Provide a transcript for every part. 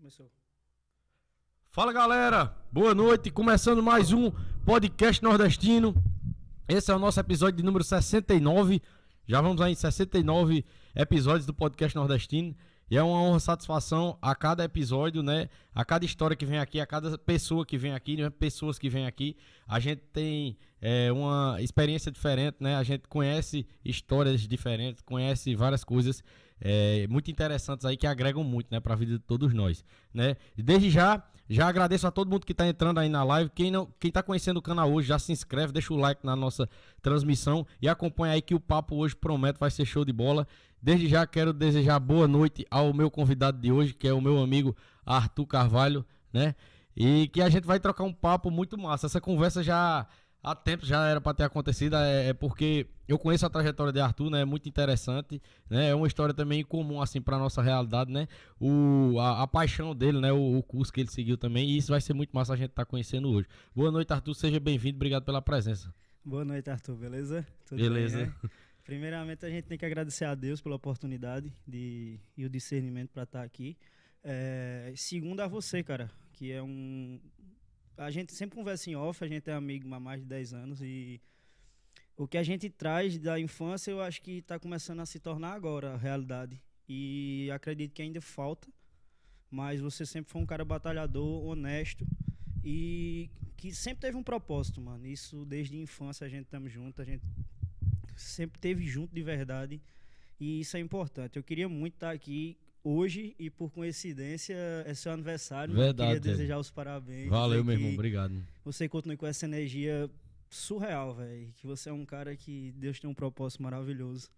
Começou. Fala galera, boa noite. Começando mais um podcast nordestino. Esse é o nosso episódio de número 69. Já vamos aí em 69 episódios do podcast nordestino. E é uma honra, satisfação a cada episódio, né? A cada história que vem aqui, a cada pessoa que vem aqui, né? Pessoas que vêm aqui. A gente tem é, uma experiência diferente, né? A gente conhece histórias diferentes, conhece várias coisas é, muito interessantes aí que agregam muito, né, para a vida de todos nós, né? Desde já, já agradeço a todo mundo que está entrando aí na live. Quem não, quem tá conhecendo o canal hoje, já se inscreve, deixa o like na nossa transmissão e acompanha aí que o papo hoje promete vai ser show de bola. Desde já quero desejar boa noite ao meu convidado de hoje, que é o meu amigo Arthur Carvalho, né? E que a gente vai trocar um papo muito massa. Essa conversa já há tempo já era para ter acontecido, é, é, porque eu conheço a trajetória de Arthur, né? É muito interessante, né? É uma história também comum assim para nossa realidade, né? O a, a, paixão dele, né? O, o, curso que ele seguiu também, e isso vai ser muito massa a gente estar tá conhecendo hoje. Boa noite, Arthur, seja bem-vindo, obrigado pela presença. Boa noite, Arthur, beleza? Tudo beleza. Bem, né? Primeiramente, a gente tem que agradecer a Deus pela oportunidade de, e o discernimento para estar tá aqui. É, segundo a você, cara, que é um, a gente sempre conversa em off, a gente é amigo há mais de 10 anos e o que a gente traz da infância eu acho que está começando a se tornar agora a realidade. E acredito que ainda falta, mas você sempre foi um cara batalhador, honesto e que sempre teve um propósito, mano. Isso desde a infância a gente estamos juntos, a gente sempre teve junto de verdade e isso é importante. Eu queria muito estar aqui hoje e por coincidência é seu aniversário. Verdade. Eu queria desejar os parabéns. Valeu, meu irmão, obrigado. Você continue com essa energia surreal, velho. Que você é um cara que Deus tem um propósito maravilhoso.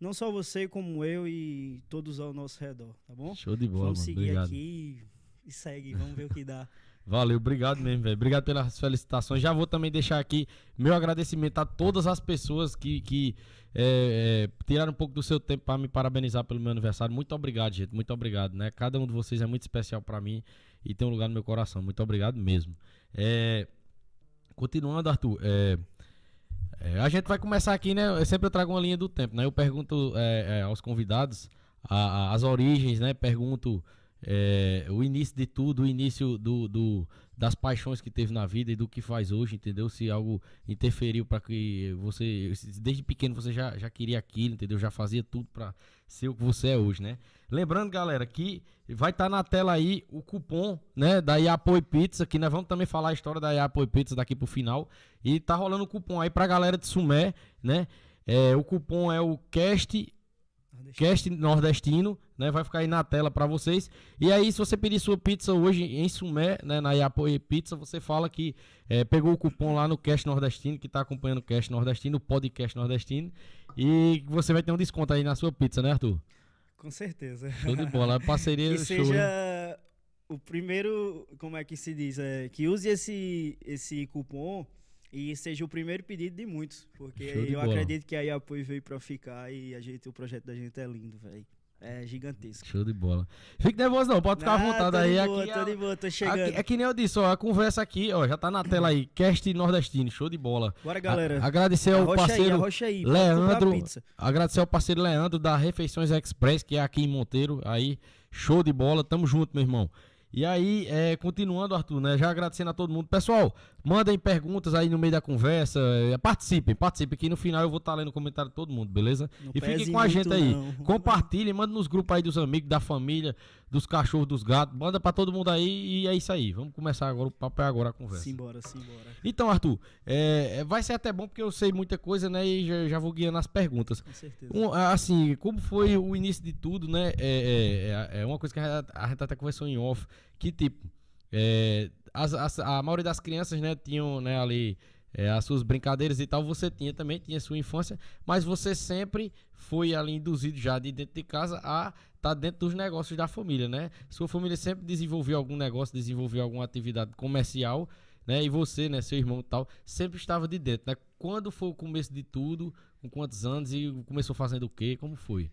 Não só você, como eu e todos ao nosso redor, tá bom? Show de bola, Vamos mano. seguir obrigado. aqui e segue, vamos ver o que dá. Valeu, obrigado mesmo, velho. Obrigado pelas felicitações. Já vou também deixar aqui meu agradecimento a todas as pessoas que, que é, é, tiraram um pouco do seu tempo para me parabenizar pelo meu aniversário. Muito obrigado, gente. Muito obrigado, né? Cada um de vocês é muito especial para mim e tem um lugar no meu coração. Muito obrigado mesmo. É, continuando, Arthur. É, é, a gente vai começar aqui, né? Eu sempre trago uma linha do tempo, né? Eu pergunto é, aos convidados a, a, as origens, né? Pergunto é, o início de tudo, o início do, do, das paixões que teve na vida e do que faz hoje, entendeu? Se algo interferiu para que você, desde pequeno você já, já queria aquilo, entendeu? Já fazia tudo para ser o que você é hoje, né? Lembrando, galera, que vai estar tá na tela aí o cupom, né, da Iapoi Pizza, que nós vamos também falar a história da Iapoi Pizza daqui pro final. E tá rolando o cupom aí pra galera de Sumé, né? É, o cupom é o CAST Cast nordestino, né? Vai ficar aí na tela para vocês. E aí, se você pedir sua pizza hoje em Sumé, né? Na Iapoe Pizza, você fala que é, pegou o cupom lá no Cast Nordestino, que tá acompanhando o Cast Nordestino, o podcast Nordestino. E você vai ter um desconto aí na sua pizza, né, Arthur? Com certeza. Show de bola. Parceria que seja show, o primeiro, como é que se diz? É, que use esse, esse cupom e seja o primeiro pedido de muitos, porque eu bola. acredito que aí apoio veio para ficar e a gente, o projeto da gente é lindo, velho. É gigantesco. Show de bola. Fique nervoso não, pode ficar à vontade aí. Boa, aqui, tô de boa, tô chegando. Aqui, é que nem eu disse, ó, a conversa aqui, ó, já tá na tela aí. Cast Nordestino, show de bola. Bora, galera. A, agradecer ao parceiro aí, aí, Leandro. Agradecer ao parceiro Leandro da Refeições Express, que é aqui em Monteiro. Aí, show de bola. Tamo junto, meu irmão. E aí, é, continuando, Arthur, né? Já agradecendo a todo mundo. Pessoal, mandem perguntas aí no meio da conversa. É, participem, participem, que no final eu vou estar tá lendo o comentário de todo mundo, beleza? Não e fiquem com a gente aí. Não. Compartilhem, manda nos grupos aí dos amigos, da família, dos cachorros, dos gatos. Manda pra todo mundo aí e é isso aí. Vamos começar agora o papo é agora a conversa. Simbora, simbora. Então, Arthur, é, vai ser até bom porque eu sei muita coisa, né? E já, já vou guiando as perguntas. Com certeza. Um, assim, como foi o início de tudo, né? É, é, é uma coisa que a gente, a gente até conversou em off que tipo, é, as, as, a maioria das crianças, né, tinham, né, ali é, as suas brincadeiras e tal, você tinha também, tinha sua infância, mas você sempre foi ali induzido já de dentro de casa a tá dentro dos negócios da família, né? Sua família sempre desenvolveu algum negócio, desenvolveu alguma atividade comercial, né? E você, né, seu irmão e tal, sempre estava de dentro, né? Quando foi o começo de tudo? Com quantos anos e começou fazendo o quê? Como foi?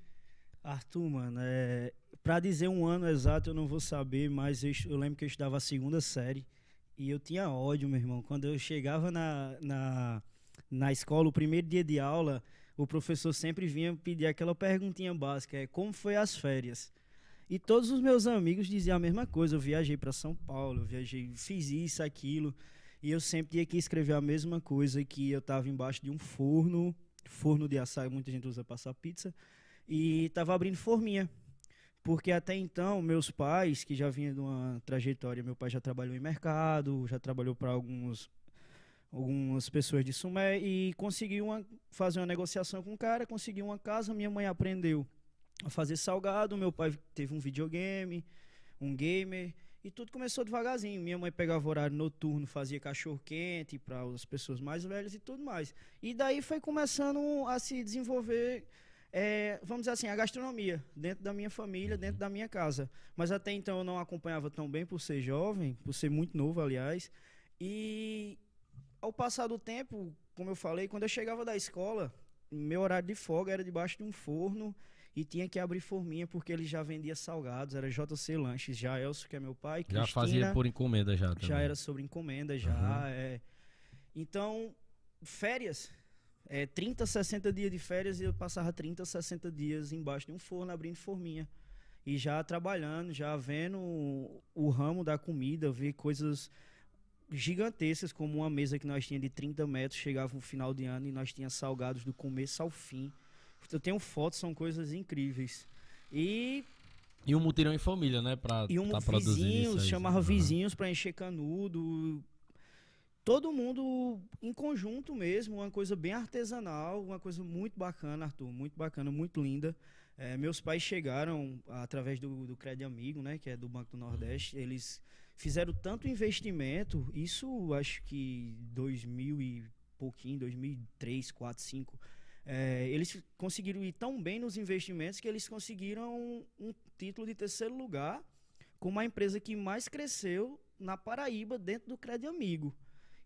Arthur, mano, é, Pra dizer um ano exato eu não vou saber, mas eu, eu, lembro que eu estudava a segunda série e eu tinha ódio, meu irmão. Quando eu chegava na, na, na escola, o primeiro dia de aula, o professor sempre vinha pedir aquela perguntinha básica, é como foi as férias? E todos os meus amigos diziam a mesma coisa. Eu viajei para São Paulo, eu viajei, fiz isso, aquilo. E eu sempre tinha que escrever a mesma coisa, que eu estava embaixo de um forno, forno de assar, muita gente usa para assar pizza, e estava abrindo forminha. Porque até então, meus pais, que já vinham de uma trajetória, meu pai já trabalhou em mercado, já trabalhou para alguns algumas pessoas de Sumé e conseguiu uma, fazer uma negociação com o cara, conseguiu uma casa, minha mãe aprendeu a fazer salgado, meu pai teve um videogame, um gamer, e tudo começou devagarzinho. Minha mãe pegava horário noturno, fazia cachorro quente para as pessoas mais velhas e tudo mais. E daí foi começando a se desenvolver, é, vamos dizer assim, a gastronomia dentro da minha família, dentro da minha casa. Mas até então eu não acompanhava tão bem por ser jovem, por ser muito novo, aliás. E ao passar do tempo, como eu falei, quando eu chegava da escola, meu horário de folga era debaixo de um forno e tinha que abrir forminha porque ele já vendia salgados, era JC Lanches, já Elcio, que é meu pai, Já Cristina, fazia por encomenda já também. Já era sobre encomenda, já. Uhum. É. Então, férias, é, 30, 60 dias de férias e eu passava 30, 60 dias embaixo de um forno abrindo forminha. E já trabalhando, já vendo o, o ramo da comida, ver coisas gigantescas, como uma mesa que nós tínhamos de 30 metros, chegava no final de ano e nós tínhamos salgados do começo ao fim. Eu tenho fotos, são coisas incríveis. E. E um mutirão em família, né? Pra e um tá vizinhos, aí, chamava uhum. vizinhos para encher canudo. Todo mundo em conjunto mesmo, uma coisa bem artesanal, uma coisa muito bacana, Arthur, muito bacana, muito linda. É, meus pais chegaram através do, do Crédito Amigo, né, que é do Banco do Nordeste, eles fizeram tanto investimento, isso acho que 2000 e pouquinho, 2003, 4, 5, é, eles conseguiram ir tão bem nos investimentos que eles conseguiram um, título de terceiro lugar como a empresa que mais cresceu na Paraíba dentro do Crédito Amigo.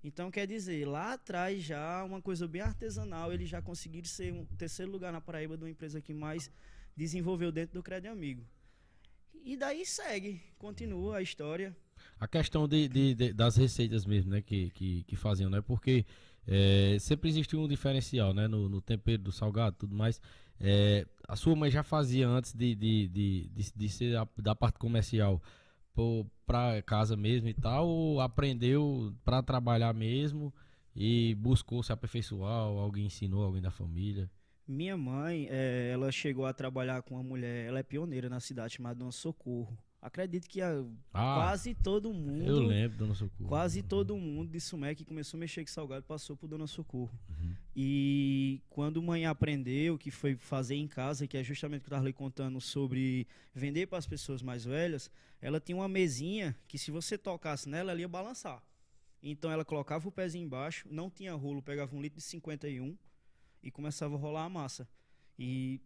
Então, quer dizer, lá atrás já, uma coisa bem artesanal, eles já conseguiram ser um terceiro lugar na Paraíba de uma empresa que mais desenvolveu dentro do Crédito Amigo. E daí segue, continua a história. A questão de, de, de, das receitas mesmo, né, que, que, que faziam, né? Porque é, sempre existiu um diferencial, né? No, no tempero do salgado tudo mais. É, a sua mãe já fazia antes de, de, de, de, de ser a, da parte comercial para casa mesmo e tal, ou aprendeu para trabalhar mesmo e buscou se aperfeiçoar, alguém ensinou, alguém da família? Minha mãe, é, ela chegou a trabalhar com uma mulher, ela é pioneira na cidade chamada Dona Socorro. Acredito que a, ah, quase todo mundo. Eu lembro, Dona Socorro. Quase todo mundo de Sumé que começou a mexer com salgado passou por Dona Socorro. Uhum. E quando mãe aprendeu, que foi fazer em casa, que é justamente o que eu estava lhe contando sobre vender para as pessoas mais velhas, ela tinha uma mesinha que se você tocasse nela, ela ia balançar. Então ela colocava o pezinho embaixo, não tinha rolo, pegava um litro de 51 e começava a rolar a massa. E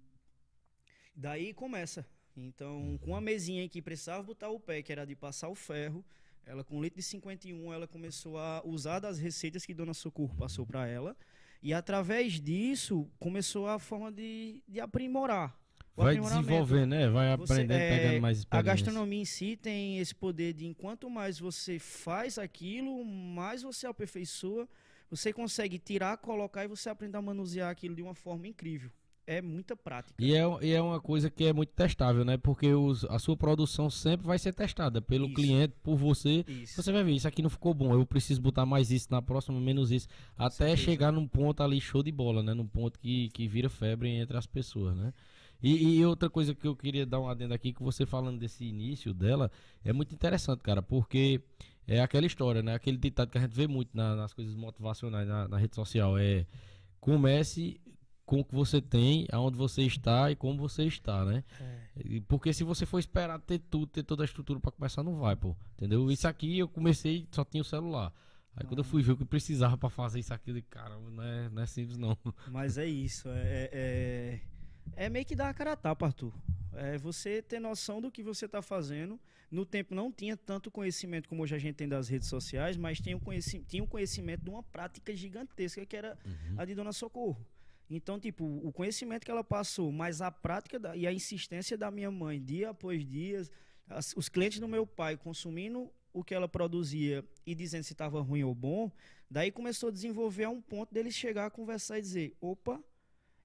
daí começa então, com a mesinha que precisava botar o pé, que era de passar o ferro, ela com litro de 51, ela começou a usar das receitas que Dona Socorro passou para ela. E através disso, começou a forma de, de aprimorar. Vai desenvolver, né? Vai aprendendo, é, pegando mais experiência. A gastronomia em si tem esse poder de, enquanto mais você faz aquilo, mais você aperfeiçoa, você consegue tirar, colocar e você aprende a manusear aquilo de uma forma incrível é muita prática. E é, e é uma coisa que é muito testável, né? Porque os, a sua produção sempre vai ser testada pelo isso. cliente, por você. Isso. Você vai ver, isso aqui não ficou bom, eu preciso botar mais isso na próxima, menos isso. Até chegar num ponto ali show de bola, né? Num ponto que, que vira febre entre as pessoas, né? E, e, outra coisa que eu queria dar um adendo aqui, que você falando desse início dela, é muito interessante, cara, porque é aquela história, né? Aquele ditado que a gente vê muito na, nas coisas motivacionais na, na rede social, é comece com o que você tem, aonde você está e como você está, né? É. Porque se você for esperar ter tudo, ter toda a estrutura para começar, não vai, pô. Entendeu? Isso aqui eu comecei, só tinha o celular. Aí quando eu fui ver o que precisava para fazer isso aqui, eu disse, caramba, não é, não é simples não. Mas é isso, é, é, é, é meio que dar a cara a tapa, Arthur. É você ter noção do que você está fazendo. No tempo não tinha tanto conhecimento como hoje a gente tem das redes sociais, mas tinha um conhecimento, tinha um conhecimento de uma prática gigantesca que era uhum. a de Dona Socorro. Então, tipo, o conhecimento que ela passou, mas a prática da, e a insistência da minha mãe, dia após dia, as, os clientes do meu pai consumindo o que ela produzia e dizendo se estava ruim ou bom, daí começou a desenvolver a um ponto dele chegar a conversar e dizer, opa,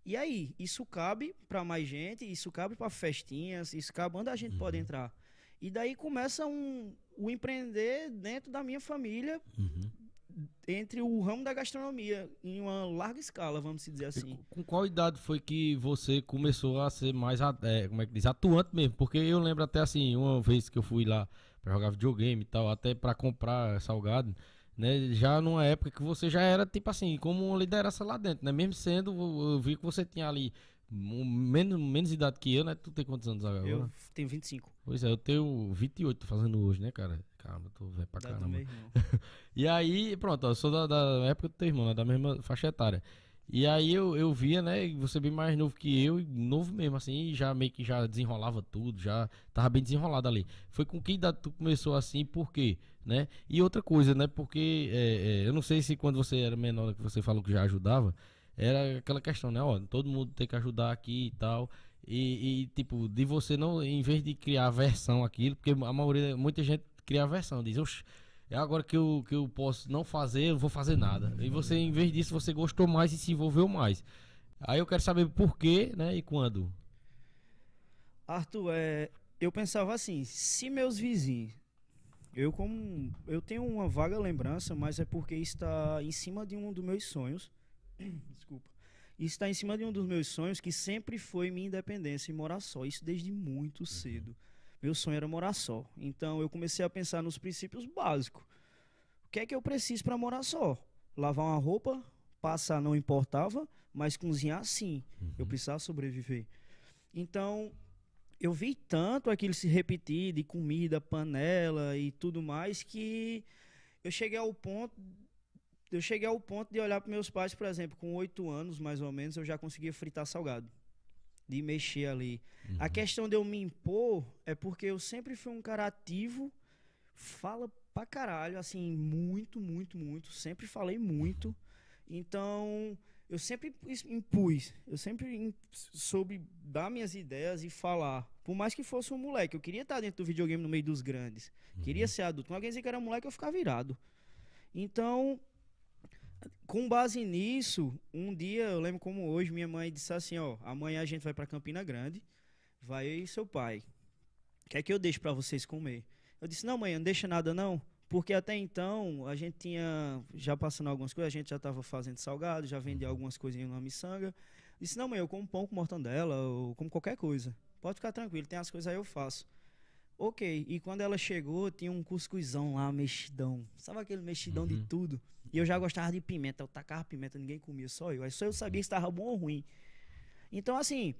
E aí, isso cabe para mais gente, isso cabe para festinhas, isso cabe onde a gente Uhum. pode entrar. E daí começa um, o empreender dentro da minha família, Uhum. Entre o ramo da gastronomia, em uma larga escala, vamos dizer E assim. com- com qual idade foi que você começou a ser mais, é, como é que diz, atuante mesmo? Porque eu lembro até assim, uma vez que eu fui lá pra jogar videogame e tal, até pra comprar salgado, né? Já numa época que você já era, tipo assim, como uma liderança lá dentro, né? Mesmo sendo, eu vi que você tinha ali menos, menos idade que eu, né? Tu tem quantos anos agora? Eu tenho 25. Pois é, eu tenho 28 tô fazendo hoje, né, cara? Caramba, tô velho pra caramba. meu irmão. E aí, pronto, ó, eu sou da, da época do teu irmão, né, da mesma faixa etária. E aí eu, eu via, né, você bem mais novo que eu, novo mesmo, assim, já meio que já desenrolava tudo, já tava bem desenrolado ali. Foi com que idade tu começou assim, por quê? Né? E outra coisa, né, porque é, é, eu não sei se quando você era menor, que você falou que já ajudava, era aquela questão, né, ó, todo mundo tem que ajudar aqui e tal. E, e, tipo, de você não, em vez de criar versão aquilo, porque a maioria, muita gente cria versão, diz, oxe, é agora que eu, que eu posso não fazer, eu vou fazer nada. E você, em vez disso, você gostou mais e se envolveu mais. Aí eu quero saber por quê, né, e quando. Arthur, é, eu pensava assim, se meus vizinhos, eu como, eu tenho uma vaga lembrança, mas é porque está em cima de um dos meus sonhos. Desculpa. Isso está em cima de um dos meus sonhos que sempre foi minha independência e morar só. Isso desde muito cedo. Meu sonho era morar só. Então eu comecei a pensar nos princípios básicos. O que é que eu preciso para morar só? Lavar uma roupa, passar não importava, mas cozinhar sim. Eu precisava sobreviver. Então, eu vi tanto aquilo se repetir de comida, panela e tudo mais que eu cheguei ao ponto eu cheguei ao ponto de olhar para meus pais, por exemplo, com oito anos mais ou menos, eu já conseguia fritar salgado, de mexer ali. A questão de eu me impor é porque eu sempre fui um cara ativo, fala pra caralho, assim, muito, muito, muito, sempre falei muito. Então, eu sempre pus- impus, eu sempre soube dar minhas ideias e falar. Por mais que fosse um moleque, eu queria estar dentro do videogame no meio dos grandes. Queria ser adulto. Quando alguém dizia que era moleque, eu ficava virado. Então, com base nisso, um dia, eu lembro como hoje, minha mãe disse assim, ó, amanhã a gente vai pra Campina Grande, vai eu e seu pai. O que é que eu deixo pra vocês comer? Eu disse, não, mãe, não deixa nada não, porque até então a gente tinha, já passando algumas coisas, a gente já tava fazendo salgado, já vendia algumas coisinhas na miçanga. Disse, não, mãe, eu como pão com mortandela, ou como qualquer coisa. Pode ficar tranquilo, tem as coisas aí eu faço. Ok, e quando ela chegou, tinha um cuscuzão lá, mexidão. Sabe aquele mexidão de Uhum. tudo? E eu já gostava de pimenta, eu tacava pimenta, ninguém comia, só eu. Aí só eu sabia se estava bom ou ruim. Então, assim,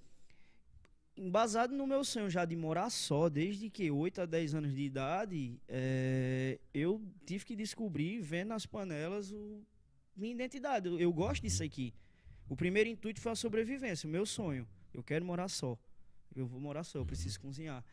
embasado no meu sonho já de morar só, desde que 8 a 10 anos de idade, é, eu tive que descobrir, vendo nas panelas, o, minha identidade. Eu, eu gosto disso aqui. O primeiro intuito foi a sobrevivência, o meu sonho. Eu quero morar só. Eu vou morar só, eu preciso cozinhar.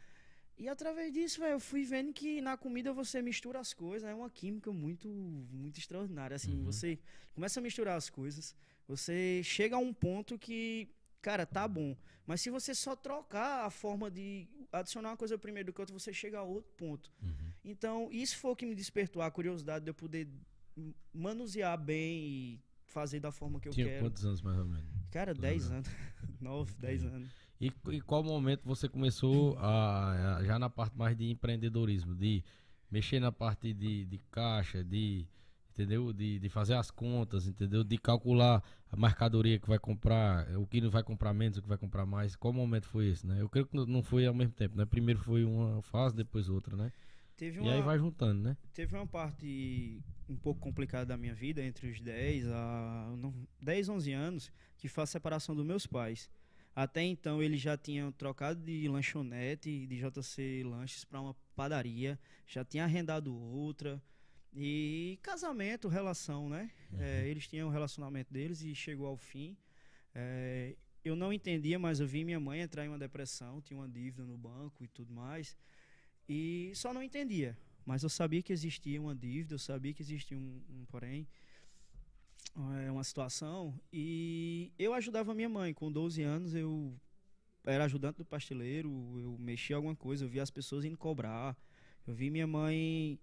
E através disso, velho, eu fui vendo que na comida você mistura as coisas, é uma química muito, muito extraordinária. Assim, você começa a misturar as coisas, você chega a um ponto que, cara, tá bom. Mas se você só trocar a forma de adicionar uma coisa primeiro do que outra, você chega a outro ponto. Então, isso foi o que me despertou a curiosidade de eu poder manusear bem e fazer da forma que eu Tinha quero. quantos anos mais ou menos? Cara, 10 anos. 9, 10 anos. E em qual momento você começou a, a- já na parte mais de empreendedorismo, de mexer na parte de, de caixa, de entendeu? De, de fazer as contas, entendeu? De calcular a mercadoria que vai comprar, o que não vai comprar menos, o que vai comprar mais. Qual momento foi esse, né? Eu creio que não- foi ao mesmo tempo, né? Primeiro foi uma fase, depois outra, né? Teve E aí uma, vai juntando, né? teve uma parte um pouco complicada da minha vida, entre os 10 a não, 10, 11 anos, que a separação dos meus pais. Até então eles já tinham trocado de lanchonete, de JC Lanches para uma padaria, já tinha arrendado outra. E casamento, relação, né? É, eles tinham o relacionamento deles e chegou ao fim. É, eu não entendia, mas eu vi minha mãe entrar em uma depressão, tinha uma dívida no banco e tudo mais. E só não entendia. Mas eu sabia que existia uma dívida, eu sabia que existia um, um porém, é, uma situação. E eu ajudava minha mãe. Com 12 anos eu era ajudante do pasteleiro, eu mexia alguma coisa, eu via as pessoas indo cobrar. Eu vi minha mãe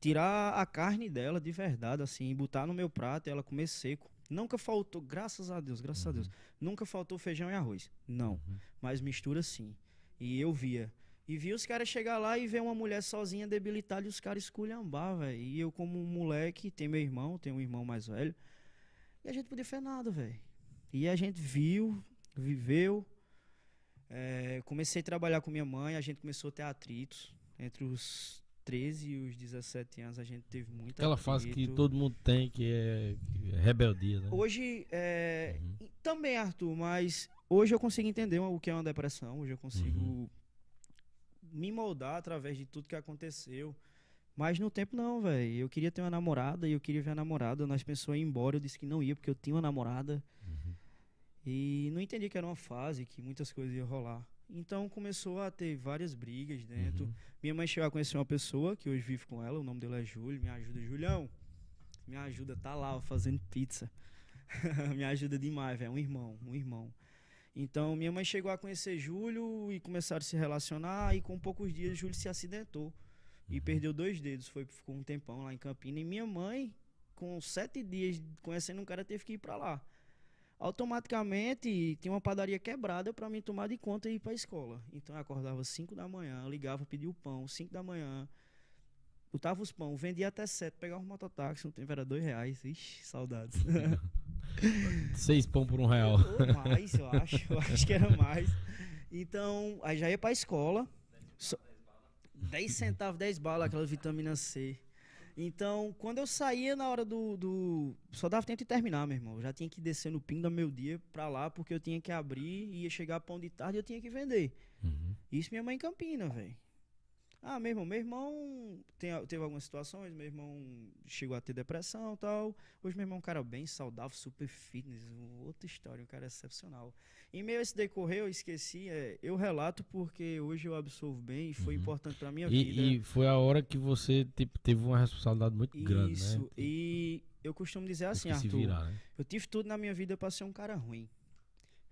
tirar a carne dela de verdade, assim, botar no meu prato e ela comer seco. Nunca faltou, graças a Deus, graças a Deus, Uhum. nunca faltou feijão e arroz. Não, mas mistura sim. E eu via. E vi os caras chegar lá e ver uma mulher sozinha debilitada e os caras esculhambar, velho. E eu, como um moleque, tem meu irmão, tem um irmão mais velho. E a gente podia fazer nada, velho. E a gente viu, viveu. É, comecei a trabalhar com minha mãe, a gente começou a ter atritos. Entre os 13 e os 17 anos a gente teve muita Aquela fase que todo mundo tem, que é que é rebeldia, né? Hoje, é, Uhum. também, Arthur, mas hoje eu consigo entender o que é uma depressão. Hoje eu consigo Uhum. me moldar através de tudo que aconteceu. Mas no tempo não, velho. Eu queria ter uma namorada e eu queria ver a namorada. Nós pensou em ir embora. Eu disse que não ia porque eu tinha uma namorada. Uhum. E não entendi que era uma fase, que muitas coisas iam rolar. Então começou a ter várias brigas dentro. Uhum. Minha mãe chegou a conhecer uma pessoa que hoje vive com ela, o nome dele é Júlio. Me ajuda, Julião. Me ajuda, tá lá fazendo pizza. me ajuda demais, velho. Um irmão, um irmão. Então minha mãe chegou a conhecer Júlio e começaram a se relacionar. E com poucos dias, Júlio se acidentou e Uhum. perdeu dois dedos. Foi, ficou um tempão lá em Campina. E minha mãe, com sete dias conhecendo um cara, teve que ir pra lá. Automaticamente tinha uma padaria quebrada pra mim tomar de conta e ir pra escola. Então eu acordava 5 da manhã, ligava, pedia o pão, 5 da manhã. Botava os pão, vendia até 7, pegava um mototáxi, no tempo era dois reais. Ixi, saudades. Seis pão por um real. Ou mais, eu acho. Eu acho que era mais. Então, aí já ia pra escola. Só- 10 centavos, 10 balas, aquela vitamina C. Então, quando eu saía na hora do, do. Só dava tempo de terminar, meu irmão. Eu já tinha que descer no ping do meu dia pra lá, porque eu tinha que abrir, ia chegar pão de tarde e eu tinha que vender. Uhum. Isso minha mãe em Campina, velho. Ah, meu irmão, meu irmão tem, teve algumas situações, meu irmão chegou a ter depressão e tal. Hoje meu irmão é um cara bem saudável, super fitness, outra história, um cara excepcional. Em meio a esse decorrer, eu esqueci, é, eu relato porque hoje eu absolvo bem e foi Uhum. importante pra minha vida. E, e foi a hora que você tipo, teve uma responsabilidade muito grande, Isso, né? e eu costumo dizer assim, Arthur, virar, né? eu tive tudo na minha vida pra ser um cara ruim.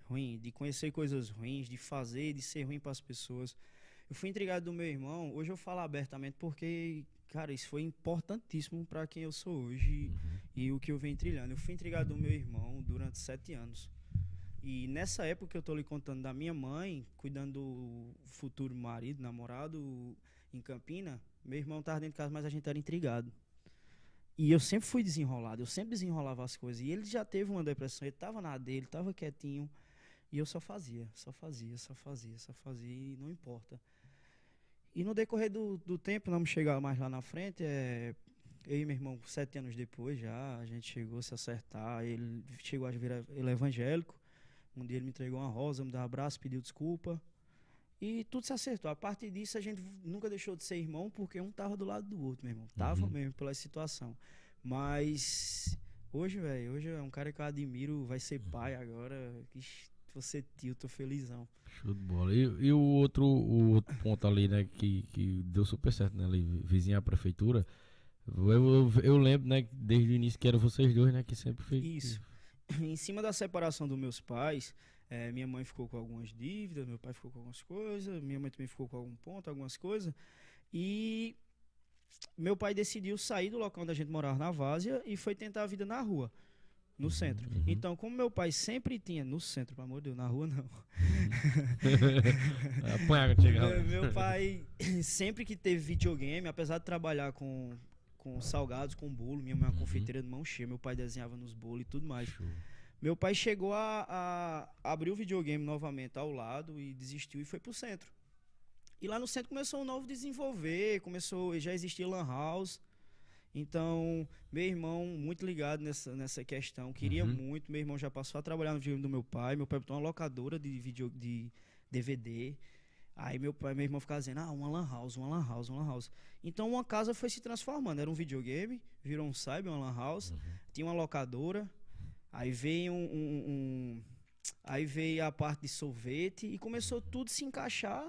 Ruim, de conhecer coisas ruins, de fazer, de ser ruim pras pessoas. Eu fui intrigado do meu irmão, hoje eu falo abertamente porque, cara, isso foi importantíssimo pra quem eu sou hoje Uhum. e o que eu venho trilhando. Eu fui intrigado do meu irmão durante sete anos. E nessa época que eu tô lhe contando da minha mãe, cuidando do futuro marido, namorado em Campina, meu irmão tava dentro de casa, mas a gente era intrigado. E eu sempre fui desenrolado, eu sempre desenrolava as coisas. E ele já teve uma depressão, ele tava na dele, tava quietinho. E eu só fazia, só fazia, só fazia, só fazia, e não importa. E no decorrer do, do tempo, não chegar mais lá na frente, é, eu e meu irmão, sete anos depois já, a gente chegou a se acertar. Ele chegou a virar ele é evangélico. Um dia ele me entregou uma rosa, me deu um abraço, pediu desculpa. E tudo se acertou. A partir disso, a gente nunca deixou de ser irmão, porque um tava do lado do outro, meu irmão. Tava Uhum. mesmo pela situação. Mas hoje, velho, hoje é um cara que eu admiro, vai ser pai agora. Ixi, vou ser tio, tô felizão. Show de bola. E, e o, outro, o outro ponto ali, né, que, que deu super certo, né, ali, vizinho à prefeitura. Eu, eu, eu lembro, né, que desde o início que eram vocês dois, né, que sempre fez. Isso. Em cima da separação dos meus pais, eh, minha mãe ficou com algumas dívidas, meu pai ficou com algumas coisas, minha mãe também ficou com algum ponto, algumas coisas. E meu pai decidiu sair do local onde a gente morava na Várzea e foi tentar a vida na rua, no centro. uhum. Então, como meu pai sempre tinha, no centro, pelo amor de Deus, na rua não. Chegar lá. Meu, meu pai, sempre que teve videogame, apesar de trabalhar com, com salgados, com bolo, minha mãe é uma Uhum. confeiteira de mão cheia, meu pai desenhava nos bolos e tudo mais. Show. Meu pai chegou a, a abrir o videogame novamente ao lado e desistiu e foi pro centro. E lá no centro começou um novo desenvolver, começou, já existia Lan House. Então, meu irmão, muito ligado nessa, nessa questão, queria Uhum. muito. Meu irmão já passou a trabalhar no videogame do meu pai. Meu pai botou uma locadora de, video, de DVD. Aí meu pai, meu irmão ficava dizendo, ah, uma lan house, uma lan house, uma lan house. Então uma casa foi se transformando. Era um videogame, virou um cyber, uma lan house. Tinha uma locadora. Aí veio um, um- um- aí veio a parte de sorvete e começou tudo a se encaixar.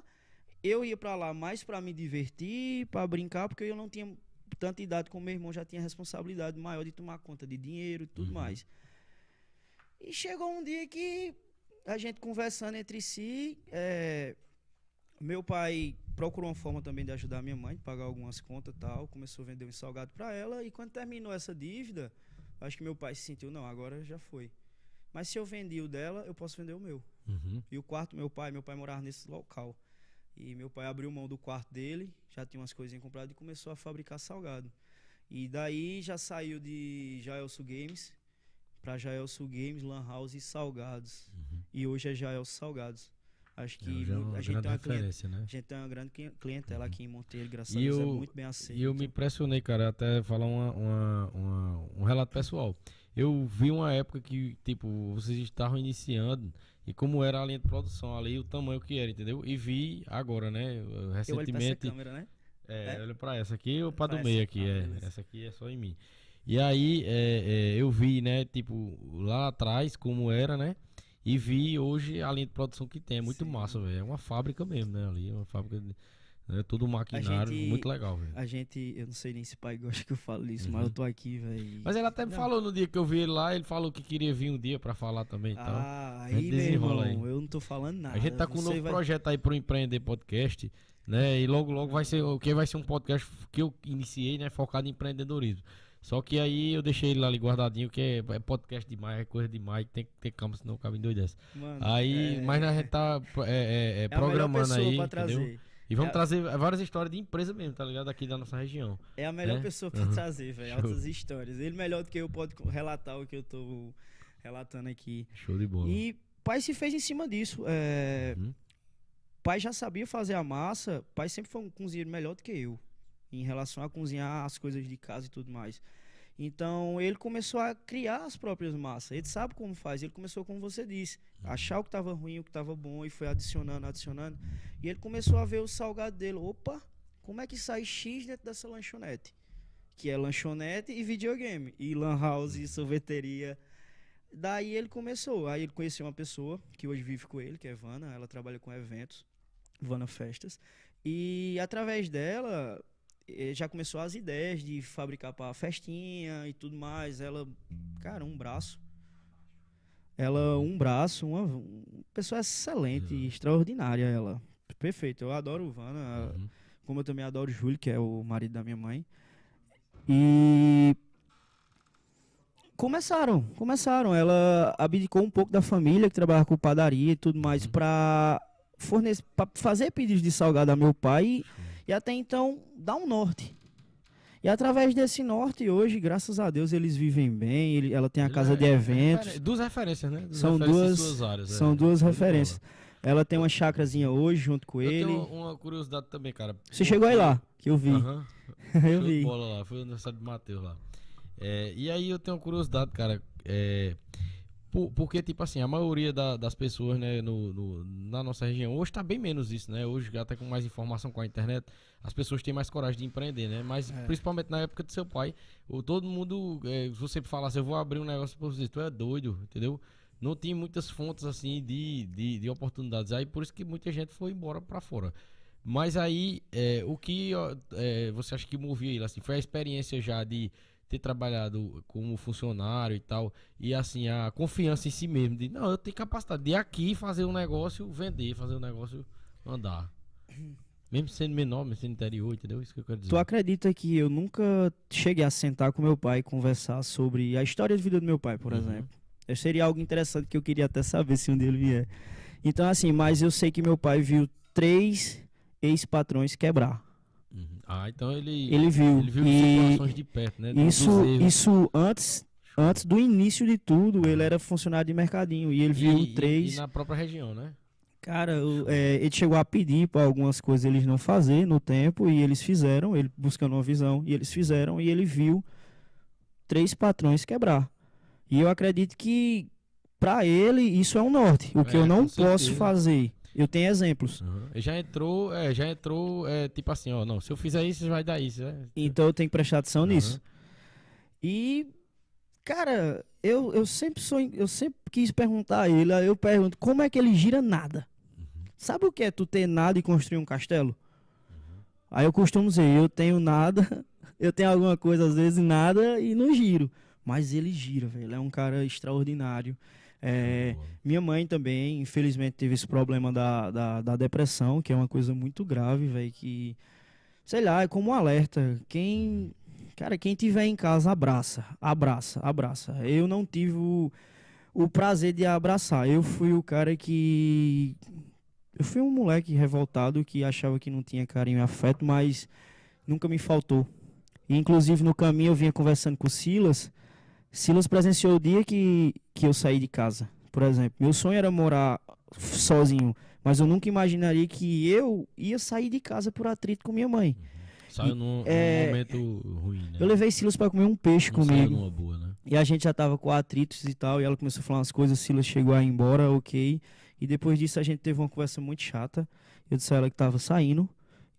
Eu ia pra lá mais pra me divertir, pra brincar, porque eu não tinha tanta idade como meu irmão já tinha responsabilidade maior de tomar conta de dinheiro e tudo Uhum. mais. E chegou um dia que a gente conversando entre si, é, meu pai procurou uma forma também de ajudar minha mãe, de pagar algumas contas e tal, começou a vender um salgado para ela e quando terminou essa dívida, Acho que meu pai se sentiu, não, agora já foi. Mas se eu vendi o dela, eu posso vender o meu. Uhum. E o quarto, meu pai, meu pai morava nesse local. E meu pai abriu mão do quarto dele, já tinha umas coisinhas compradas e começou a fabricar salgado. E daí já saiu de Jaelso Games para Jaelso Games, Lan House e Salgados. Uhum. E hoje é Jaelso Salgados. Acho que Já é uma a, gente tem uma cliente- né? a gente tem uma grande cli- clientela aqui em Monteiro, graças E a Deus, é eu- muito bem aceito. E eu me impressionei, cara, até falar uma, uma- uma- um relato pessoal. Eu vi uma época que, tipo, vocês estavam iniciando e como era a linha de produção ali, o tamanho que era, entendeu? E vi agora, né, eu olho pra essa recentemente... câmera, né? É, É? olha pra essa aqui ou pra do meio aqui, Ah, é. beleza. Essa aqui é só em mim. E aí, é, é, eu vi, né, tipo, lá atrás como era, né? E vi hoje a linha de produção que tem. É muito Sim. massa, velho. É uma fábrica mesmo, né? Ali, uma fábrica de. Né, todo maquinário, gente- muito legal, velho. A gente, eu não sei nem se pai gosta que eu falo isso, mas Uhum. eu tô aqui, velho. Mas ele até me Não. falou no dia que eu vi ele lá, ele falou que queria vir um dia pra falar também e tal. Ah, aí, meu irmão, aí. eu não tô falando nada. a gente tá com um novo vai- projeto aí pro Empreender Podcast, né? E logo, logo vai ser, o que vai ser um podcast que eu iniciei, né? Focado em empreendedorismo. Só que aí eu deixei ele ali guardadinho, que é, é podcast demais, é coisa demais, tem que ter calma, senão cabe em doido Mano, Aí, é- mas a gente tá é, é, é, programando aí, entendeu? E vamos trazer várias histórias de empresa mesmo, tá ligado? Aqui da nossa região. É a melhor É? pessoa pra Uhum. trazer, velho. Altas histórias. Ele melhor do que eu pode relatar o que eu tô relatando aqui. Show de bola. E pai se fez em cima disso. É, Uhum. pai já sabia fazer a massa. Pai sempre foi um cozinheiro melhor do que eu. Em relação a cozinhar as coisas de casa e tudo mais. Então ele começou a criar as próprias massas. Ele sabe como faz. Ele começou como você disse. Achar o que estava ruim, o que estava bom e foi adicionando, adicionando. E ele começou a ver o salgado dele. Opa, como é que sai X dentro dessa lanchonete? Que é lanchonete e videogame. E lan house e sorveteria. Daí ele começou. Aí ele conheceu uma pessoa que hoje vive com ele, que é Vana. Ela trabalha com eventos, Vana Festas. E através dela, já começou as ideias de fabricar para festinha e tudo mais. Ela, cara, um braço. Ela, um braço, uma, uma pessoa excelente, Uhum. extraordinária ela. Perfeito, eu adoro o Vana, Uhum. como eu também adoro o Júlio, que é o marido da minha mãe. E começaram, começaram. Ela abdicou um pouco da família que trabalhava com padaria e tudo mais Uhum. pra fornecer, para fazer pedidos de salgado a meu pai e até então dar um norte. E através desse norte hoje, graças a Deus, eles vivem bem. ele- ela tem a casa é- de é eventos. Duas referências, né? Duas São referências duas- áreas, São é. duas referências. Ela tem uma chácarazinha hoje junto com Eu ele. tenho uma curiosidade também, cara. Você chegou aí lá, que eu vi. Aham. eu vi. bola lá, foi o aniversário do Matheus lá. É, e aí eu tenho uma curiosidade, cara. É, por- porque, tipo assim, a maioria da- das pessoas, né, no, no- na nossa região, hoje tá bem menos isso, né? Hoje, até com mais informação com a internet, as pessoas têm mais coragem de empreender, né? Mas, É. principalmente na época do seu pai, o, todo mundo, é, se você falasse, eu vou abrir um negócio pra você, tu é doido, entendeu? Não tinha muitas fontes, assim, de, de, de oportunidades. Aí, por isso que muita gente foi embora pra fora. Mas aí, é, o que é, você acha que movia ele? Assim, foi a experiência já de ter trabalhado como funcionário e tal, e assim, a confiança em si mesmo, de não, eu tenho capacidade de aqui fazer um negócio, vender, fazer um negócio andar. Mesmo sendo menor, mesmo sendo interior, entendeu? Isso que eu quero dizer. Tu acredita que eu nunca cheguei a sentar com meu pai e conversar sobre a história de vida do meu pai, por Uhum. exemplo? Eu seria algo interessante que eu queria até saber se um dia ele vier. Então, assim, mas eu sei que meu pai viu três ex-patrões quebrar. Ah, então ele, Ele viu. ele viu e situações de perto, né? isso, isso antes, antes do início de tudo, ele era funcionário de mercadinho. E ele viu E- e- três. E, na própria região, né? Cara, eu- é, ele chegou a pedir para algumas coisas eles não fazer no tempo e eles fizeram, ele buscando uma visão, e eles fizeram e ele viu três patrões quebrar. E eu acredito que para ele isso é um norte. O que É, eu não posso fazer, eu tenho exemplos. Uhum. Já entrou, é, já entrou, é, tipo assim, ó, não, se eu fizer isso, vai dar isso, né? Então eu tenho que prestar atenção Aham. nisso. E cara, eu, eu sempre sou, eu sempre quis perguntar a ele, eu pergunto, como é que ele gira nada? Sabe o que é tu ter nada e construir um castelo? Aí eu costumo dizer, eu tenho nada, eu tenho alguma coisa às vezes nada e não giro. Mas ele gira, velho. Ele é um cara extraordinário. É, minha mãe também, infelizmente, teve esse problema da, da, da depressão, que é uma coisa muito grave, velho. Que, sei lá, é como um alerta. Quem, Cara, quem tiver em casa, abraça, abraça, abraça. Eu não tive o, o prazer de abraçar. Eu fui o cara que. Eu fui um moleque revoltado que achava que não tinha carinho e afeto, mas nunca me faltou. E, inclusive, no caminho eu vinha conversando com o Silas. Silas presenciou o dia que, que eu saí de casa, por exemplo. Meu sonho era morar sozinho, mas eu nunca imaginaria que eu ia sair de casa por atrito com minha mãe. Saiu num, é, momento ruim, né? Eu levei Silas para comer um peixe Não comigo. Numa boa, né? E a gente já tava com atritos e tal, e ela começou a falar umas coisas, Silas chegou a ir embora, ok. E depois disso a gente teve uma conversa muito chata. Eu disse a ela que tava saindo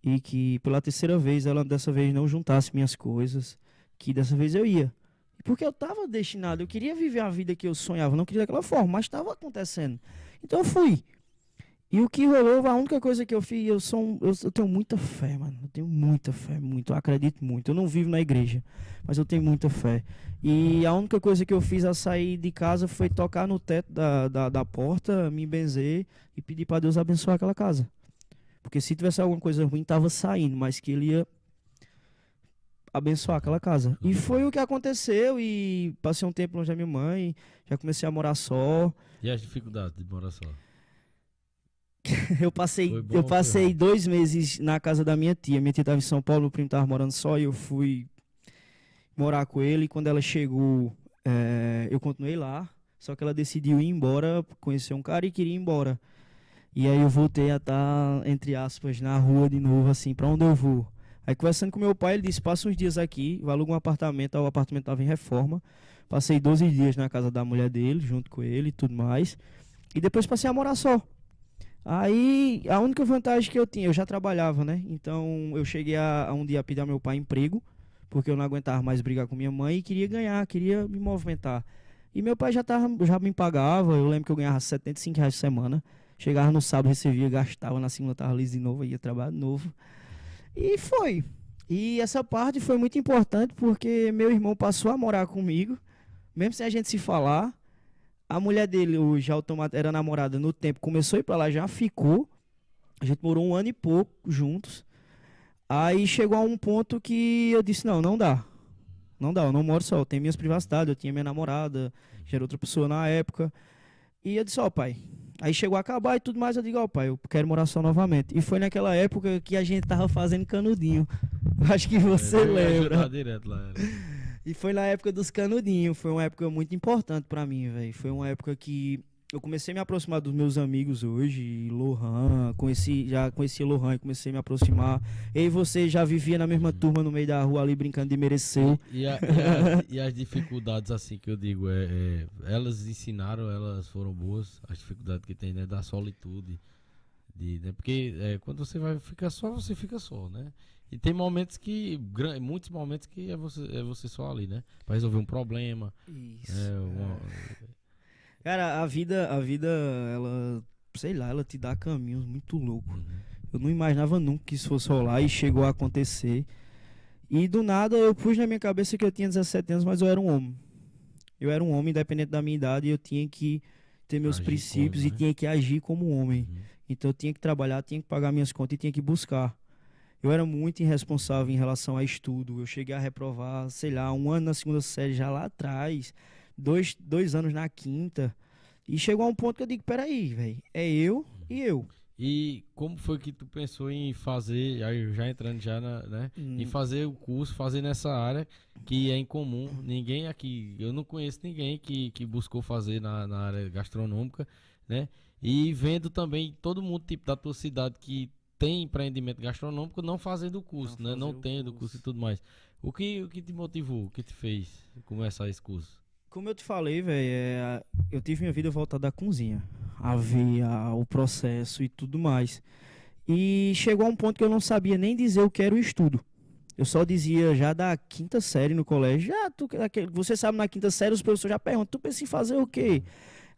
e que pela terceira vez ela dessa vez não juntasse minhas coisas, que dessa vez eu ia. Porque eu tava destinado, eu queria viver a vida que eu sonhava, não queria daquela forma, mas estava acontecendo. Então eu fui. E o que rolou, a única coisa que eu fiz, eu sou um, eu, eu, tenho muita fé, mano. Eu tenho muita fé, muito. Eu acredito muito. Eu não vivo na igreja, mas eu tenho muita fé. E a única coisa que eu fiz ao sair de casa foi tocar no teto da, da, da porta, me benzer e pedir para Deus abençoar aquela casa. Porque se tivesse alguma coisa ruim, tava saindo, mas que ele ia abençoar aquela casa. E foi o que aconteceu e passei um tempo longe da minha mãe, já comecei a morar só. E as dificuldades de morar só? eu passei, eu passei dois meses na casa da minha tia. Minha tia estava em São Paulo, o primo estava morando só e eu fui morar com ele. E quando ela chegou, é, eu continuei lá. Só que ela decidiu ir embora, conhecer um cara e queria ir embora. E aí eu voltei a estar, tá, entre aspas, na rua de novo, assim, para onde eu vou? Aí conversando com meu pai, ele disse, passa uns dias aqui, vai alugar um apartamento, o apartamento estava em reforma. Passei 12 dias na casa da mulher dele, junto com ele e tudo mais. E depois passei a morar só. Aí, a única vantagem que eu tinha, eu já trabalhava, né? Então, eu cheguei a, a um dia pedir ao meu pai emprego, porque eu não aguentava mais brigar com minha mãe e queria ganhar, queria me movimentar. E meu pai já, tava, já me pagava, eu lembro que eu ganhava 75 reais por semana. Chegava no sábado, recebia, gastava, na segunda tava liso de novo, ia trabalhar de novo. E foi. E essa parte foi muito importante porque meu irmão passou a morar comigo, mesmo sem a gente se falar. A mulher dele, o já era namorada no tempo, começou a ir pra lá, já ficou. A gente morou um ano e pouco juntos. Aí chegou a um ponto que eu disse: não, não dá. Não dá, eu não moro só, eu tenho minhas privacidades, eu tinha minha namorada, já era outra pessoa na época. E eu disse: ó, oh, pai. Aí chegou a acabar e tudo mais, eu digo: ó, oh, pai, eu quero morar só novamente. E foi naquela época que a gente tava fazendo canudinho. Acho que você é, lembra. Direto lá, né? E foi na época dos canudinhos. Foi uma época muito importante para mim, velho. Foi uma época que eu comecei a me aproximar dos meus amigos hoje, Lohan, conheci, já conheci Lohan e comecei a me aproximar. E você já vivia na mesma turma no meio da rua ali brincando de mereceu. E, e, a, e, a, e as dificuldades, assim, que eu digo, é, é, elas ensinaram, elas foram boas, as dificuldades que tem, né, da solitude. De, né, porque é, quando você vai ficar só, você fica só, né? E tem momentos que. Muitos momentos que é você, é você só ali, né? Pra resolver um problema. Isso. É uma... Cara, a vida, a vida, ela. Sei lá, ela te dá caminhos muito loucos. Uhum. Eu não imaginava nunca que isso fosse rolar e chegou a acontecer. E do nada eu pus na minha cabeça que eu tinha 17 anos, mas eu era um homem. Eu era um homem, independente da minha idade, e eu tinha que ter meus agir princípios como, né? e tinha que agir como homem. Uhum. Então eu tinha que trabalhar, tinha que pagar minhas contas e tinha que buscar. Eu era muito irresponsável em relação a estudo. Eu cheguei a reprovar, sei lá, um ano na segunda série já lá atrás, dois, dois anos na quinta. E chegou a um ponto que eu digo, peraí, velho, é eu e eu. E como foi que tu pensou em fazer, aí já entrando já na, né, hum. em fazer o curso, fazer nessa área que é incomum, ninguém aqui, eu não conheço ninguém que, que buscou fazer na, na área gastronômica, né, e vendo também todo mundo tipo da tua cidade que tem empreendimento gastronômico não fazendo o curso, não né? Não tendo o curso. curso e tudo mais. O que, o que te motivou? O que te fez começar esse curso? Como eu te falei, velho, é, eu tive minha vida voltada à cozinha. A ver a, o processo e tudo mais. E chegou a um ponto que eu não sabia nem dizer o que era o estudo. Eu só dizia já da quinta série no colégio. Já, tu, você sabe, na quinta série os professores já perguntam, tu pensa em fazer o quê?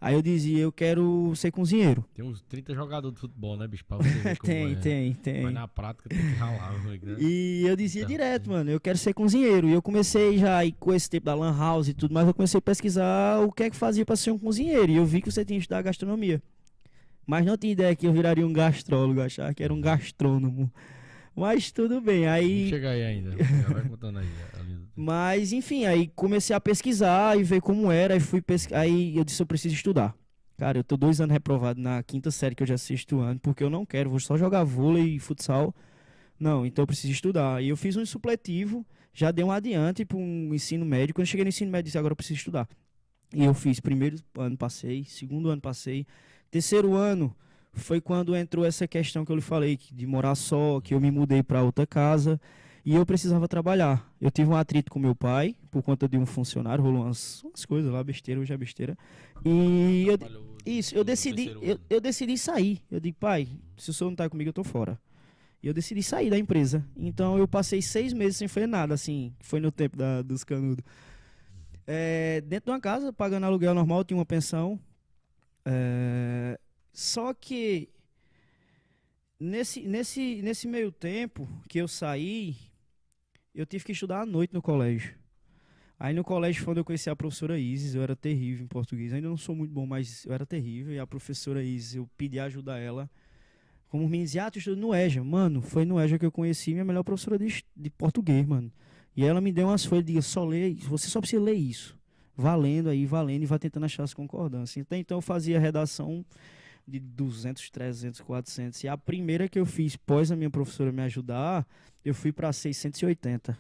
Aí eu dizia, eu quero ser cozinheiro. Tem uns 30 jogadores de futebol, né, bicho? Pra você ver tem, é. tem, tem. Mas na prática tem que ralar. Né? E eu dizia então, direto, mano, eu quero ser cozinheiro. E eu comecei já, aí, com esse tempo da Lan House e tudo mais, eu comecei a pesquisar o que é que fazia pra ser um cozinheiro. E eu vi que você tinha que estudar gastronomia. Mas não tinha ideia que eu viraria um gastrólogo, achava que era um gastrônomo. Mas tudo bem, aí. Chega aí ainda. Vai contando aí. Mas, enfim, aí comecei a pesquisar e ver como era. E fui pesquisar. Aí eu disse: eu preciso estudar. Cara, eu tô dois anos reprovado na quinta série que eu já assisto ano, porque eu não quero, vou só jogar vôlei e futsal. Não, então eu preciso estudar. E eu fiz um supletivo, já dei um adiante para um ensino médio. Quando eu cheguei no ensino médio, disse: agora eu preciso estudar. E eu fiz primeiro ano, passei, segundo ano, passei. Terceiro ano foi quando entrou essa questão que eu lhe falei, de morar só, que eu me mudei para outra casa e eu precisava trabalhar. Eu tive um atrito com meu pai por conta de um funcionário, rolou umas, umas coisas lá, besteira, hoje é besteira. E eu, isso, eu decidi, eu, eu, decidi sair. Eu digo, pai, se o senhor não tá comigo, eu tô fora. E eu decidi sair da empresa. Então eu passei seis meses sem fazer nada, assim, foi no tempo da, dos canudos. É, dentro de uma casa, pagando aluguel normal, tinha uma pensão. É, só que nesse, nesse, nesse meio tempo que eu saí, eu tive que estudar à noite no colégio. Aí no colégio foi onde eu conheci a professora Isis, eu era terrível em português. Ainda não sou muito bom, mas eu era terrível. E a professora Isis, eu pedi ajuda a ela. Como me dizia, ah, tu no EJA. Mano, foi no EJA que eu conheci minha melhor professora de, de português, mano. E ela me deu umas folhas disse, só lê, você só precisa ler isso. Valendo aí, valendo, e vai tentando achar as concordâncias. Então, então eu fazia redação de 200, 300, 400. E a primeira que eu fiz, pós a minha professora me ajudar, eu fui para 680.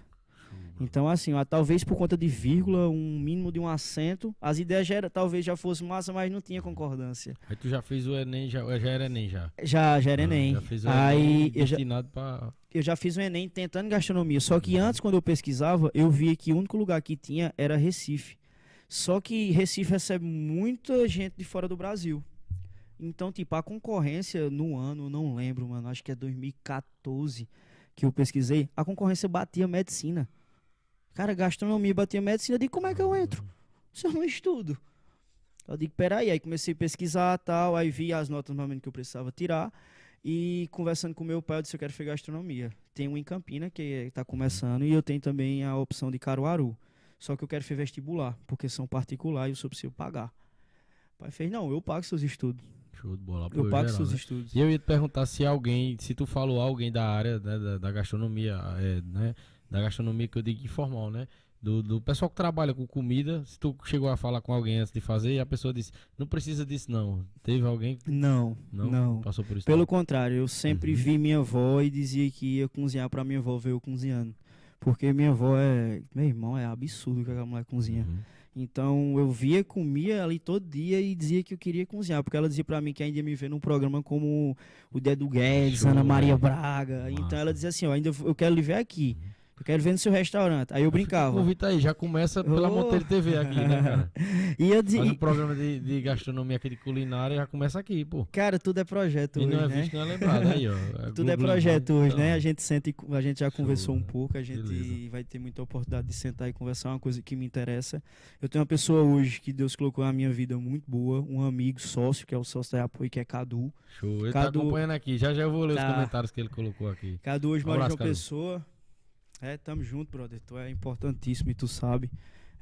Então, assim, ó, talvez por conta de vírgula, um mínimo de um acento, as ideias já era, talvez já fosse massa, mas não tinha concordância. Aí tu já fez o Enem, já, já era Enem já? Já, já era ah, Enem. Já fez o Aí, Enem eu já, pra... eu já fiz o Enem tentando gastronomia, só que antes, quando eu pesquisava, eu via que o único lugar que tinha era Recife. Só que Recife recebe muita gente de fora do Brasil. Então, tipo, a concorrência no ano, não lembro, mano, acho que é 2014 que eu pesquisei, a concorrência batia medicina. Cara, gastronomia batia medicina, eu digo, como é que eu entro? Se eu não estudo. Eu digo, peraí, aí comecei a pesquisar tal, aí vi as notas normalmente que eu precisava tirar. E conversando com meu pai, eu disse, eu quero fazer gastronomia. Tem um em Campina, que está começando, e eu tenho também a opção de Caruaru. Só que eu quero fazer vestibular, porque são particular e eu só preciso pagar. O pai fez, não, eu pago seus estudos. Show de bola. Eu pago geral, seus né? estudos. E eu ia te perguntar se alguém, se tu falou alguém da área né, da, da, gastronomia, é, né? Da gastronomia que eu digo informal, né? Do, do pessoal que trabalha com comida, se tu chegou a falar com alguém antes de fazer e a pessoa disse, não precisa disso não. Teve alguém. Não, não, não. Passou por isso? Pelo não. contrário, eu sempre uhum. vi minha avó e dizia que ia cozinhar pra minha avó ver eu cozinhando. Porque minha avó é... Meu irmão, é absurdo que a mulher cozinha. Uhum. Então eu via, comia ali todo dia e dizia que eu queria cozinhar, porque ela dizia para mim que ainda ia me ver num programa como o Dedo Guedes, Show, Ana Maria Braga. Massa. Então ela dizia assim, ó, ainda eu quero lhe ver aqui. Uhum. Eu quero ver no seu restaurante. Aí eu brincava. Convite aí, já começa pela oh. Monteiro TV aqui, né, cara? E eu Faz um programa de, de gastronomia aqui de culinária já começa aqui, pô. Cara, tudo é projeto e hoje, não é visto, não é lembrado aí, ó. É tudo é projeto hoje, né? então. A gente senta e, a gente já Show, conversou um pouco, a gente beleza. vai ter muita oportunidade de sentar e conversar, uma coisa que me interessa. Eu tenho uma pessoa hoje que Deus colocou na minha vida muito boa, um amigo, sócio, que é o sócio da apoio, que é Cadu. Show, ele tá Cadu, tá acompanhando aqui, já já eu vou ler tá. os comentários que ele colocou aqui. Cadu hoje um mora em Pessoa é, tamo junto, brother. Tu é importantíssimo e tu sabe.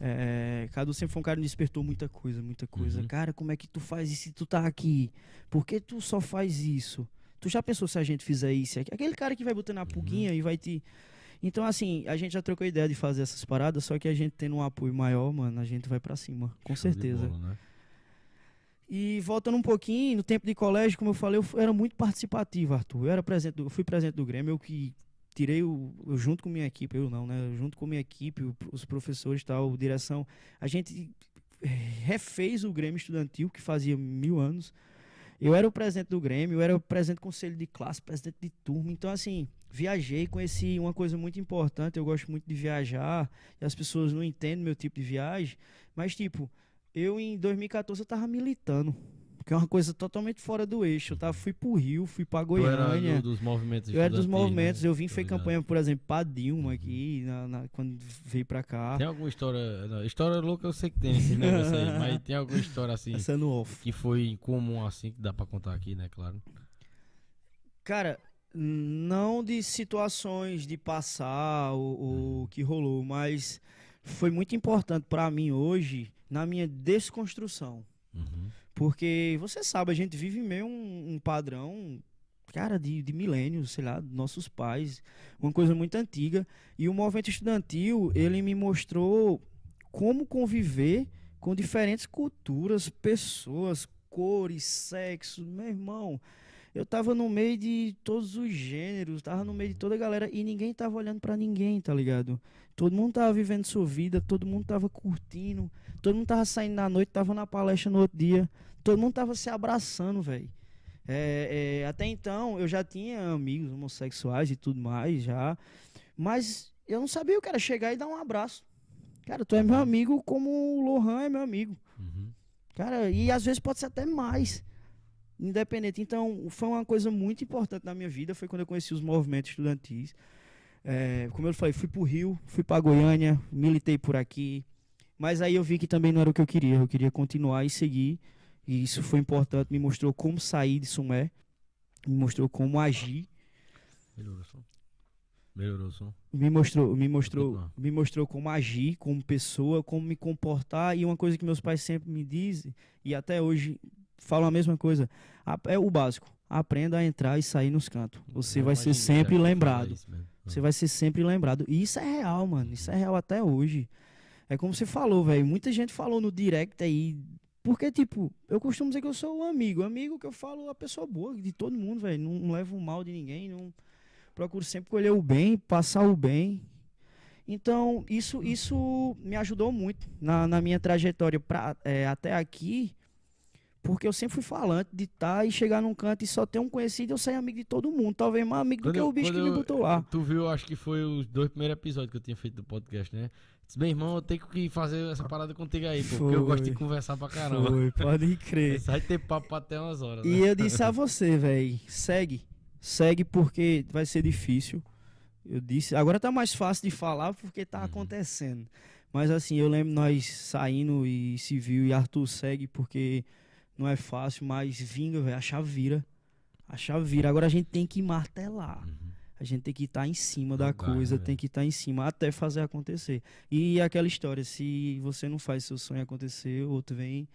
É, Cadu sempre foi um cara que me despertou muita coisa, muita coisa. Uhum. Cara, como é que tu faz isso se tu tá aqui? Por que tu só faz isso? Tu já pensou se a gente fizer isso? Aquele cara que vai botando a pulguinha uhum. e vai te. Então, assim, a gente já trocou ideia de fazer essas paradas, só que a gente tendo um apoio maior, mano, a gente vai para cima, com Show certeza. Bola, né? E voltando um pouquinho, no tempo de colégio, como eu falei, eu era muito participativo, Arthur. Eu era presente, do, eu fui presente do Grêmio, eu que tirei o eu, junto com minha equipe, eu não, né? Junto com minha equipe, os professores tal, direção, a gente refez o Grêmio Estudantil que fazia mil anos. Eu era o presidente do Grêmio, eu era o presidente do conselho de classe, presidente de turma. Então, assim, viajei, conheci uma coisa muito importante. Eu gosto muito de viajar e as pessoas não entendem meu tipo de viagem. Mas, tipo, eu em 2014 eu tava militando que é uma coisa totalmente fora do eixo. Tá? Fui pro Rio, fui pra Goiânia. era dos movimentos Eu era dos movimentos. Né? Eu vim fez campanha, por exemplo, pra Dilma aqui, na, na, quando veio pra cá. Tem alguma história. Não, história louca eu sei que tem esse negócio aí, mas tem alguma história assim. Passando off. Que foi incomum assim, que dá pra contar aqui, né, claro. Cara, não de situações de passar o, o que rolou, mas foi muito importante para mim hoje na minha desconstrução. Uhum. Porque você sabe, a gente vive meio um, um padrão cara, de, de milênios, sei lá, nossos pais, uma coisa muito antiga. E o movimento estudantil, ele me mostrou como conviver com diferentes culturas, pessoas, cores, sexo, meu irmão. Eu tava no meio de todos os gêneros, tava no meio de toda a galera e ninguém tava olhando para ninguém, tá ligado? Todo mundo tava vivendo sua vida, todo mundo tava curtindo, todo mundo tava saindo na noite, tava na palestra no outro dia, todo mundo tava se abraçando, velho. É, é, até então eu já tinha amigos homossexuais e tudo mais já, mas eu não sabia o que era chegar e dar um abraço. Cara, tu é meu amigo como o Lohan é meu amigo. Uhum. Cara, e às vezes pode ser até mais independente. Então, foi uma coisa muito importante na minha vida, foi quando eu conheci os movimentos estudantis. É, como eu falei, fui pro Rio, fui para Goiânia, militei por aqui, mas aí eu vi que também não era o que eu queria, eu queria continuar e seguir, e isso foi importante, me mostrou como sair de Sumé, me mostrou como agir. Melhorou som. Melhorou som. Me mostrou, me mostrou, me mostrou como agir como pessoa, como me comportar, e uma coisa que meus pais sempre me dizem, e até hoje falam a mesma coisa. É o básico. Aprenda a entrar e sair nos cantos. Você vai ser sempre lembrado. Você vai ser sempre lembrado. E isso é real, mano. Isso é real até hoje. É como você falou, velho. Muita gente falou no direct aí. Porque, tipo, eu costumo dizer que eu sou um amigo. Amigo que eu falo a pessoa boa de todo mundo, velho. Não, não levo mal de ninguém. Não procuro sempre colher o bem, passar o bem. Então, isso, isso me ajudou muito na, na minha trajetória pra, é, até aqui. Porque eu sempre fui falante de estar tá e chegar num canto e só ter um conhecido, eu sair amigo de todo mundo. Talvez mais amigo quando do que eu, o bicho que me botou lá. Tu viu, acho que foi os dois primeiros episódios que eu tinha feito do podcast, né? Meu irmão, eu tenho que fazer essa parada contigo aí, pô, porque eu gosto de conversar pra caramba. Foi, pode crer. Vai ter papo até umas horas. E né? eu disse a você, velho, segue. Segue porque vai ser difícil. Eu disse, agora tá mais fácil de falar porque tá uhum. acontecendo. Mas assim, eu lembro nós saindo e se viu e Arthur segue porque não é fácil, mas vinga, velho. A chave vira. A chave vira. Agora a gente tem que martelar. Uhum. A gente tem que estar tá em cima da coisa, tem que estar tá em cima até fazer acontecer. E aquela história, se você não faz seu sonho acontecer, outro vem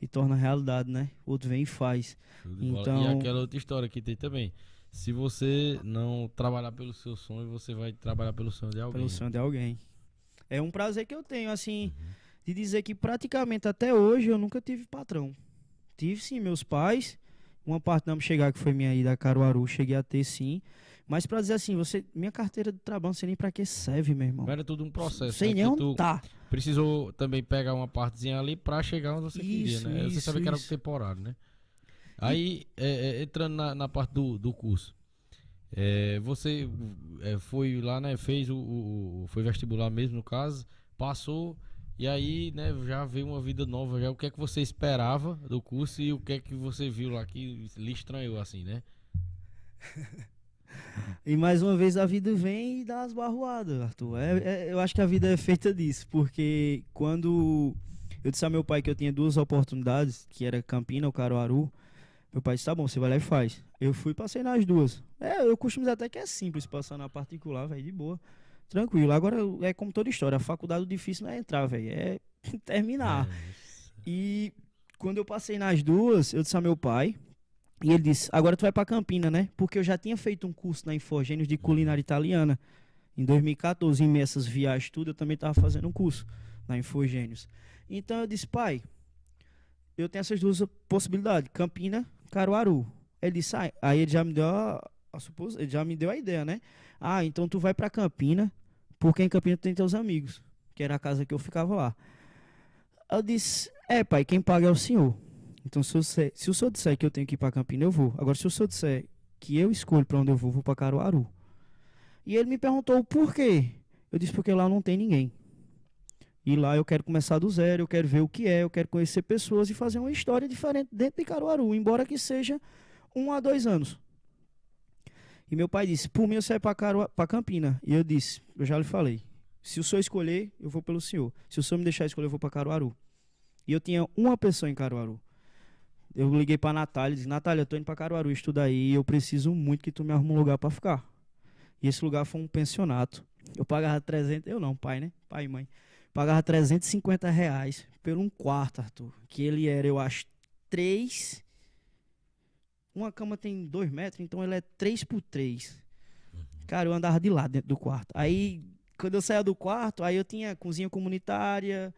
e torna realidade, né? Outro vem e faz. Então... E aquela outra história que tem também. Se você não trabalhar pelo seu sonho, você vai trabalhar pelo sonho de alguém. Pelo sonho de alguém. É um prazer que eu tenho, assim, uhum. de dizer que praticamente até hoje eu nunca tive patrão. Tive sim, meus pais. Uma parte não chegar, que foi minha ida a Caruaru, cheguei a ter sim. Mas pra dizer assim, você, minha carteira de trabalho, não sei nem pra que serve, meu irmão. Era tudo um processo. Sei né? nem onde tá. Precisou também pegar uma partezinha ali pra chegar onde você isso, queria, né? Isso, você sabia que era temporário, né? Aí, é, é, entrando na, na, parte do, do curso, é, você é, foi lá, né? Fez o, o, Foi vestibular mesmo, no caso, passou e aí, né, já veio uma vida nova, já o que é que você esperava do curso e o que é que você viu lá que lhe estranhou assim, né? e mais uma vez a vida vem e dá as barroadas, Arthur. É, é, eu acho que a vida é feita disso, porque quando eu disse a meu pai que eu tinha duas oportunidades, que era Campina ou Caruaru, meu pai disse, tá bom, você vai lá e faz. Eu fui e passei nas duas. É, eu costumo dizer até que é simples passar na particular, vai de boa. Tranquilo. Agora é como toda história. A faculdade o difícil não é entrar, velho. É terminar. É e quando eu passei nas duas, eu disse a meu pai. E ele disse: Agora tu vai pra Campina, né? Porque eu já tinha feito um curso na Infogênios de culinária italiana. Em 2014, em essas viagens, tudo, eu também tava fazendo um curso na Infogênios. Então eu disse: Pai, eu tenho essas duas possibilidades: Campina, Caruaru. Ele disse: ah, Aí ele já me deu a, a ele já me deu a ideia, né? Ah, então tu vai pra Campina, porque em Campina tem teus amigos, que era a casa que eu ficava lá. Eu disse, é pai, quem paga é o senhor. Então se, se o senhor disser que eu tenho que ir pra Campina, eu vou. Agora se o senhor disser que eu escolho para onde eu vou, vou pra Caruaru. E ele me perguntou por quê. Eu disse porque lá não tem ninguém. E lá eu quero começar do zero, eu quero ver o que é, eu quero conhecer pessoas e fazer uma história diferente dentro de Caruaru, embora que seja um a dois anos. E meu pai disse: Por mim, eu saio para Campina. E eu disse: Eu já lhe falei. Se o senhor escolher, eu vou pelo senhor. Se o senhor me deixar escolher, eu vou para Caruaru. E eu tinha uma pessoa em Caruaru. Eu liguei para Natália e disse: Natália, eu tô indo para Caruaru estudar aí. Eu preciso muito que tu me arrume um lugar para ficar. E esse lugar foi um pensionato. Eu pagava 300, eu não, pai, né? Pai e mãe. Pagava 350 reais por um quarto, Arthur. Que ele era, eu acho, três uma cama tem dois metros, então ela é três por três. Cara, eu andava de lado dentro do quarto. Aí, quando eu saía do quarto, aí eu tinha cozinha comunitária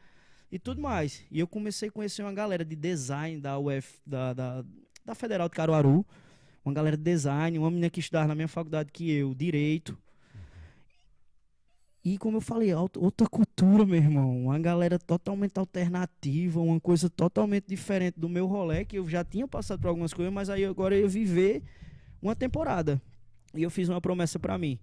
e tudo mais. E eu comecei a conhecer uma galera de design da UF, da, da, da Federal de Caruaru. Uma galera de design, uma menina que estudava na minha faculdade que eu, direito. E como eu falei, outra cultura, meu irmão. Uma galera totalmente alternativa, uma coisa totalmente diferente do meu rolê, que eu já tinha passado por algumas coisas, mas aí agora eu ia viver uma temporada. E eu fiz uma promessa para mim.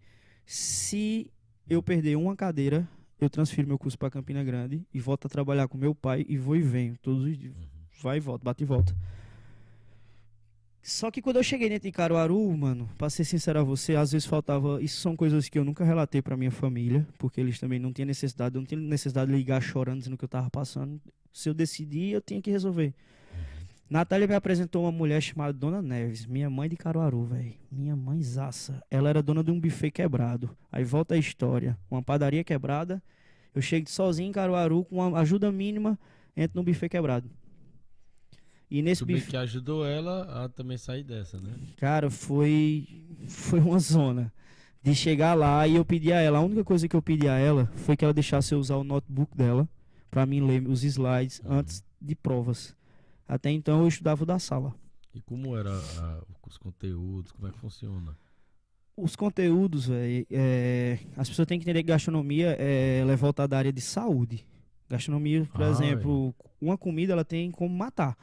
Se eu perder uma cadeira, eu transfiro meu curso para Campina Grande e volto a trabalhar com meu pai e vou e venho todos os dias. Uhum. Vai e volta, bate e volta. Só que quando eu cheguei dentro de Caruaru, mano, pra ser sincero a você, às vezes faltava. Isso são coisas que eu nunca relatei pra minha família, porque eles também não tinham necessidade, eu não tinha necessidade de ligar chorando dizendo que eu tava passando. Se eu decidir, eu tinha que resolver. Natália me apresentou uma mulher chamada Dona Neves, minha mãe de Caruaru, velho. Minha mãe zaça. Ela era dona de um buffet quebrado. Aí volta a história. Uma padaria quebrada. Eu chego sozinho em Caruaru com uma ajuda mínima, entro no buffet quebrado. E nesse Tudo bif... que ajudou ela a também sair dessa, né? Cara, foi foi uma zona de chegar lá e eu pedi a ela, a única coisa que eu pedi a ela foi que ela deixasse eu usar o notebook dela para mim ler os slides uhum. antes de provas. Até então eu estudava da sala. E como era a, os conteúdos, como é que funciona? Os conteúdos, velho, é, as pessoas têm que entender que gastronomia é, ela é voltada à área de saúde. Gastronomia, por ah, exemplo, véio. uma comida ela tem como matar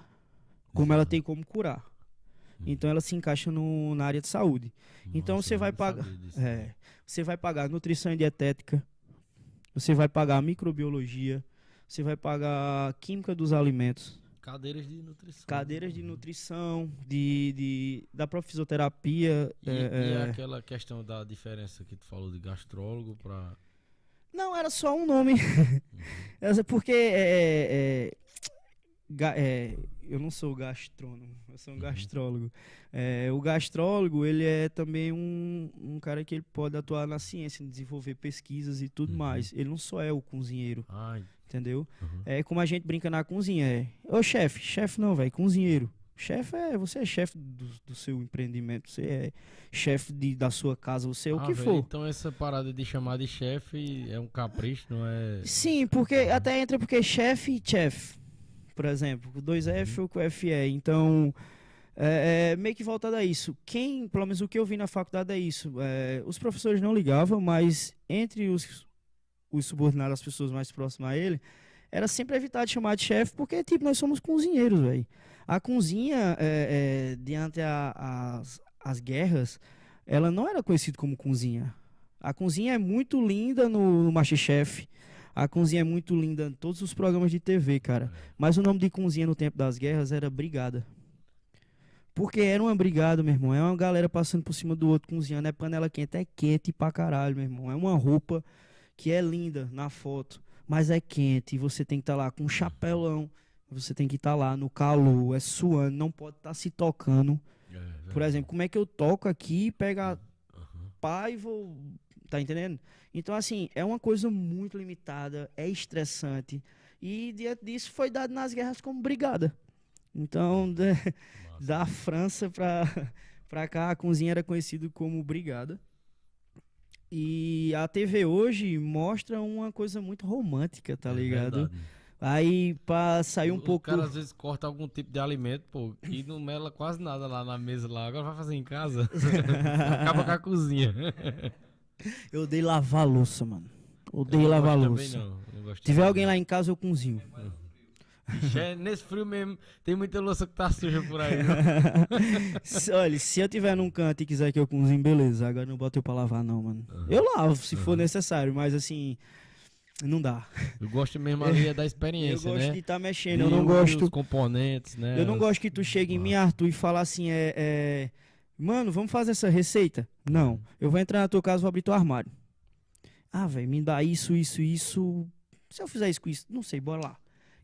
como ela tem como curar. Hum. Então ela se encaixa no, na área de saúde. Nossa, então você vai pagar, é, você vai pagar nutrição e dietética, você vai pagar microbiologia, você vai pagar química dos alimentos, cadeiras de nutrição, cadeiras de nutrição, de, de da própria fisioterapia. E, é, e é... aquela questão da diferença que tu falou de gastrólogo para não, era só um nome. Uhum. Porque é, é, é, eu não sou gastrônomo, eu sou um uhum. gastrólogo. É, o gastrólogo, ele é também um, um cara que ele pode atuar na ciência, desenvolver pesquisas e tudo uhum. mais. Ele não só é o cozinheiro, Ai. Entendeu? Uhum. É como a gente brinca na cozinha, é, ô chefe, chefe não, velho, cozinheiro. Chefe é, você é chefe do, do, seu empreendimento, você é chefe da sua casa, você é o ah, que véio, for. Então essa parada de chamar de chefe é um capricho, não é? Sim, porque até entra porque chefe e chefe por exemplo, o 2F ou com o FE. Então, é, é, meio que voltado a isso. Quem, pelo menos o que eu vi na faculdade é isso. É, os professores não ligavam, mas entre os, os subordinados, as pessoas mais próximas a ele, era sempre evitar de chamar de chefe, porque, tipo, nós somos cozinheiros, velho. A cozinha, é, é, diante as, as guerras, ela não era conhecida como cozinha. A cozinha é muito linda no, no Masterchef. A cozinha é muito linda em todos os programas de TV, cara. Mas o nome de cozinha no tempo das guerras era Brigada. Porque era uma brigada, meu irmão. É uma galera passando por cima do outro, cozinhando. É panela quente, é quente pra caralho, meu irmão. É uma roupa que é linda na foto, mas é quente. E você tem que estar tá lá com um chapelão. Você tem que estar tá lá no calor, é suando, não pode estar tá se tocando. É, por exemplo, como é que eu toco aqui, pega uhum. pá e vou. Tá entendendo? Então, assim, é uma coisa muito limitada, é estressante. E diante disso foi dado nas guerras como brigada. Então, de, da França para cá, a cozinha era conhecida como brigada. E a TV hoje mostra uma coisa muito romântica, tá é ligado? Verdade. Aí, pra sair um o pouco. O cara às vezes corta algum tipo de alimento, pô, que não mela quase nada lá na mesa lá. Agora vai fazer em casa. Acaba com a cozinha. Eu odeio lavar louça, mano. Odeio lavar louça. Não, não Tiver alguém lá em casa, eu cozinho. É, nesse frio mesmo, tem muita louça que tá suja por aí. Olha, se eu tiver num canto e quiser que eu cozinhe, beleza. Agora não boto eu pra lavar, não, mano. Uhum. Eu lavo, se uhum. for necessário, mas assim, não dá. Eu gosto mesmo ali é da experiência, Eu gosto né? de estar tá mexendo. eu não gosto. Os componentes, né? Eu não gosto que tu chegue em mim, Arthur, e fala assim, é, é Mano, vamos fazer essa receita? Não. Eu vou entrar na tua casa e vou abrir teu armário. Ah, velho, me dá isso, isso, isso. Se eu fizer isso com isso, não sei, bora lá.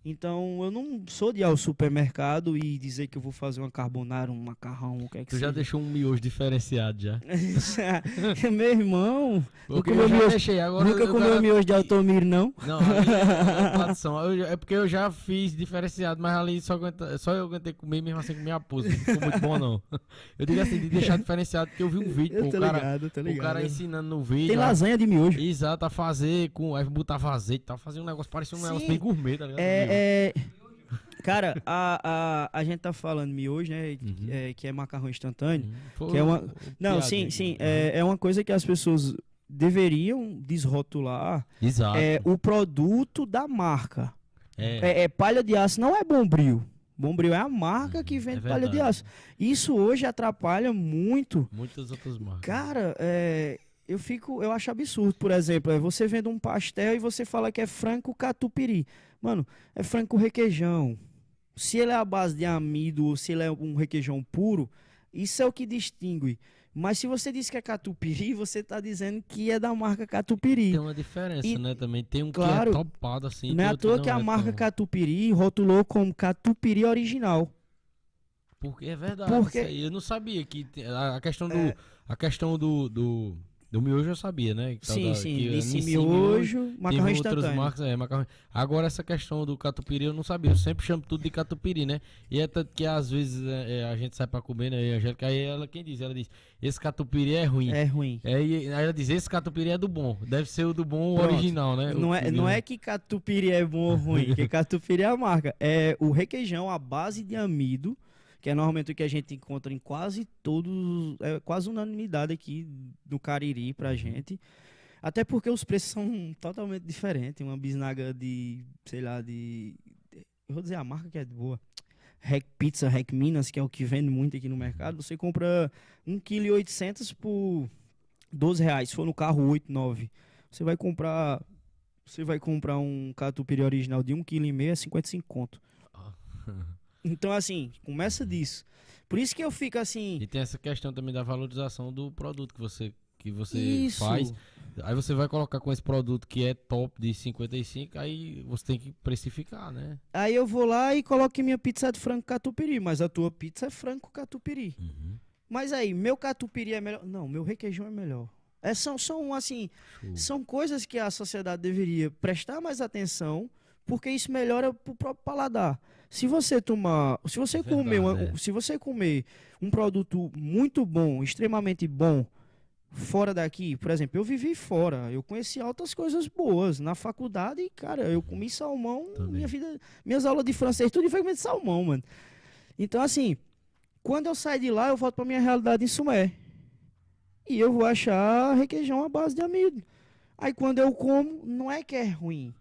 Então, eu não sou de ir ao supermercado e dizer que eu vou fazer uma carbonara, um macarrão, o que é que Tu já seja. deixou um miojo diferenciado já. Meu irmão, Porque comeu eu já deixei, agora nunca eu comeu miojo de Altomiro, não? Não, ali é É porque eu já fiz diferenciado, mas ali só, aguenta, só eu aguentei comer mesmo assim com minha pose. Não ficou muito bom, não. Eu digo assim, de deixar diferenciado, porque eu vi um vídeo, Eu tô o cara, ligado, o cara ensinando no vídeo. Tem lasanha de miojo. Exato, a fazer com. Aí botava azeite tal, fazia um negócio, parecia um Sim. negócio bem gourmet, tá ligado? É, é... Cara, a, a, a gente tá falando miojo, né? Uhum. é, que é macarrão instantâneo. Foi que é uma- Não, sim, sim. né? É, é uma coisa que as pessoas deveriam desrotular. Exato. É o produto da marca. É, É, é palha de aço, não é bombril. Bombril é a marca que Uhum, vende é palha de aço. Isso hoje atrapalha muito. Muitas outras marcas. Cara, é, eu fico, eu acho absurdo, por exemplo, é você vende um pastel e você fala que é frango catupiry. Mano, é frango com requeijão. Se ele é a base de amido ou se ele é um requeijão puro, isso é o que distingue. Mas se você diz que é catupiry, você tá dizendo que é da marca catupiry. Tem uma diferença, E- né? Também tem um claro, que é topado assim. não é à toa que a é marca tão- catupiry rotulou como catupiry original. Porque é verdade. Porque-. Eu não sabia que a questão do É. a questão do, do do miojo eu sabia, né? Que Sim, da- sim, que Nissin Nissin miojo, macarrão instantâneo. marcas, é, macarrão. Agora essa questão do catupiry eu não sabia. Eu sempre chamo tudo de catupiry, né? E é tanto que às vezes é, é, a gente sai pra comer, né? E a Angélica, aí ela quem diz? Ela diz: "Esse catupiry é ruim". É ruim. É, aí ela diz: "Esse catupiry é do bom". Deve ser o do bom Pronto. original, né? O Não é, que- não é que catupiry é bom ou ruim, que catupiry é a marca. É o requeijão à base de amido, que é normalmente o que a gente encontra em quase todos, é quase unanimidade aqui no Cariri pra gente. Até porque os preços são totalmente diferentes. Uma bisnaga de, sei lá, de. Eu vou dizer a marca que é boa. Rec Pizza, Rec Minas, que é o que vende muito aqui no mercado. Você compra 1,8 kg por 12 reais. Se for no carro, 8, 9. Você vai comprar. Você vai comprar um catupiry original de 1,5 kg, é 55 conto. Então, assim, começa disso. Por isso que eu fico assim. E tem essa questão também da valorização do produto que você que você Isso. faz. Aí você vai colocar com esse produto que é top de 55, aí você tem que precificar, né? Aí eu vou lá e coloco minha pizza de frango catupiry, mas a tua pizza é frango catupiry. Mas aí, meu catupiry é melhor. Não, meu requeijão é melhor. É, são, são, assim, Show. são coisas que a sociedade deveria prestar mais atenção, porque isso melhora pro próprio paladar. Se você tomar, se você É comer, uma- verdade, é. se você comer um produto muito bom, extremamente bom, fora daqui, por exemplo, eu vivi fora, eu conheci altas coisas boas na faculdade, e, cara, eu comi salmão, Também. minha vida, minhas aulas de francês, tudo foi comer salmão, mano. Então assim, quando eu sair de lá, eu volto pra minha realidade em Sumé. E eu vou achar requeijão à base de amido. Aí quando eu como, não é que é ruim.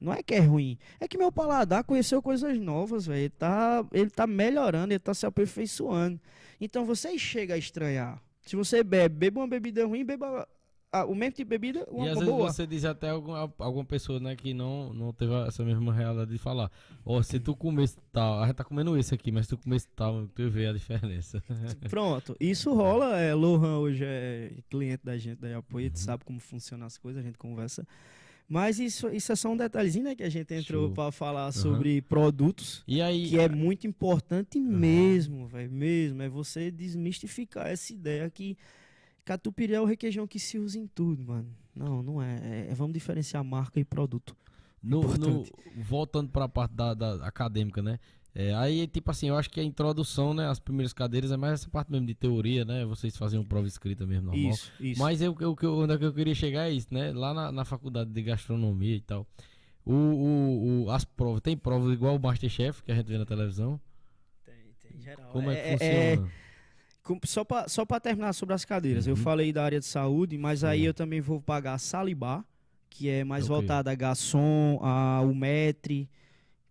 Não é que é ruim. É que meu paladar conheceu coisas novas, velho. Ele tá, ele tá melhorando, ele tá se aperfeiçoando. Então você chega a estranhar. Se você bebe, beba uma bebida ruim, beba ah, o mesmo tipo de bebida, uma e às boa. vezes você diz até alguma, alguma pessoa, né, que não, não teve essa mesma realidade de falar. Ó, se tu comesse tal, a gente tá comendo esse aqui, mas se tu comesse tal, tu vê a diferença. Pronto, isso rola. É, Lohan hoje é cliente da gente da Apoio, Uhum. sabe como funcionam as coisas, a gente conversa. Mas isso, isso é só um detalhezinho, né? Que a gente entrou para falar sobre produtos, E aí, que é muito importante mesmo, velho, mesmo. É você desmistificar essa ideia que catupiry é o requeijão que se usa em tudo, mano. Não, não é. É- é- vamos diferenciar marca e produto. no, no- voltando pra parte da, da acadêmica, né? É, aí, tipo assim, eu acho que a introdução, né? As primeiras cadeiras é mais essa parte mesmo de teoria, né? Vocês faziam prova escrita mesmo, normal. Isso, isso. Mas eu, eu, eu, onde é que eu queria chegar é isso, né? Lá na, na faculdade de gastronomia e tal. O, o, o- as provas, tem provas igual o Masterchef que a gente vê na televisão? Tem, tem geral. Como é, que é, funciona? Com- Só para só pra terminar sobre as cadeiras, eu Uhum. falei da área de saúde, mas aí eu também vou pagar a Salibá, que é mais É o quê? voltada a garçom, a o metre,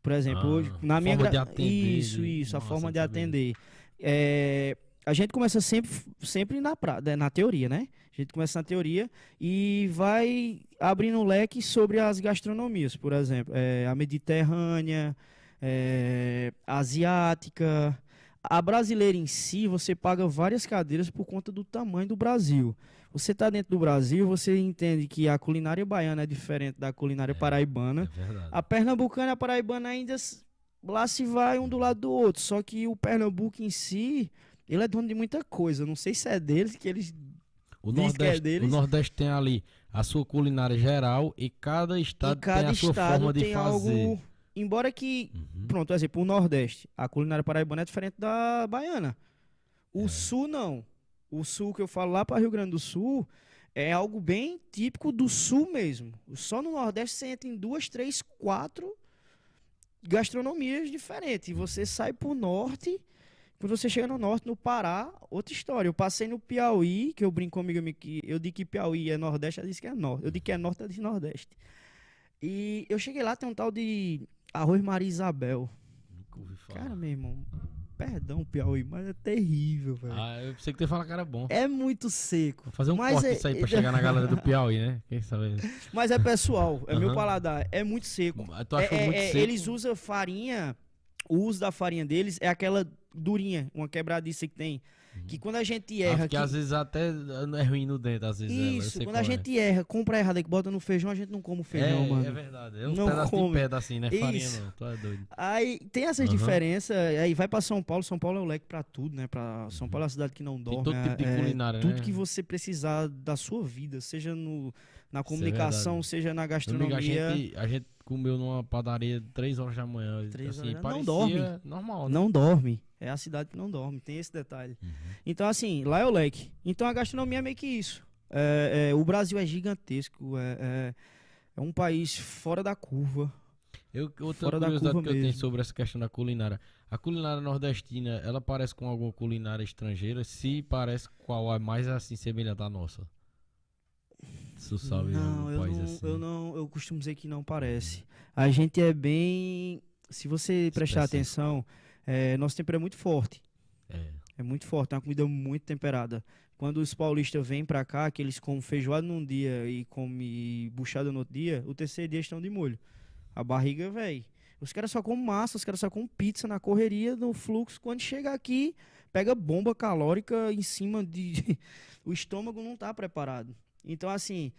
por exemplo, Ah, hoje na minha forma de atender, isso, de- isso, a Nossa, forma de atender. É, a gente começa sempre sempre na pra, né, na teoria, né? A gente começa na teoria e vai abrindo um leque sobre as gastronomias, por exemplo, é, a mediterrânea, é, a asiática, a brasileira em si, você paga várias cadeiras por conta do tamanho do Brasil. Você tá dentro do Brasil, você entende que a culinária baiana é diferente da culinária paraibana. É verdade. A pernambucana e a paraibana ainda lá se vai um do lado do outro. Só que o Pernambuco em si, ele é dono de muita coisa. Não sei se é deles que eles. O é Nordeste, deles. o Nordeste tem ali a sua culinária geral e cada estado em cada tem a sua estado forma de fazer. algo. Embora que Uhum. Pronto, exemplo, o Nordeste. A culinária paraibana é diferente da baiana. O É. Sul, não. O Sul que eu falo lá para Rio Grande do Sul é algo bem típico do Sul mesmo. Só no Nordeste você entra em duas, três, quatro gastronomias diferentes. E você sai pro Norte. Quando você chega no Norte, no Pará, outra história. Eu passei no Piauí, que eu brinco comigo que eu digo que Piauí é Nordeste, ela disse que é Norte. Eu digo que é Norte, ela disse Nordeste. E eu cheguei lá, tem um tal de arroz Maria Isabel. Nunca ouvi falar. Cara, meu irmão, perdão, Piauí, mas é terrível, velho. ah, eu pensei que tu ia falar que era bom. É muito seco. Vou fazer um mas corte é- disso aí pra chegar na galera do Piauí, né? Quem sabe? Mas é pessoal, é meu Aham. paladar. É muito seco. Tu É- achou é- muito é, seco? Eles usam farinha, o uso da farinha deles é aquela durinha, uma quebradiça que tem. Que quando a gente Ah, erra. porque que- às vezes até é ruim no dente, às vezes. Isso, quando a é. gente erra, compra errado que bota no feijão, a gente não come o feijão, é, mano. É verdade. É uns Não pedaços come. de pedra assim, né? Farinha Isso. não. Tu é doido. Aí tem essas Aham. diferenças, aí vai pra São Paulo, São Paulo é o leque pra tudo, né? Pra São Paulo é uma cidade que não dorme. todo tipo de é- é culinária, Tudo né? que você precisar da sua vida, seja no, na é comunicação, seja na Amigo, gastronomia. a gente, a gente comeu numa padaria 3 horas da manhã. Três assim, horas não dorme. normal, né? Não dorme. É a cidade que não dorme, tem esse detalhe. Uhum. Então, assim, lá é o leque. Então a gastronomia é meio que isso. É, é, o Brasil é gigantesco, é, é, é um país fora da curva. Eu, outra Fora da curiosidade curva que eu tenho mesmo. sobre essa questão da culinária. A culinária nordestina, ela parece com alguma culinária estrangeira? Se parece, qual é mais assim semelhante à nossa? Se tu sabe não, eu não, assim. eu não, eu costumo dizer que não parece. A gente é bem, se você prestar Específico. atenção, é, nosso tempero é muito forte. É. É muito forte, é uma comida muito temperada. Quando os paulistas vêm pra cá, que eles comem feijoada num dia e comem buchada no outro dia, o terceiro dia estão de molho. A barriga, velho. Os caras só comem massa, os caras só comem pizza na correria, no fluxo. Quando chega aqui, pega bomba calórica em cima de. o estômago não tá preparado. Então, assim,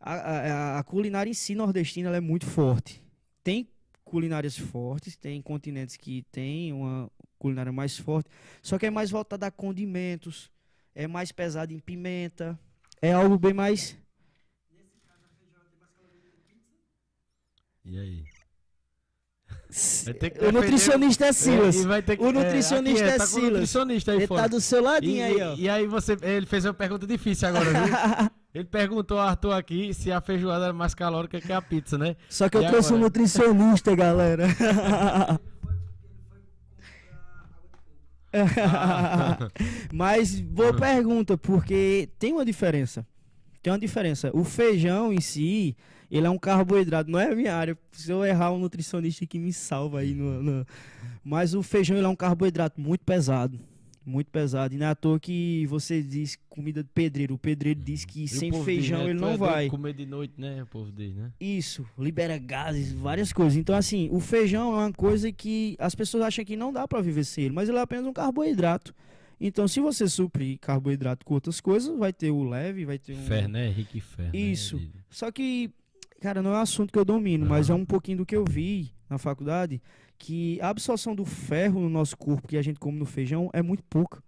a, a- a culinária em si nordestina é muito forte. Tem culinárias fortes, tem continentes que tem uma culinária mais forte, só que é mais voltada a condimentos, é mais pesado em pimenta, é algo bem mais. E aí? Vai ter que O nutricionista é Silas. É, e vai ter que- O nutricionista é tá com o Silas. nutricionista aí Ele fora. tá do seu ladinho e, aí, ó. e- e aí você, ele fez uma pergunta difícil agora, viu? Ele perguntou ao Arthur aqui se a feijoada era mais calórica que a pizza, né? Só que eu E trouxe um agora? nutricionista, galera. Ah. Mas boa pergunta, porque tem uma diferença. Tem uma diferença. O feijão em si, ele é um carboidrato, não é a minha área. Se eu errar, um nutricionista que me salva aí. No, no- Mas o feijão ele é um carboidrato muito pesado. Muito pesado. E não é toa que você diz comida de pedreiro. O pedreiro diz que E sem diz, feijão né, ele tu não é vai. comer de noite, né? O povo diz, né? Isso, libera gases, várias coisas. Então, assim, o feijão é uma coisa que as pessoas acham que não dá pra viver sem ele, mas ele é apenas um carboidrato. Então, se você suprir carboidrato com outras coisas, vai ter o leve, vai ter um. Fer, né? Rick Fer. né? Isso. Ele- Só que, cara, não é um assunto que eu domino, mas é um pouquinho do que eu vi na faculdade, que a absorção do ferro no nosso corpo que a gente come no feijão é muito pouca.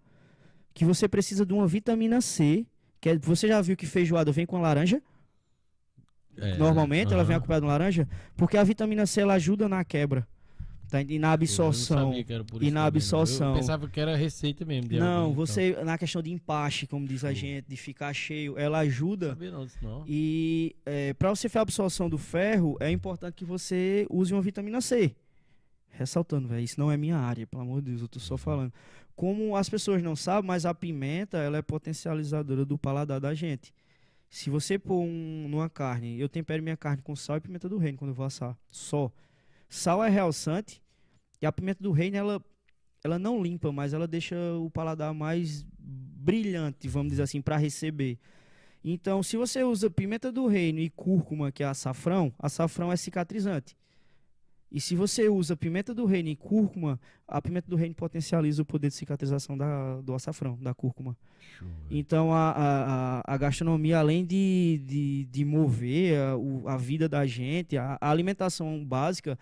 Que você precisa de uma vitamina C, que é- você já viu que feijoada vem com laranja? é, Normalmente ela vem acompanhada de laranja, porque a vitamina C ela ajuda na quebra, tá? E na não absorção. e na também, não. absorção. Eu pensava que era receita mesmo. Não, alguém, então. você na questão de empaste, como diz a Show. gente, de ficar cheio, ela Não ajuda. não disso não. E para você fazer a absorção do ferro, é importante que você use uma vitamina C. Ressaltando, velho, isso não é minha área, pelo amor de Deus, eu tô só falando. Como as pessoas não sabem, mas a pimenta, ela é potencializadora do paladar da gente. Se você pôr um, numa carne, eu tempero minha carne com sal e pimenta do reino quando eu vou assar, só. Sal é realçante e a pimenta do reino, ela, ela não limpa, mas ela deixa o paladar mais brilhante, vamos dizer assim, para receber. Então, se você usa pimenta do reino e cúrcuma, que é açafrão, açafrão é cicatrizante. E se você usa pimenta do reino e cúrcuma, a pimenta do reino potencializa o poder de cicatrização da, do açafrão, da cúrcuma. Então a, a, a- gastronomia, além de, de, de mover a, a vida da gente, a, a alimentação básica,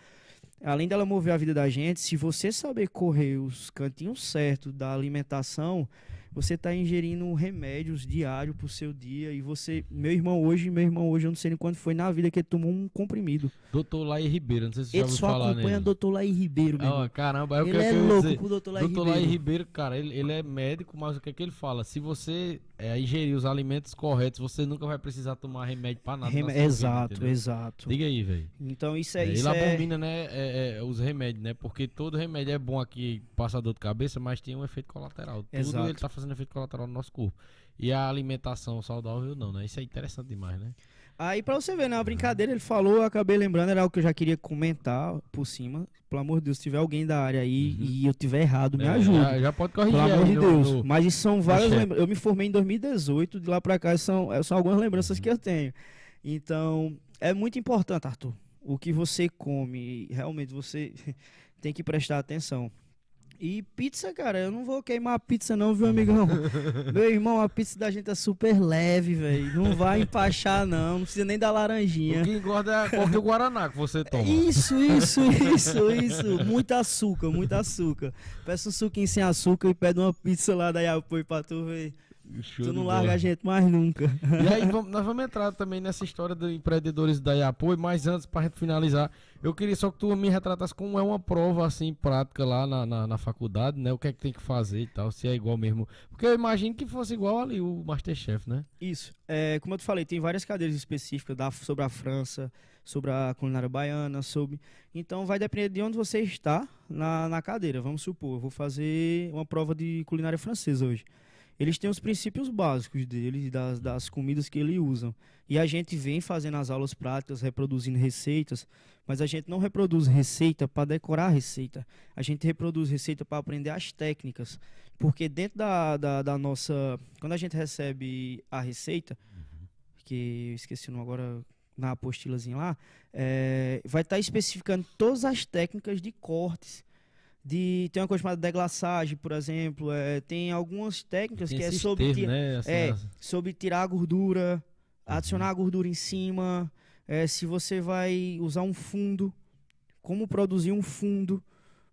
além dela mover a vida da gente, se você saber correr os cantinhos certos da alimentação, você está ingerindo remédios diários pro seu dia. E você, meu irmão hoje, meu irmão hoje, eu não sei nem quando foi na vida que ele tomou um comprimido. Doutor Laí Ribeiro, não sei se você já Ele ouviu só falar acompanha nele. Doutor Laí Ribeiro, meu caramba, é o que Ele é louco dizer. pro Doutor Laí Doutor Laí Ribeiro. Ribeiro, cara, ele, ele é médico, mas o que é que ele fala? Se você é, ingerir os alimentos corretos, você nunca vai precisar tomar remédio pra nada. na Reme- sua vida, exato, exato. Diga aí, velho. Então isso é, É, isso ele é... abomina, né, é, é, os remédios, né? Porque todo remédio é bom aqui, passa dor de cabeça, mas tem um efeito colateral. Tudo Exato. ele tá fazendo efeito colateral no nosso corpo. E a alimentação saudável não, né? Isso é interessante demais, né? Aí pra você ver, né? Uma brincadeira, ele falou, eu acabei lembrando, era algo que eu já queria comentar por cima. Pelo amor de Deus, se tiver alguém da área aí Uhum. e eu tiver errado, me É, ajude. Já, já pode corrigir Pelo amor de Deus. no- Mas isso são várias lembranças. Eu me formei em 2018, de lá pra cá são, são algumas lembranças Uhum. que eu tenho. Então, é muito importante, Arthur. O que você come, realmente você tem que prestar atenção. E pizza, cara, eu não vou queimar a pizza não, viu, amigão? Meu irmão, a pizza da gente é super leve, velho. Não vai empachar não, não precisa nem da laranjinha. O que engorda é qualquer Guaraná que você toma. Isso, isso, isso, isso. Muito açúcar, muito açúcar. Peça um suquinho sem açúcar e pede uma pizza lá da Yapoi pra tu ver. Show tu não bola. larga a gente mais nunca. E aí, vamos- nós vamos entrar também nessa história de empreendedores da Iapoio, mas antes, pra gente finalizar, eu queria só que tu me retratasse como é uma prova, assim, prática lá na, na, na faculdade, né? O que é que tem que fazer e tal, se é igual mesmo. Porque eu imagino que fosse igual ali o Masterchef, né? Isso. É, como eu te falei, tem várias cadeiras específicas da, sobre a França, sobre a culinária baiana, sobre. Então vai depender de onde você está na, na cadeira. Vamos supor, eu vou fazer uma prova de culinária francesa hoje. Eles têm os princípios básicos deles, das, das comidas que eles usam. E a gente vem fazendo as aulas práticas, reproduzindo receitas, mas a gente não reproduz receita para decorar a receita. A gente reproduz receita para aprender as técnicas. Porque dentro da, da, da nossa. Quando a gente recebe a receita, que eu esqueci o nome agora na apostilazinha lá, é, vai estar especificando todas as técnicas de cortes. De, tem uma coisa chamada deglaçagem, por exemplo. é, tem algumas técnicas Tem que é sobre, termos, ti- né? Assim, é, sobre tirar a gordura. Adicionar a gordura em cima, é, se você vai usar um fundo, como produzir um fundo.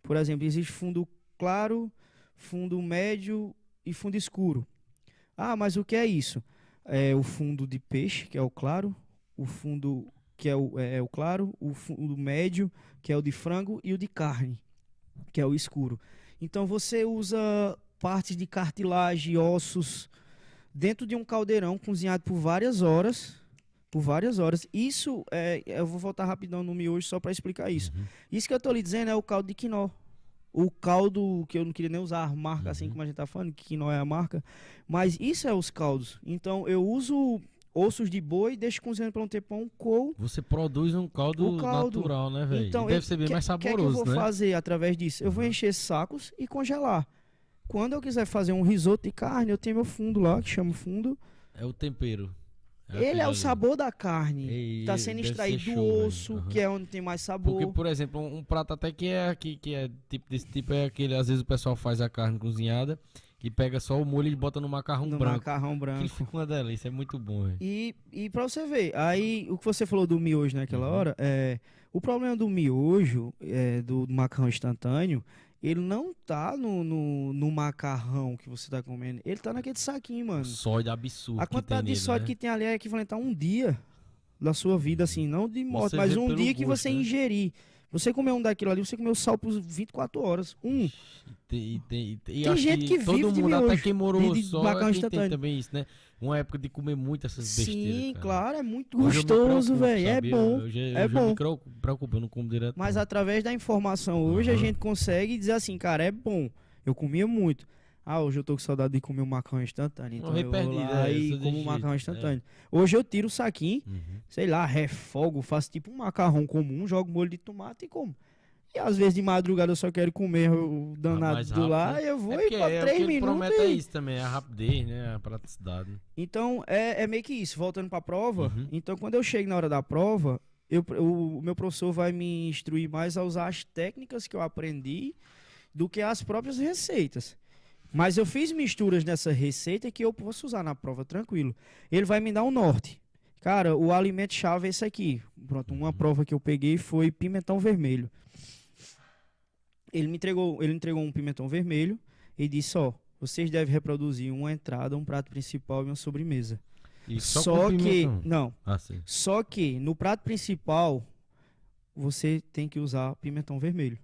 Por exemplo, existe fundo claro, fundo médio e fundo escuro. Ah, mas o que é isso? É o fundo de peixe, que é o claro, o fundo que é o, é, é o claro, o fundo médio, que é o de frango, e o de carne, que é o escuro. Então você usa partes de cartilagem, ossos, dentro de um caldeirão cozinhado por várias horas. Por várias horas. Isso, é, eu vou voltar rapidão no miojo só para explicar isso. Uhum. Isso que eu tô lhe dizendo é o caldo de quinó. O caldo, que eu não queria nem usar a marca assim Uhum. como a gente tá falando, que quinó é a marca. Mas isso é os caldos. Então eu uso ossos de boi, deixo cozinhando por um tempão, coo. Você produz um caldo, O caldo. natural, né, velho? Então, Deve ser bem que- mais O que é que eu saboroso, vou né? fazer através disso? Eu vou Uhum. encher sacos e congelar. Quando eu quiser fazer um risoto de carne, eu tenho meu fundo lá, que chama fundo. É o tempero. Ele aquele é o sabor da carne. Ei, Tá sendo extraído do show, osso, Aham. que é onde tem mais sabor. Porque, por exemplo, um, um prato até que é aqui, que é tipo desse tipo, é aquele, às vezes o pessoal faz a carne cozinhada e pega só o molho e bota no macarrão no branco. macarrão Que branco. fica uma delícia, é muito bom. E, e pra você ver, aí o que você falou do miojo naquela Uhum. hora, é, o problema do miojo, é, do, do macarrão instantâneo, ele não tá no, no, no macarrão que você tá comendo, ele tá naquele saquinho, mano. Sódio absurdo. A que quantidade de sódio né? que tem ali é equivalente a um dia da sua vida, assim, não de morte, mas um dia que gosto, você né? ingerir. Você comeu um daquilo ali, você comeu sal por 24 horas. Um. Tem, tem, tem, Tem gente que todo vive de mundo, até miojo, quem morou de- de só, é quem tem também isso, né? Uma época de comer muito essas besteiras, Sim, claro, é muito Hoje eu gostoso, velho. É bom. Eu é eu já bom. me preocupo, eu não como direto. Mas não. através da informação hoje a Aham. gente consegue dizer assim, cara, é bom. Eu comia muito. Ah, hoje eu tô com saudade de comer um macarrão instantâneo. Então eu vou lá é, e como um macarrão jeito, é. instantâneo. Hoje eu tiro o saquinho, Uhum. sei lá, refogo, faço tipo um macarrão comum, jogo molho de tomate e como. E às vezes de madrugada eu só quero comer o danado do lá e eu vou É e pra é, três minutos. promete é e- isso também, é a rapidez, né? A praticidade. Então é, é meio que isso, voltando pra prova. Uhum. Então quando eu chego na hora da prova, eu, o meu professor vai me instruir mais a usar as técnicas que eu aprendi do que as próprias receitas. Mas eu fiz misturas nessa receita que eu posso usar na prova tranquilo. Ele vai me dar um norte. Cara, o alimento chave é esse aqui. Pronto, uma prova que eu peguei foi pimentão vermelho. Ele me entregou, ele entregou um pimentão vermelho e disse, ó, vocês devem reproduzir uma entrada, um prato principal e uma sobremesa. E Só, com que, não, Ah, só que no prato principal você tem que usar pimentão vermelho.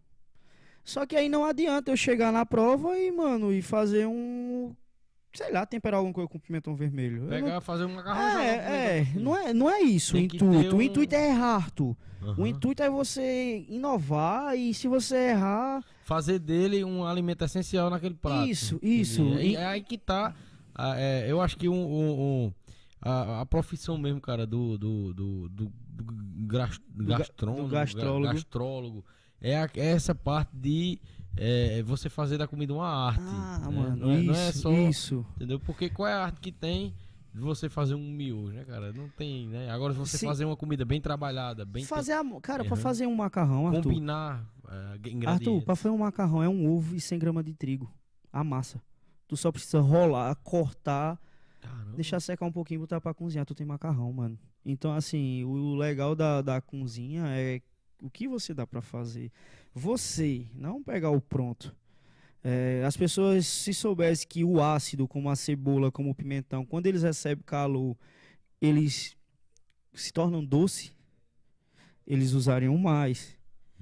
Só que aí não adianta eu chegar na prova e, mano, e fazer um. Sei lá, temperar alguma coisa com pimentão vermelho. Pegar, não- fazer um macarrão É, é, pimentão não é, não é isso Tem o intuito. ter O um- intuito é errar, tu. Aham. O intuito é você inovar e se você errar. Fazer dele um alimento essencial naquele prato. Isso, isso. E- É aí que tá. é, eu acho que um, um- um- a, a profissão mesmo, cara, do, do, do, do, do gras- gastrônomo, do gastrólogo. ga- gastrólogo, é, a- é essa parte de é, você fazer da comida uma arte. Ah, né? mano, não, é, isso, não é só. isso. Entendeu? Porque qual é a arte que tem de você fazer um miojo, né, cara? Não tem, né? Agora, se você Sim. fazer uma comida bem trabalhada, bem Fazer a, cara, pra Aham. fazer um macarrão, Arthur. combinar é, ingredientes. Arthur, pra fazer um macarrão é um ovo e 100 gramas de trigo. A massa. Tu só precisa rolar, cortar, Caramba. deixar secar um pouquinho e botar pra cozinhar. Tu tem macarrão, mano. Então, assim, o legal da, da cozinha é o que você dá pra fazer. Você, não pegar o pronto. É, as pessoas, se soubessem que o ácido, como a cebola, como o pimentão, quando eles recebem calor, eles se tornam doce, eles usariam mais.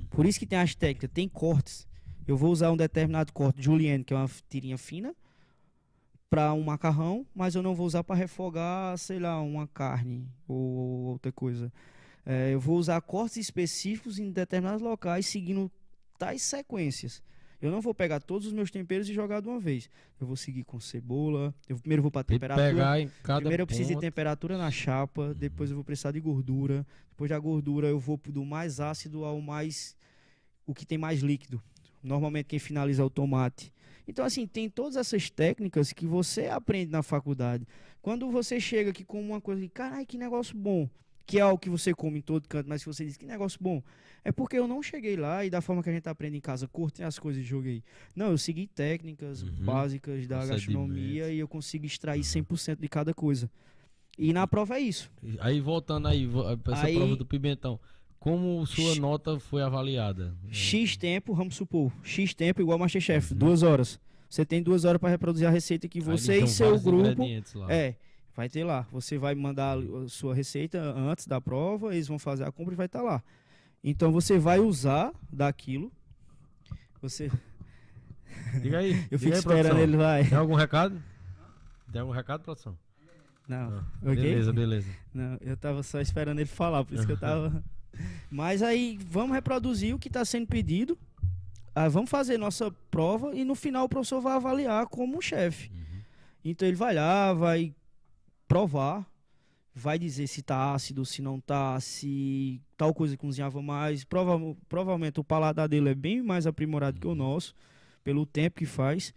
Por isso que tem as técnicas, tem cortes. Eu vou usar um determinado corte julienne, que é uma tirinha fina, para um macarrão, mas eu não vou usar para refogar, sei lá, uma carne ou outra coisa. É, eu vou usar cortes específicos em determinados locais, seguindo tais sequências. Eu não vou pegar todos os meus temperos e jogar de uma vez. Eu vou seguir com cebola. Eu primeiro vou para temperatura. pegar em cada Primeiro eu preciso de ponto. temperatura na chapa, depois eu vou precisar de gordura, depois da gordura eu vou do mais ácido ao mais o que tem mais líquido. Normalmente quem finaliza é o tomate. Então assim, tem todas essas técnicas que você aprende na faculdade. Quando você chega aqui com uma coisa, caralho, que negócio bom, que é algo que você come em todo canto, mas se você diz que negócio bom, é porque eu não cheguei lá e da forma que a gente aprende em casa, cortei as coisas e joguei. Não, eu segui técnicas Uhum. básicas da gastronomia e eu consigo extrair 100% de cada coisa. E na prova é isso. Aí voltando aí, pra essa Aí- prova do pimentão. Como sua X- nota foi avaliada? X tempo, vamos supor, X tempo igual Masterchef, Uhum. duas horas. Você tem duas horas para reproduzir a receita que você e seu grupo. É, vai ter lá. Você vai mandar a sua receita antes da prova, eles vão fazer a compra e vai estar lá. Então você vai usar daquilo. Você, Diga aí. eu diga fico aí, esperando produção. ele vai. Tem algum recado? Tem algum recado, produção? Não, Não. ok? Beleza, beleza. Não, eu tava só esperando ele falar, por isso que eu tava. Mas aí, vamos reproduzir o que está sendo pedido. Ah, vamos fazer nossa prova e no final o professor vai avaliar como um chefe. Então ele vai lá, vai provar, vai dizer se tá ácido, se não tá, se tal coisa cozinhava mais. Prova, provavelmente o paladar dele é bem mais aprimorado que o nosso, pelo tempo que faz.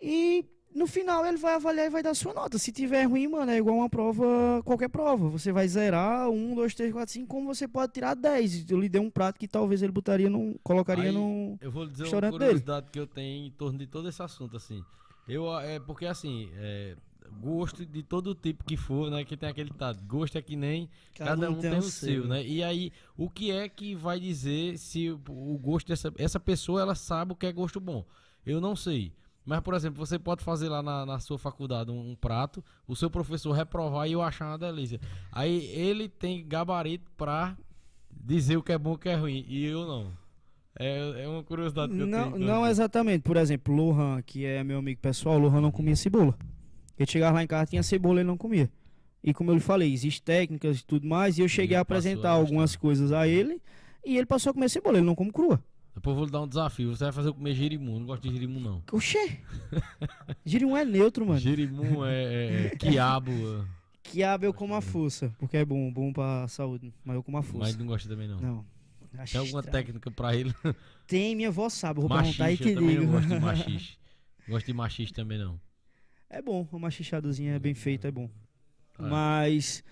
E no final ele vai avaliar e vai dar sua nota. Se tiver ruim, mano, é igual uma prova, qualquer prova. Você vai zerar um, dois, três, quatro, cinco, como você pode tirar 10. Eu lhe dei um prato que talvez ele botaria num, colocaria Aí, num. Eu vou lhe dizer uma Restaurante dele. curiosidade que eu tenho em torno de todo esse assunto, assim. Eu, é porque, assim, é, gosto de todo tipo que for, né? Que tem aquele ditado, gosto é que nem cada, um tem, o seu, né? E aí, o que é que vai dizer se o, o gosto dessa essa pessoa, ela sabe o que é gosto bom? Eu não sei. Mas, por exemplo, você pode fazer lá na, na sua faculdade um, um prato, o seu professor reprovar e eu achar uma delícia. Aí ele tem gabarito pra dizer o que é bom e o que é ruim, e eu não. É, é uma curiosidade que eu Não, tenho. não exatamente. Por exemplo, Lohan, que é meu amigo pessoal, Lohan não comia cebola. Ele chegava lá em casa, tinha cebola, ele não comia. E como eu lhe falei, existem técnicas e tudo mais, e eu cheguei ele a apresentar a algumas coisas a ele, e ele passou a comer cebola, ele não come crua. Depois eu vou lhe dar um desafio. Você vai fazer eu comer girimum. Não gosto de girimum, não. Oxê! Girimum é neutro, mano. Girimum é, é, é quiabo. é, Quiabo eu como a força, porque é bom, bom pra saúde. Mas eu como a força. Mas não gosto também, não. Não. Acho Tem alguma estranho. técnica pra ele? Tem, minha avó sabe. Eu vou perguntar aí Machixe, que eu digo. não gosto de machixe. Gosto de machixe também, não. É bom, uma machichadozinha bem feita é bom. É. Mas,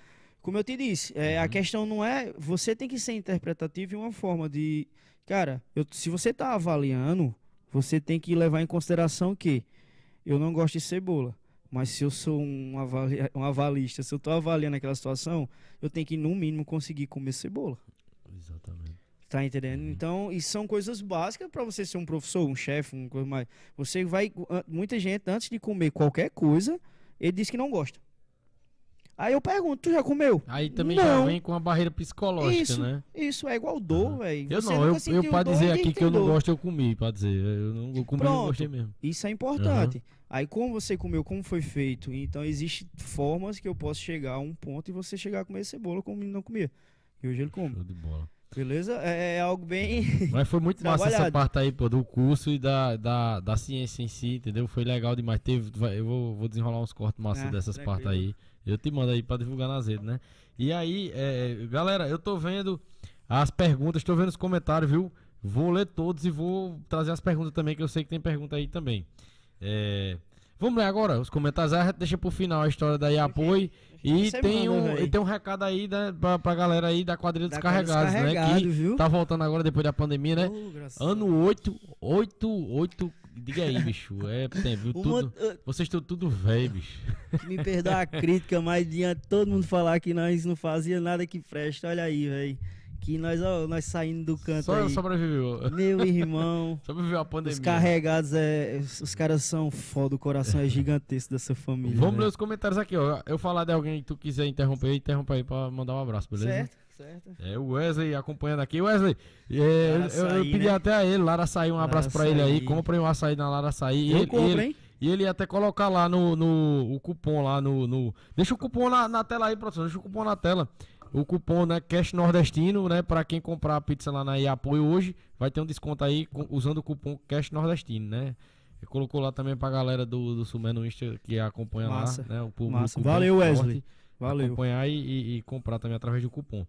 como eu te disse, é, a Uhum. questão não é. Você tem que ser interpretativo em uma forma de. Cara, eu- se você tá avaliando, você tem que levar em consideração que eu não gosto de cebola. Mas se eu sou um, avalia, um avalista, se eu tô avaliando aquela situação, eu tenho que, no mínimo, conseguir comer cebola. Exatamente. Tá entendendo? Uhum. Então, isso são coisas básicas para você ser um professor, um chefe, um coisa mais. Você vai. Muita gente, antes de comer qualquer coisa, ele diz que não gosta. Aí eu pergunto, tu já comeu? Aí também já Não. vem com uma barreira psicológica, Isso, né? Isso, é igual dor, Aham. velho. Eu não, eu, eu pra dizer aqui que eu não dor. gosto, eu comi, pra dizer. Eu não eu comi, eu não Pronto. gostei mesmo. Isso é importante. Aí, como você comeu, como foi feito, então existem formas que eu posso chegar a um ponto e você chegar a comer cebola como não comia. E hoje ele come. Show de bola. Beleza? É, é algo bem. Mas foi muito massa essa parte aí, pô, do curso e da, da, da ciência em si, entendeu? Foi legal demais. Teve, eu vou, vou desenrolar uns cortes massa Ah, dessas partes aí. Eu te mando aí pra divulgar nas redes, né? E aí, é, galera, eu tô vendo as perguntas, tô vendo os comentários, viu? Vou ler todos e vou trazer as perguntas também, que eu sei que tem pergunta aí também. É, vamos ler agora os comentários, aí a gente deixa pro final a história da Iapoi. E tem, um, véi. e tem um recado aí né, pra, pra galera aí da quadrilha dos Da carregados, né? Que viu? tá voltando agora depois da pandemia, né? Oh, Ano 8, 8, 8. Diga aí, bicho. É tempo, viu? a Deus. Tudo. Uma- ah, Vocês estão tudo velho, bicho. me perdoa a crítica, mas de todo mundo falar que nós não fazia nada que presta, olha aí, velho. Que nós, ó, nós saindo do canto Só aí. sobreviveu. Meu irmão. Sobreviveu a pandemia. Os carregados, é, os caras são foda, o coração é gigantesco dessa família. Vamos ler velho. os comentários aqui, ó. Eu falar de alguém que tu quiser interromper, interrompa aí pra mandar um abraço, beleza? Certo, certo. É o Wesley acompanhando aqui. Wesley, é, eu, eu- pedi né? até a ele, Lara Açaí, um abraço pra ele aí. Comprem um açaí na Lara Açaí. E Eu ele, compro, ele- hein? E ele ia até colocar lá no, no o cupom lá no, no- Deixa o cupom na, na tela aí, produção. Deixa o cupom na tela. O cupom, né, Cash Nordestino, né? Pra quem comprar a pizza lá na Iapoio hoje, vai ter um desconto aí com- usando o cupom Cash Nordestino, né? Colocou lá também pra galera do, do Sumé no Insta que acompanha Massa, lá, né? O público massa. Valeu, forte, Wesley. Valeu. Acompanhar e, e- e comprar também através do cupom.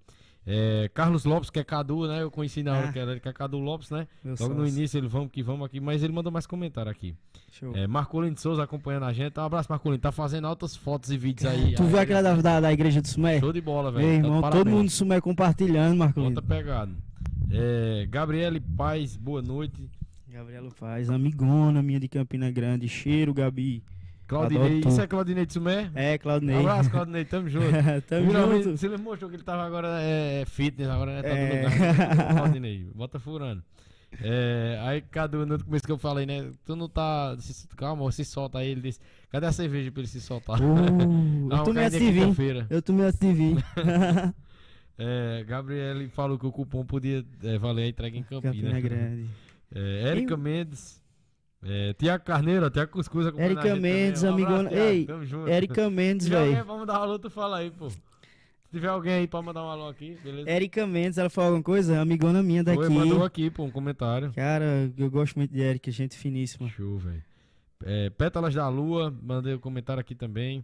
É, Carlos Lopes, que é Cadu, né? Eu conheci na hora Ah. que era ele, que é Cadu Lopes, né? Meu Logo no sócio. início ele vamos que vamos aqui, mas ele mandou mais comentário aqui. Show. É, Marcolino de Souza acompanhando a gente. Um abraço, Marcolino. Tá fazendo altas fotos e vídeos aí. Tu aí, viu aquela da, da, da igreja do Sumé? Show de bola, velho. Meu Tá de irmão, todo parabéns. mundo do Sumé compartilhando, Marco Bota Lindo. pegado. É, Gabriele Paz, boa noite. Gabriela Paz, amigona minha de Campina Grande. Cheiro, Gabi. Claudinei, isso é Claudinei de Sumé? É, Claudinei. Um abraço, Claudinei, tamo junto. Tamo Finalmente, junto. Você mostrou que ele tava agora é, fitness, agora né, tá É. Claudinei, bota furando. É, aí, Cadu, no começo que eu falei, né? Tu não tá. calma, se solta aí. Ele disse: Cadê a cerveja pra ele se soltar? Uh, Dá eu uma tomei vir. quinta-feira. Eu tomei de vir. É, Gabriele falou que o cupom podia é, valer a entrega em Campinas. Campina Grande. É, Érica Mendes. É, Tiago Carneiro, até Cuscuz acompanhando Érica Mendes, também. Um amigona- Ei, tamo junto. Érica Mendes, velho. pra mandar um alô, tu fala aí, pô. Se tiver alguém aí pra mandar um alô aqui, beleza? Érica Mendes, ela falou alguma coisa? Amigona minha daqui. Oi, mandou aqui, pô, um comentário. Cara, eu gosto muito de Érica, gente finíssima. Show, velho. É, Pétalas da Lua, mandei um comentário aqui também.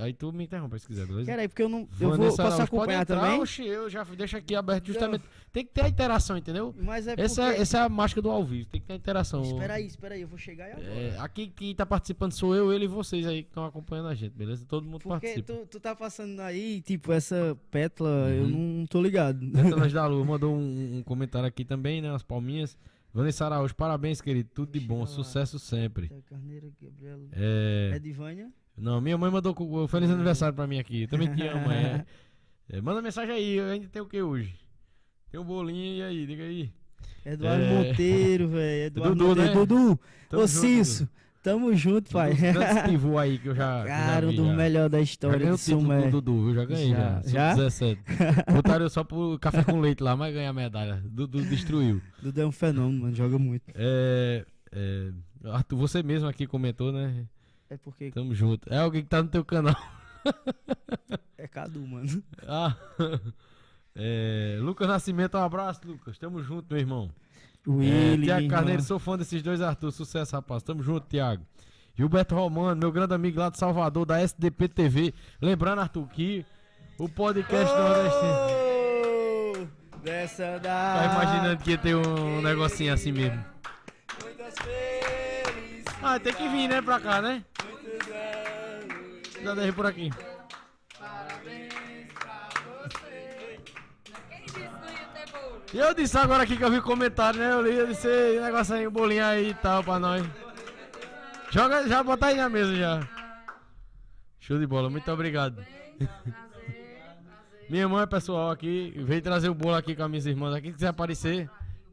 Aí tu me interrompe se quiser, beleza? Cara, é porque eu não. Eu vou, Vanessa posso Araújo, pode acompanhar entrar, também? oxe, eu já deixo aqui aberto justamente. Tem que ter a interação, entendeu? Mas é porque. Essa, é, essa é a mágica do ao vivo, tem que ter a interação. Espera aí, espera aí, eu vou chegar aí agora. É, aqui quem tá participando sou eu, ele e vocês aí que estão acompanhando a gente, beleza? Todo mundo Porque participa. tu, tu tá passando aí, tipo, essa pétala, eu Uhum. não tô ligado. Pétalas da Lua mandou um, um comentário aqui também, né? As palminhas. Vanessa Araújo, parabéns, querido. Tudo de bom, eu sucesso sempre. Carneiro, Gabriel. É. É Divânia? Não, minha mãe mandou cu- feliz aniversário pra mim aqui. Eu também te amo, é. É, Manda mensagem aí, eu ainda tem o que hoje? Tem um bolinho e aí, diga aí. Eduardo É. Monteiro, velho. Eduardo Dudu, Monteiro. né? Dudu, Tamo ô Cício, tamo junto, pai. Um pivô aí que eu já. Cara, um dos melhores da história ganhei o de título Sumé. do Dudu, eu já ganhei já. Já? Já? Sub-17. Botaram só pro café com leite lá, mas ganhei a medalha. Dudu destruiu. Dudu é um fenômeno, mano, joga muito. É, é, Arthur, você mesmo aqui comentou, né? É porque Tamo junto. É alguém que tá no teu canal. é Cadu, mano. Ah, é, Lucas Nascimento, um abraço, Lucas. Tamo junto, meu irmão. O É, Tiago Carneiro, sou fã desses dois Arthur. Sucesso, rapaz. Tamo junto, Tiago. Gilberto Romano, meu grande amigo lá de Salvador, da SDP TV. Lembrando, Arthur, que o podcast nordestino. Oh, Dessa da. Tá imaginando que ia ter um negocinho assim mesmo. Muitas. Ah, tem que vir, né, pra cá, né? Dá por aqui. E eu disse agora aqui que eu vi comentário, né? Eu li, eu disse, negócio aí, um bolinho aí e tal pra nós. Joga, já botar aí na mesa já. Show de bola, muito obrigado. Minha mãe, é pessoal, aqui, veio trazer o bolo aqui com as minhas irmãs aqui. Quiser aparecer.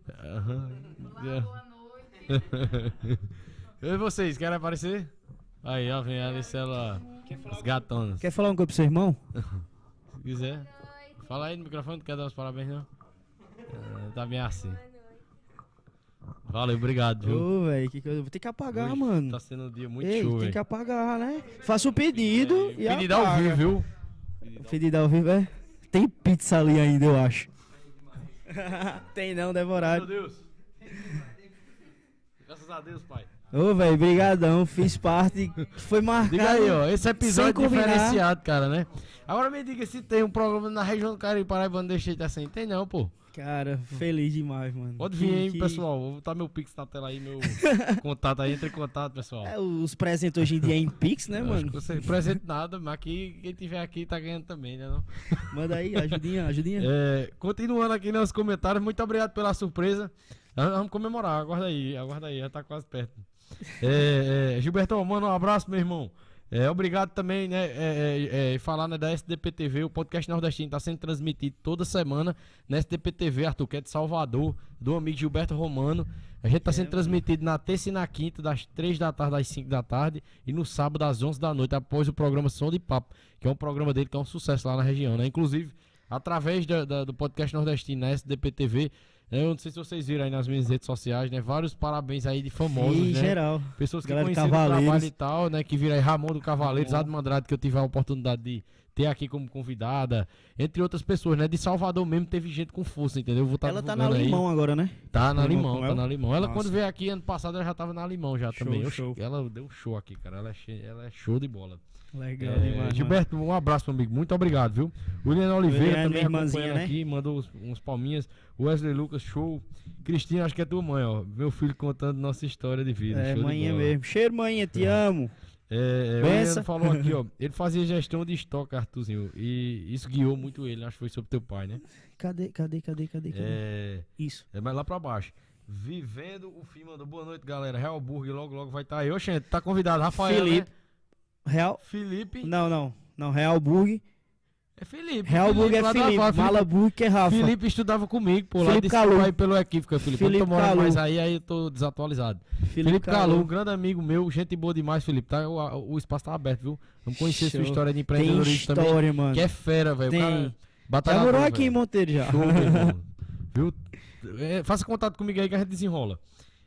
Boa noite. Eu e vocês, querem aparecer? Aí, ó, vem a Alicela. Alice, ela. As gatonas. Quer falar um coisa pro seu irmão? Se quiser. Fala aí no microfone, não quer dar os parabéns não? Ah, tá bem assim. Valeu, obrigado, viu? Ô, velho, que coisa. Vou ter que apagar, Hoje mano. Tá sendo um dia muito Ei, show, tem que apagar, né? Faça o pedido e Pedido ao apaga. vivo, viu? Pedido ao vivo, é? Tem pizza ali ainda, eu acho. Tem não, Meu devorado. Deus. Graças a Deus, pai. Ô, velho, brigadão. Fiz parte. Foi marcado. Diga aí, ó. Esse episódio combinar. diferenciado, cara, né? Agora me diga se tem um programa na região do Caribe Paraibano deixa jeito assim. Tem não, pô. Cara, feliz demais, mano. Pode vir, hein, que- pessoal. Vou botar meu Pix na tela aí, meu contato aí. Entre em contato, pessoal. É, os presentes hoje em dia é em Pix, né, mano? você presente nada, mas aqui, quem tiver aqui tá ganhando também, né? Não? Manda aí, ajudinha, ajudinha. É, continuando aqui nos comentários, muito obrigado pela surpresa. Ah, Vamos comemorar, aguarda aí, aguarda aí, já tá quase perto. É, é, Gilbertão, manda um abraço, meu irmão. É, obrigado também, né? É, é, é, falar né, da SDP TV, o podcast nordestino está sendo transmitido toda semana na SDP TV, Arthur, que é de Salvador, do amigo Gilberto Romano. A gente está sendo transmitido na terça e na quinta, das 3 da tarde às 5 da tarde, e no sábado às 11 da noite, após o programa Som de Papo, que é um programa dele que é um sucesso lá na região, né? Inclusive, através da- da- do podcast nordestino na SDP TV, né, eu não sei se vocês viram aí nas minhas redes sociais, né? Vários parabéns aí de famosos, em né? geral. Pessoas que Galera conheceram o trabalho e tal, né? Que viram aí Ramon do Cavaleiros, Adam Andrade, que eu tive a oportunidade de ter aqui como convidada, entre outras pessoas, né? De Salvador mesmo teve gente com força, entendeu? Eu Vou tá Ela tá na aí. Limão agora, né? Tá na Limão com tá ela? na Limão. Ela Massa. quando veio aqui ano passado, ela já tava na Limão já Show, também. Show. Ela deu show aqui, cara. Ela é, ela é show de bola. Legal É, demais. mano. Gilberto, um abraço, meu amigo. Muito obrigado, viu? William Oliveira William, também irmãzinha, acompanhando né? aqui, mandou uns, uns palminhas. Wesley Lucas, show. Cristina, acho que é tua mãe, ó. Meu filho contando nossa história de vida. É, manhã mesmo. Cheiro, manhã, te amo. É, é, o. Leandro falou aqui, ó. Ele fazia gestão de estoque, Arthurzinho. E isso guiou muito ele. Acho que foi sobre teu pai, né? Cadê, cadê, cadê, cadê? cadê? É, Isso. é mais lá pra baixo. Vivendo o fim, mandou boa noite, galera. Real Burger logo, logo vai estar aí. Oxente, tá convidado. Rafael, Felipe. né? Real. Felipe. Não, não. Não, Real Burg. É Felipe. Real Burg é lá Felipe. Rafa. Mala Burg que é Rafa. Felipe estudava comigo, pô, lá Felipe desculpa Calu. aí pelo equívoco, Felipe. Felipe eu tô morando mais aí, aí eu tô desatualizado. Felipe, Calu, um grande amigo meu, gente boa demais, Felipe. Tá, o, o espaço tá aberto, viu? Vamos conhecer sua Show. história de Tem empreendedorismo também. história, mano. Que é fera, velho. Tem. cara Já batalhador, morou aqui em velho. Monteiro já. Show, meu. Viu? É, faça contato comigo aí que a gente desenrola.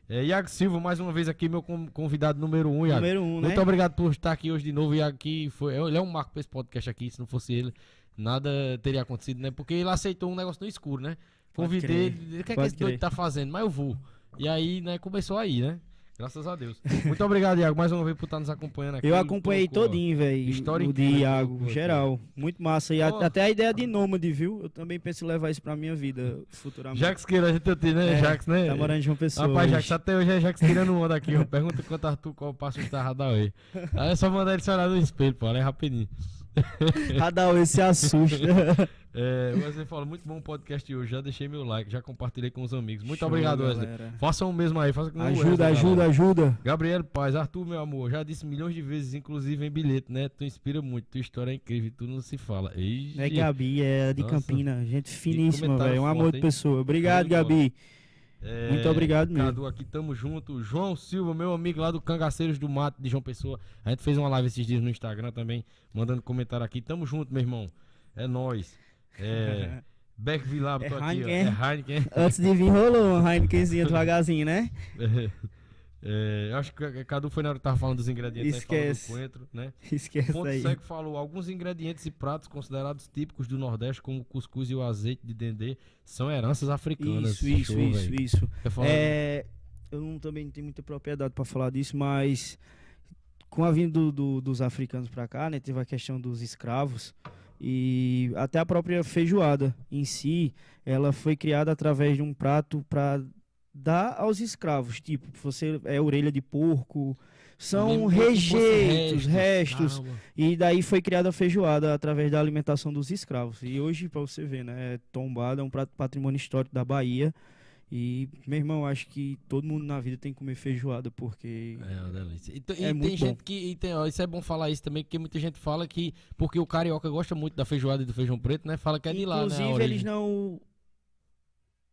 É, Iago Silva, mais uma vez aqui, meu con- convidado número um, Iago. Número um, né? Muito obrigado por estar aqui hoje de novo. Iago aqui foi, ele é um marco pra esse podcast aqui. Se não fosse ele, nada teria acontecido, né? Porque ele aceitou um negócio no escuro, né? Convidei ele, o que é que esse doido tá fazendo? Mas eu vou. E aí, né, começou aí, né? Graças a Deus. Muito obrigado, Iago, mais uma vez por estar nos acompanhando aqui. Eu acompanhei Colocou- todinho, velho. História O de incrível, Iago, colocou geral. Muito massa. E a- Ó. até a ideia de nômade, viu? Eu também penso em levar isso pra minha vida futuramente. Jax Queira, a gente tem, né? É, Jax, né? Tá morando em João Pessoa. Rapaz. Jax, até hoje é Jax tirando onda aqui, ó. Pergunta quanto Arthur qual o passo da Radaway. Aí é só mandar ele se olhar no espelho, pô, é rapidinho. Radal, se assusta. É, Wesley fala, muito bom podcast de hoje. Já deixei meu like, já compartilhei com os amigos. Muito Show, obrigado, Wesley. galera. Façam o mesmo aí, façam com o Wesley, Ajuda, ajuda, ajuda. Gabriel Paz, Arthur, meu amor, já disse milhões de vezes, inclusive em bilhete, né? Tu inspira muito, tua história é incrível, tu não se fala. Ixi. É Gabi, é de Nossa. Campina. Gente finíssima, velho. Um amor de pessoa. Obrigado, bola. É, Muito obrigado mesmo. Cadu aqui, tamo junto. João Silva, meu amigo lá do Cangaceiros do Mato de João Pessoa. A gente fez uma live esses dias no Instagram também, mandando comentário aqui. Tamo junto, meu irmão. É nóis. É. Beck Vilar, É tô aqui, ó. Heineken. É Heineken. Antes de vir, rolou uma Heinekenzinha devagarzinho, né? É, eu acho que Cadu foi na hora que tava falando dos ingredientes Esquece. aí, coentro, né? Esquece Ponto aí. Seco falou, alguns ingredientes e pratos considerados típicos do Nordeste, como o cuscuz e o azeite de dendê, são heranças africanas. Isso, isso, Show, isso, velho. isso. É, eu não, também não tenho muita propriedade para falar disso, mas com a vinda do- do- dos africanos para cá, né, teve a questão dos escravos e até a própria feijoada em si, ela foi criada através de um prato para dar aos escravos, tipo, você é orelha de porco, São fosse rejeitos, restos. Caramba. E daí foi criada a feijoada através da alimentação dos escravos. E hoje, pra você ver, né? é Tombada é um prato patrimônio histórico da Bahia. E, meu irmão, acho que todo mundo na vida tem que comer feijoada, porque. É uma delícia. E, É e tem muito bom. gente que. Tem, ó, isso é bom falar isso também, porque muita gente fala que. Porque o carioca gosta muito da feijoada e do feijão preto, né? Fala que é de lá, né? Inclusive, eles não.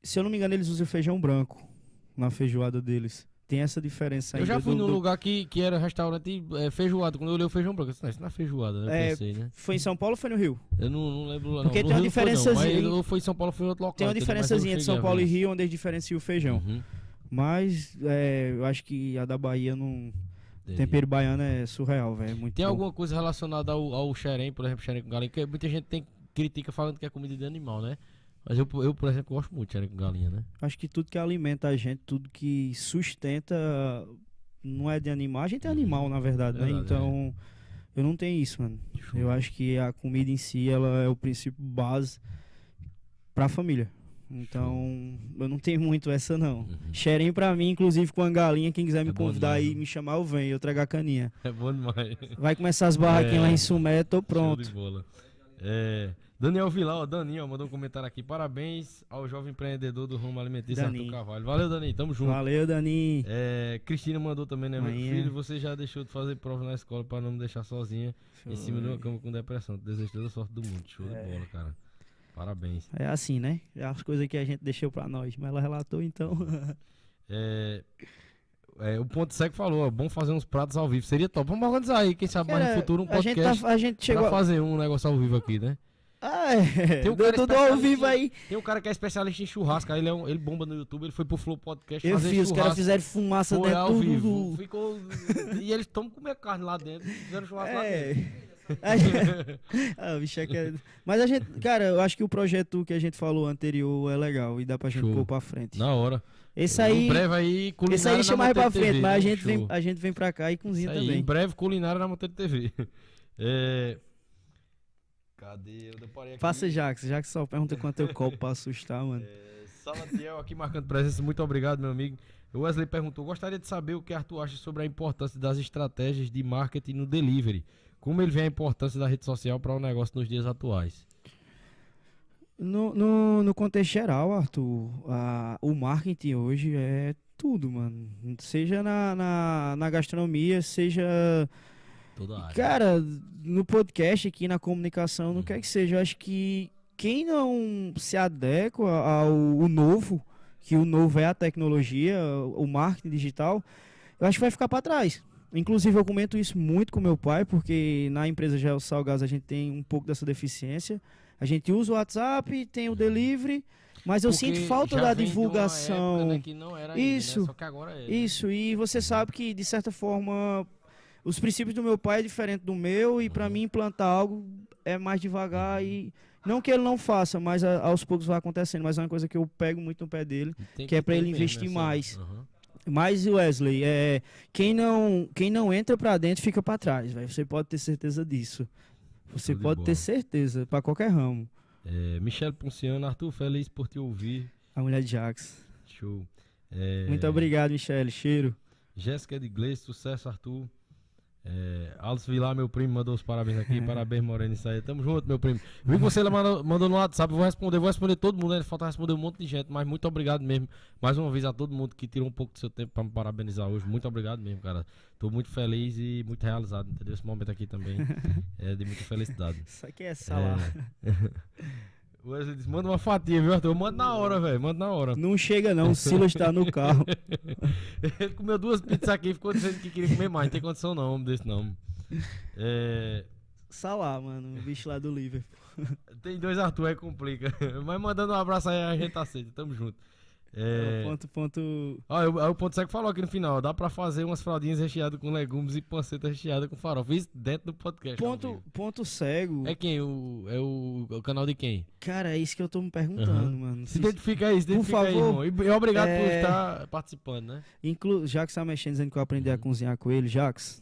Se eu não me engano, eles usam feijão branco na feijoada deles. Tem essa diferença Eu ainda. já fui do- num do- lugar que, que era restaurante é, feijoada. Quando eu olhei o feijão branco, eu disse, não, isso não é feijoada, né? É, pensei, né? Foi em São Paulo ou foi no Rio? Eu não, não lembro lá. Porque tem uma Rio foi, não, diferençazinha, Mas ou foi em São Paulo foi em outro local. Tem uma diferençazinha de cheguei São Paulo e. Rio, onde eles diferenciam o feijão. Uhum. Mas é, eu acho que a da Bahia não. Entendi. Tempero baiano é surreal, velho. É Tem bom. alguma coisa relacionada ao, ao xerém, por exemplo, xerém com galinha? Porque muita gente tem, critica falando que é comida de animal, né? Mas eu, eu, por exemplo, gosto muito de xerém com galinha, né? Acho que tudo que alimenta a gente, tudo que sustenta, não é de animal. A gente é animal, na verdade, né? Verdade, Então, eu não tenho isso, mano. Show. Eu acho que a comida em si, ela é o princípio base pra família. Então, eu não tenho muito essa, não. Uhum. Xerém pra mim, inclusive com a galinha, quem quiser me É convidar demais, né? me chamar, eu venho, eu trago a caninha. É bom demais. Vai começar as barraquinhas É. lá em Sumé, tô Show pronto. de bola. É, Daniel Vilar, ó, Daninho, ó, mandou um comentário aqui. Parabéns ao jovem empreendedor do ramo alimentício Arthur Daninho. Carvalho. Valeu, Daninho, tamo junto. Valeu, Dani. É, Cristina mandou também, né? Meu filho, você já deixou de fazer prova na escola pra não me deixar sozinha em cima de uma cama com depressão. Desejo toda a sorte do mundo. Show de bola, cara. Parabéns. É assim, né? É as coisas que a gente deixou pra nós. Mas ela relatou, então. É, é, o Ponto Seco falou, ó, bom fazer uns pratos ao vivo. Seria top. Vamos organizar aí, quem sabe mais no futuro um a gente, podcast tá, a gente chegou. pra fazer um negócio ao vivo aqui, né? Ah, é. Tem um cara tudo ao vivo em- aí. Tem um cara que é especialista em churrasco, ele, é um- ele bomba no YouTube, ele foi pro Flow Podcast Eu vi, os caras fizeram fumaça Foi dentro ao vivo. do. Ficou. e eles estão comendo carne lá dentro, fizeram churrasco lá dentro. É. A gente- ah, o bicho é que é- Mas a gente, cara, eu acho que o projeto que a gente falou anterior é legal e dá pra gente Show. pôr pra frente. Na hora. Esse aí, Em breve aí, culinária esse aí deixa mais pra frente, TV, mas a gente, vem, a gente vem pra cá e cozinha aí, Em também. breve, culinária na Monteiro TV. É... Cadê? Eu deparei aqui. Faça Jax, Jax só pergunta quanto eu copo pra assustar, mano. É, Salatiel aqui marcando presença. Muito obrigado, meu amigo. O Wesley perguntou: gostaria de saber o que Arthur acha sobre a importância das estratégias de marketing no delivery. Como ele vê a importância da rede social para o negócio nos dias atuais? No, no, no contexto geral, Arthur, a- o marketing hoje é tudo, mano. Seja na, na, na gastronomia, seja. Toda área. Cara, no podcast aqui, na comunicação, no Uhum. que é que seja, eu acho que quem não se adequa ao novo, que o novo é a tecnologia, o marketing digital, eu acho que vai ficar para trás. Inclusive, eu comento isso muito com meu pai, porque na empresa Gel Salgás a gente tem um pouco dessa deficiência. A gente usa o WhatsApp, tem o delivery, mas eu Porque sinto falta da divulgação. época, né, que não era ainda, né? Isso. Só que agora é. né? Isso, e você sabe que, de certa forma, os princípios do meu pai é diferente do meu, e para Uhum. mim implantar algo é mais devagar e. Não que ele não faça, mas a- aos poucos vai acontecendo, mas é uma coisa que eu pego muito no pé dele. Tem que é pra ter ele mesmo investir essa- mais. Aham. Mas, Wesley, é, quem, não, quem não entra pra dentro fica pra trás, velho. Você pode ter certeza disso. Você de pode ter certeza, pra qualquer ramo. É, Michele Ponciano, Arthur, feliz por te ouvir. A mulher de Jax. Show. É, Muito obrigado, Michele. Cheiro. Jéssica de Gleice, sucesso, Arthur. É, Alice Vilar, meu primo, mandou os parabéns aqui. parabéns, Moreno. Isso aí. Tamo junto, meu primo. Vi que você mandou, mandou no WhatsApp. Vou responder, vou responder todo mundo. Né? Falta responder um monte de gente. Mas muito obrigado mesmo. Mais uma vez a todo mundo que tirou um pouco do seu tempo pra me parabenizar hoje. Muito obrigado mesmo, cara. Tô muito feliz e muito realizado. Entendeu? Esse momento aqui também é de muita felicidade. Isso aqui é salada. O Wesley disse: manda uma fatia, viu, Arthur? Manda na hora, velho. Manda na hora. Não chega não, o Silas tá no carro. Ele comeu duas pizzas aqui e ficou dizendo que queria comer mais. Não tem condição não, homem desse não. É, Salá, mano, o bicho lá do Liverpool. tem dois Arthur, aí complica. Mas mandando um abraço aí, a gente aceita. Tamo junto. É, Ponto, ponto. Ó, eu- aí o Ponto Seco falou aqui no final, ó, dá pra fazer umas fraldinhas recheadas com legumes e panceta recheada com farofa. Isso dentro do podcast. Ponto, ponto cego. É quem? O, é o, o canal de quem? Cara, é isso que eu tô me perguntando, Aham. mano. Se Se- identifica aí, se Por identifica aí, favor. irmão. E, obrigado por É, estar participando, né? Inclu... Já que você tá mexendo dizendo que eu aprendi a cozinhar com ele, Jax.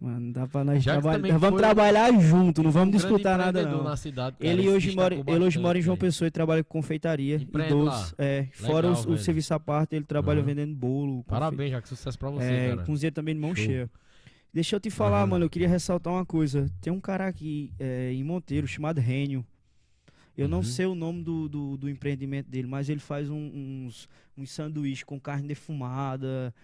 Mano, dá pra nós trabalhar. vamos trabalhar junto, não vamos disputar nada, não. Cidade, cara, Ele hoje, mora, destacou ele hoje mora em bastante, João. Pessoa e trabalha com confeitaria e lá. É, fora os- o, serviço à parte, ele trabalha Aham. vendendo bolo. Parabéns, Jax. Sucesso pra você, É, cara. cozinha também de mão Show. cheia. Deixa eu te falar, mano, eu queria ressaltar uma coisa. Tem um cara aqui é, em Monteiro chamado Rênio. Eu não Uhum. sei o nome do, do, do empreendimento dele, mas ele faz um- uns, uns sanduíches com carne defumada.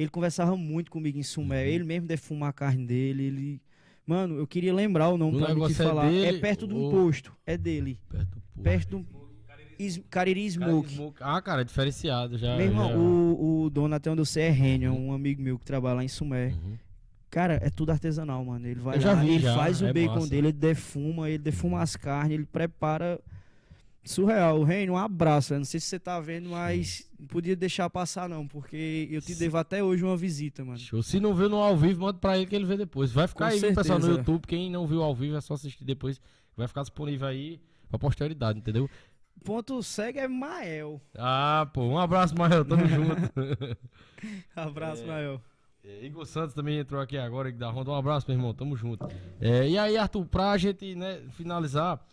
Ele conversava muito comigo em Sumé. Uhum. Ele mesmo defuma a carne dele. Ele... Mano, eu queria lembrar o nome O pra me te é falar. É, dele perto de um ou- posto. É dele. Perto do povo. Perto do Is- Cariri Smoke. smoke. Ah, cara, é diferenciado já. Meu irmão, já- o, o dono até onde eu sei é Rênio, um amigo meu que trabalha lá em Sumé. Uhum. Cara, é tudo artesanal, mano. Ele vai Eu já lá, vi, ele já, faz o é bacon massa. dele, ele defuma, ele defuma as carnes, ele prepara. Surreal. Reino, um abraço. Eu não sei se você tá vendo, mas não podia deixar passar, não, porque eu te devo até hoje uma visita, mano. Show. Se não viu no ao vivo, manda pra ele que ele vê depois. Vai ficar Com aí, pessoal, no. YouTube. Quem não viu ao vivo é só assistir depois. Vai ficar disponível aí pra posteridade, entendeu? Ponto cego é Mael. Ah, pô, um abraço, Mael. Tamo junto. Abraço, É. Mael. É, Igor Santos também entrou aqui agora, da Ronda. Um abraço, meu irmão. Tamo junto. É, e aí, Arthur, pra gente né, finalizar,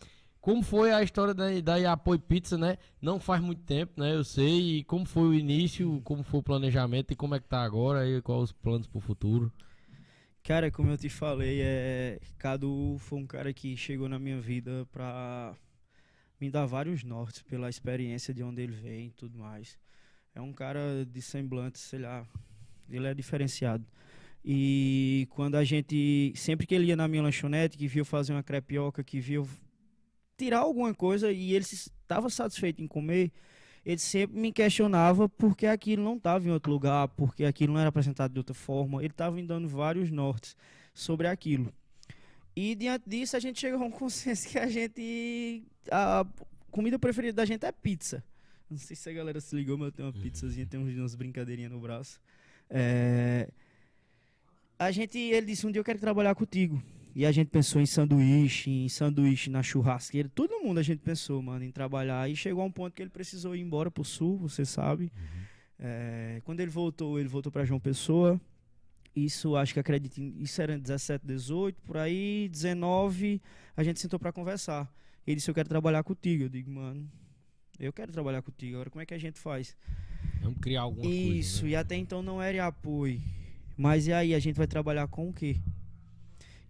como foi a história da, da Iapoi Pizza, né? Não faz muito tempo, né? Eu sei. E como foi o início, como foi o planejamento e como é que tá agora e quais os planos pro futuro. Cara, como eu te falei, é... Cadu foi um cara que chegou na minha vida pra me dar vários nortes pela experiência de onde ele vem e tudo mais. É um cara de semblante, sei lá, ele é diferenciado. E quando a gente, sempre que ele ia na minha lanchonete, que viu fazer uma crepioca, que viu tirar alguma coisa e ele estava satisfeito em comer, ele sempre me questionava porque aquilo não estava em outro lugar, porque aquilo não era apresentado de outra forma. Ele estava me dando vários nortes sobre aquilo. E diante disso, a gente chegou a um consenso que a gente. A comida preferida da gente é pizza. Não sei se a galera se ligou, mas eu tenho uma pizzazinha, uns- umas brincadeirinhas no braço. É, A gente, ele disse: um dia eu quero trabalhar contigo. E a gente pensou em sanduíche, em sanduíche na churrasqueira. Todo mundo a gente pensou, mano, em trabalhar. E chegou a um ponto que ele precisou ir embora pro sul, você sabe. É, quando ele voltou, ele voltou para João Pessoa. Isso, acho que acredito, isso era em 17, 18, por aí, 19, a gente sentou para conversar. Ele disse: Eu quero trabalhar contigo. Eu digo, mano, eu quero trabalhar contigo. Agora, como é que a gente faz? Vamos criar alguma Isso, coisa. né? e até então não era apoio. Mas e aí, a gente vai trabalhar com o quê?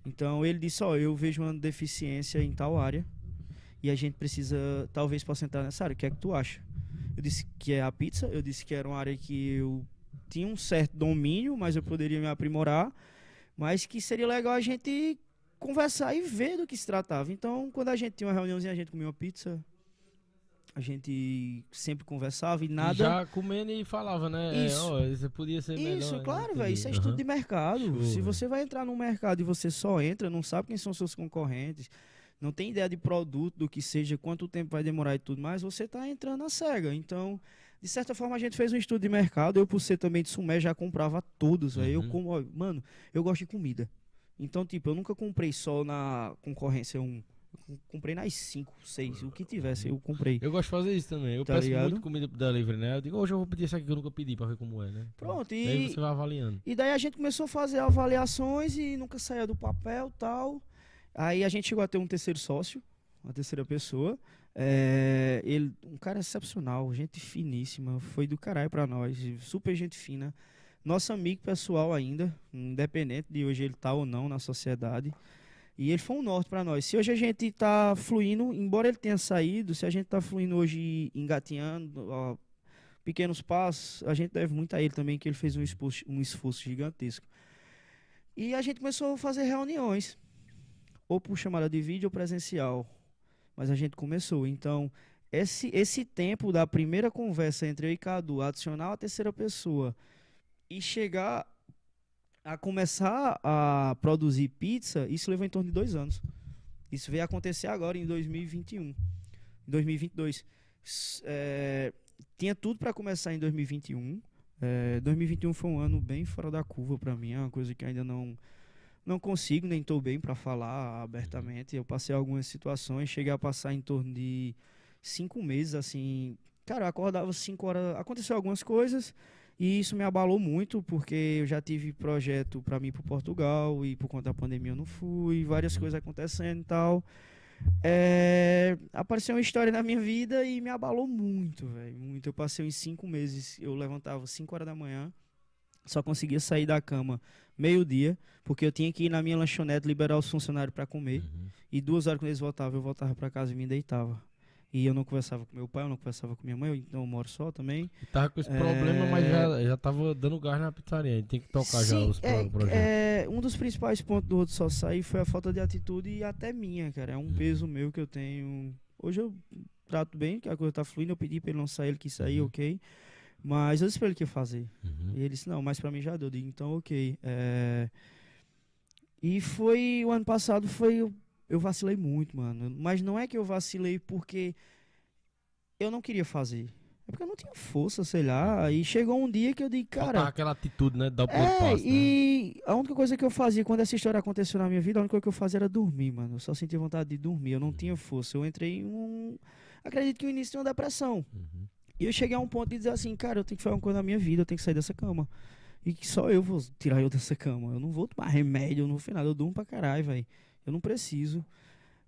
Então ele disse, ó, eu vejo uma deficiência em tal área e a gente precisa, talvez, possa entrar nessa área. O que é que tu acha? Eu disse que é a pizza, eu disse que era uma área que eu tinha um certo domínio, mas eu poderia me aprimorar, mas que seria legal a gente conversar e ver do que se tratava. Então, quando a gente tinha uma reuniãozinha, a gente comia uma pizza, a gente sempre conversava e nada... Já comendo e falava, né? Isso. É, ó, isso podia ser melhor. Isso, né? claro, velho. Isso é estudo de mercado. Show, Se você vai entrar no mercado e você só entra, não sabe quem são seus concorrentes, não tem ideia de produto, do que seja, quanto tempo vai demorar e tudo mais, você tá entrando a cega. Então, de certa forma, a gente fez um estudo de mercado. Eu, por ser também de Sumé, já comprava todos. Uhum. Eu como, ó, mano, eu gosto de comida. Então, tipo, eu nunca comprei só na concorrência um. Eu comprei nas cinco, seis, o que tivesse, eu comprei. Eu gosto de fazer isso também. Eu Tá peço ligado? muito comida pro delivery, né? Eu digo, hoje eu vou pedir isso aqui que eu nunca pedi pra ver como é, né? Pronto, E aí e, você vai avaliando. E daí a gente começou a fazer avaliações e nunca saía do papel tal. Aí a gente chegou a ter um terceiro sócio, uma terceira pessoa. É, ele, um cara excepcional, gente finíssima, foi do caralho pra nós, super gente fina. Nosso amigo pessoal ainda, independente de hoje ele tá ou não na sociedade. E ele foi um norte pra nós. Se hoje a gente tá fluindo, embora ele tenha saído, se a gente tá fluindo hoje engatinhando, ó, pequenos passos, a gente deve muito a ele também, que ele fez um esforço, um esforço gigantesco. E a gente começou a fazer reuniões, ou por chamada de vídeo ou presencial. Mas a gente começou. Então, esse, esse tempo da primeira conversa entre eu e Cadu, adicionar a terceira pessoa e chegar a começar a produzir pizza, isso levou em torno de dois anos. Isso veio acontecer agora em 2021, em 2022. S- é, tinha tudo para começar em 2021. É, 2021 foi um ano bem fora da curva para mim, é uma coisa que ainda não não consigo, nem estou bem para falar abertamente. Eu passei algumas situações, cheguei a passar em torno de cinco meses, assim. Cara, eu acordava cinco horas. Aconteceu algumas coisas, E isso me abalou muito, porque eu já tive projeto para mim para Portugal e por conta da pandemia eu não fui, várias coisas acontecendo e tal. É, apareceu uma história na minha vida e me abalou muito, velho. Muito. Eu passei uns cinco meses, eu levantava 5 horas da manhã, só conseguia sair da cama meio-dia, porque eu tinha que ir na minha lanchonete liberar os funcionários para comer. Uhum. E duas horas quando eles voltavam, eu voltava para casa e me deitava. E eu não conversava com meu pai, eu não conversava com minha mãe, então eu moro só também. E tava com esse é... problema, mas já, já tava dando gás na pizzaria. Tem que tocar Sim, já os é, projetos. É, um dos principais pontos do outro só sair foi a falta de atitude e até minha, cara. É um uhum. peso meu que eu tenho. Hoje eu trato bem, que a coisa tá fluindo. Eu pedi pra ele não sair, ele quis sair, uhum. ok. Mas eu disse pra ele que ia fazer. Uhum. E ele disse, não, mas pra mim já deu. Eu digo, então ok. É... E foi, o ano passado foi eu vacilei muito, mano. Mas não é que eu vacilei porque eu não queria fazer. É porque eu não tinha força, sei lá. E chegou um dia que eu disse, cara. Faltava aquela atitude, né? Dar o é, passo, E né? a única coisa que eu fazia quando essa história aconteceu na minha vida, a única coisa que eu fazia era dormir, mano. Eu só sentia vontade de dormir. Eu não uhum. tinha força. Eu entrei em um. Acredito que o início de uma depressão. Uhum. E eu cheguei a um ponto de dizer assim, cara, eu tenho que fazer uma coisa na minha vida, eu tenho que sair dessa cama. E que só eu vou tirar eu dessa cama. Eu não vou tomar remédio, no final. Eu durmo pra caralho, velho. Eu não preciso.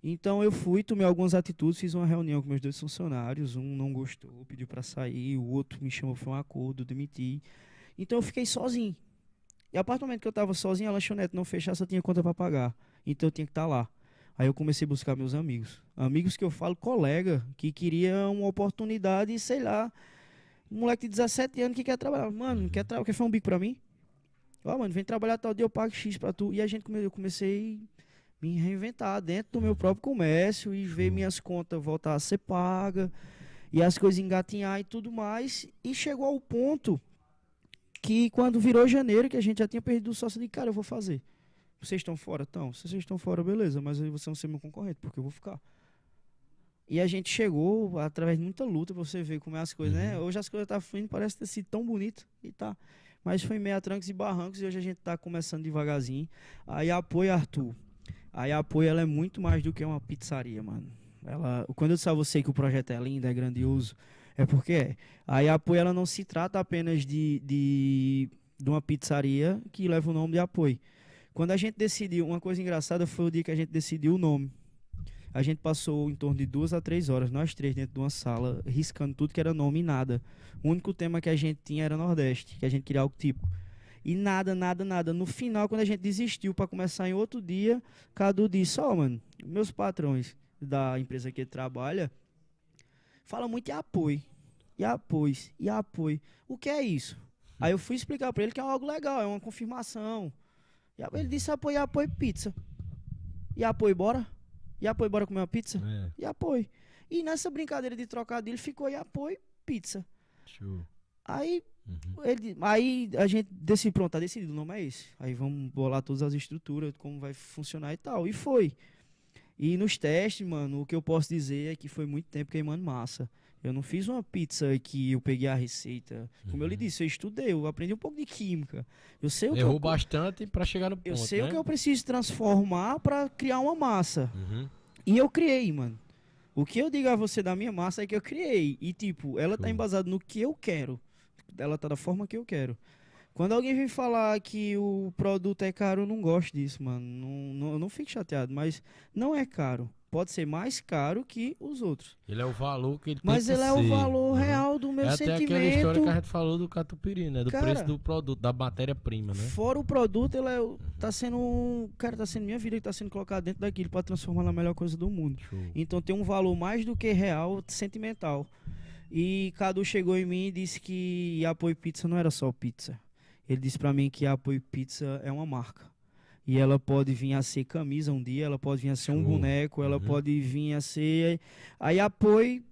Então eu fui, tomei algumas atitudes, fiz uma reunião com meus dois funcionários, um não gostou, pediu para sair, o outro me chamou para um acordo, demiti. Então eu fiquei sozinho. E a partir do momento que eu estava sozinho, a lanchonete não fechava, só tinha conta para pagar. Então eu tinha que estar tá lá. Aí eu comecei a buscar meus amigos. Amigos que eu falo, colega, que queria uma oportunidade, sei lá, um moleque de 17 anos que quer trabalhar. Mano, quer, tra quer fazer um bico para mim? Ó, oh, mano, vem trabalhar tal dia, eu pago X para tu. E a gente eu comecei me reinventar dentro do meu próprio comércio e ver minhas contas voltar a ser paga e as coisas engatinhar e tudo mais. E chegou ao ponto que quando virou janeiro, que a gente já tinha perdido o sócio, de cara, eu vou fazer. Vocês estão fora? Então, se vocês estão fora, beleza, mas aí vocês vão ser meu concorrente, porque eu vou ficar. E a gente chegou, através de muita luta, pra você ver como é as coisas, né? uhum. né? Hoje as coisas tá fluindo, parece ter sido tão bonito e tá. Mas foi meia trancos e barrancos e hoje a gente tá começando devagarzinho. Aí apoio Arthur. Aí a Apoio ela é muito mais do que uma pizzaria, mano. Ela, quando eu disse a você que o projeto é lindo, é grandioso, é porque é. Aí a Apoio ela não se trata apenas de, de, de uma pizzaria que leva o nome de Apoio. Quando a gente decidiu, uma coisa engraçada foi o dia que a gente decidiu o nome. A gente passou em torno de duas a três horas, nós três, dentro de uma sala, riscando tudo que era nome e nada. O único tema que a gente tinha era Nordeste, que a gente queria algo típico. E nada, nada, nada. No final, quando a gente desistiu para começar em outro dia, Cadu disse: Ó, oh, mano, meus patrões da empresa que trabalha falam muito em apoio. E apoio, e apoio. O que é isso? Aí eu fui explicar para ele que é algo legal, é uma confirmação. E ele disse apoio, apoio pizza. E apoio, bora? E apoio, bora comer uma pizza? É. E apoio. E nessa brincadeira de trocadilho ficou e apoio pizza. Show. Aí Uhum. Ele, aí a gente decidiu, pronto, tá decidido, o nome é esse. Aí vamos bolar todas as estruturas, como vai funcionar e tal. E foi. E nos testes, mano, o que eu posso dizer é que foi muito tempo queimando massa. Eu não fiz uma pizza que eu peguei a receita. Como uhum. eu lhe uhum. disse, eu estudei, eu aprendi um pouco de química. Eu sei o Errou que eu, bastante para chegar no ponto. Eu sei né? o que eu preciso transformar para criar uma massa. Uhum. E eu criei, mano. O que eu digo a você da minha massa é que eu criei. E, tipo, ela tá Show. tá embasada no que eu quero ela tá da forma que eu quero. Quando alguém vem falar que o produto é caro, eu não gosto disso, mano. Não, não, eu não fico chateado, mas não é caro. Pode ser mais caro que os outros. Ele é o valor que ele Mas tem ele é o valor uhum. real do meu é sentimento. É até aquela história que a gente falou do catupiry, né? Do cara, preço do produto, da matéria-prima, né? Fora o produto, ele é, tá sendo... Cara, tá sendo minha vida que tá sendo colocada dentro daquilo para transformar na melhor coisa do mundo. Show. Então tem um valor mais do que real, sentimental. E Cadu chegou em mim e disse que Apoio Pizza não era só pizza. Ele disse para mim que Apoio Pizza é uma marca. E ela pode vir a ser camisa um dia, ela pode vir a ser um boneco, ela uhum. pode vir a ser. Aí Apoio.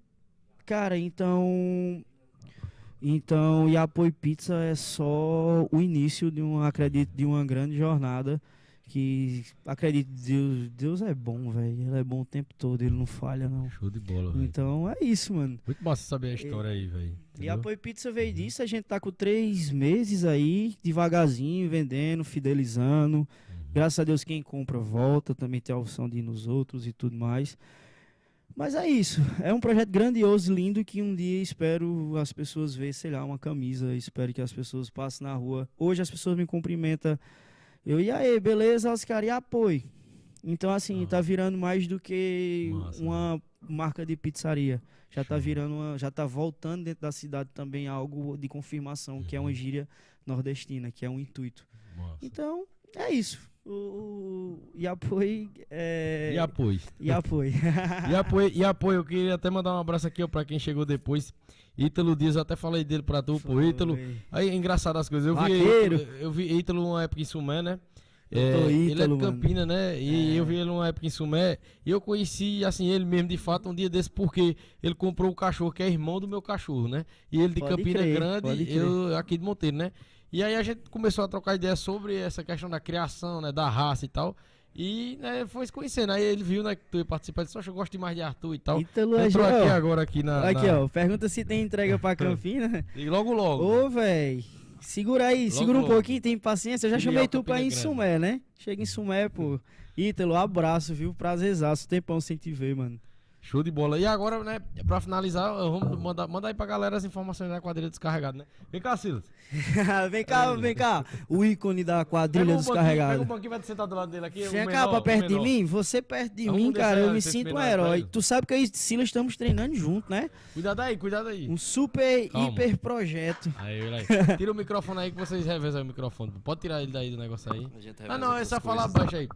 Cara, então. Então, e Apoio Pizza é só o início de um, acredito, de uma grande jornada que acredito Deus, Deus é bom, velho. Ele é bom o tempo todo, ele não falha, não. Show de bola, velho. Então é isso, mano. Muito você saber a história e, aí, velho. E a Apoio Pizza veio uhum. disso, a gente tá com três meses aí, devagarzinho, vendendo, fidelizando. Uhum. Graças a Deus quem compra volta, também tem a opção de ir nos outros e tudo mais. Mas é isso. É um projeto grandioso, lindo, que um dia espero as pessoas ver, sei lá, uma camisa. Espero que as pessoas passem na rua. Hoje as pessoas me cumprimentam. Eu, e aí, beleza, Oscar? E apoio. Então, assim, Ah. tá virando mais do que Massa, uma marca de pizzaria. Já tá virando, uma, já tá voltando dentro da cidade também algo de confirmação, que é Uhum. uma gíria nordestina, que é um intuito. Massa. Então, é isso. O, o, e apoio. É, apoio, e apoio, eu queria até mandar um abraço aqui ó, pra quem chegou depois. Ítalo Dias, eu até falei dele pra tu, pô. Ítalo. Aí é engraçado as coisas. Eu vi. Ítalo, eu vi Ítalo uma época em Sumé, né? É, ele é Ítalo, de mano. Campina, né? E É. eu vi ele uma época em Sumé. E eu conheci, assim, ele mesmo de fato um dia desse, porque ele comprou o cachorro, que é irmão do meu cachorro, né? E ele de Pode Campina crer, Grande, eu aqui de Monteiro, né? E aí a gente começou a trocar ideias sobre essa questão da criação, né? Da raça e tal. E né, foi se conhecendo. Aí ele viu, né, que tu ia participar. Disse, "Oxe, eu gosto demais de Arthur e tal. Ítalo é Entrou aqui agora aqui na. Aqui, na- ó. Pergunta se tem entrega pra Campina. E logo logo. Ô, véi. Segura aí, Logo, segura um logo. pouquinho, tem paciência. Eu já Filial chamei tu pra ir em Grande. Sumé, né? Chega em Sumé, pô. Ítalo, abraço, viu? Prazerzaço. Tempão sem te ver, mano. Show de bola. E agora, né, pra finalizar, vamos mandar, mandar aí pra galera as informações da quadrilha descarregada, né? Vem cá, Silas. vem cá, vem cá. O ícone da quadrilha Pega um banquinho, descarregada. Pega um banquinho, vai te sentar do lado dele aqui. Vem o cá pra o perto de mim, você perto de Vamos mim, cara, eu me sinto um herói. Tu sabe que eu e Silas estamos treinando junto, né? Cuidado aí, cuidado aí. Um super, Calma. hiper projeto. Aí, olha aí. Tira o microfone aí que vocês revezam o microfone. Pode tirar ele daí do negócio aí. Ah, não, é só falar baixo aí.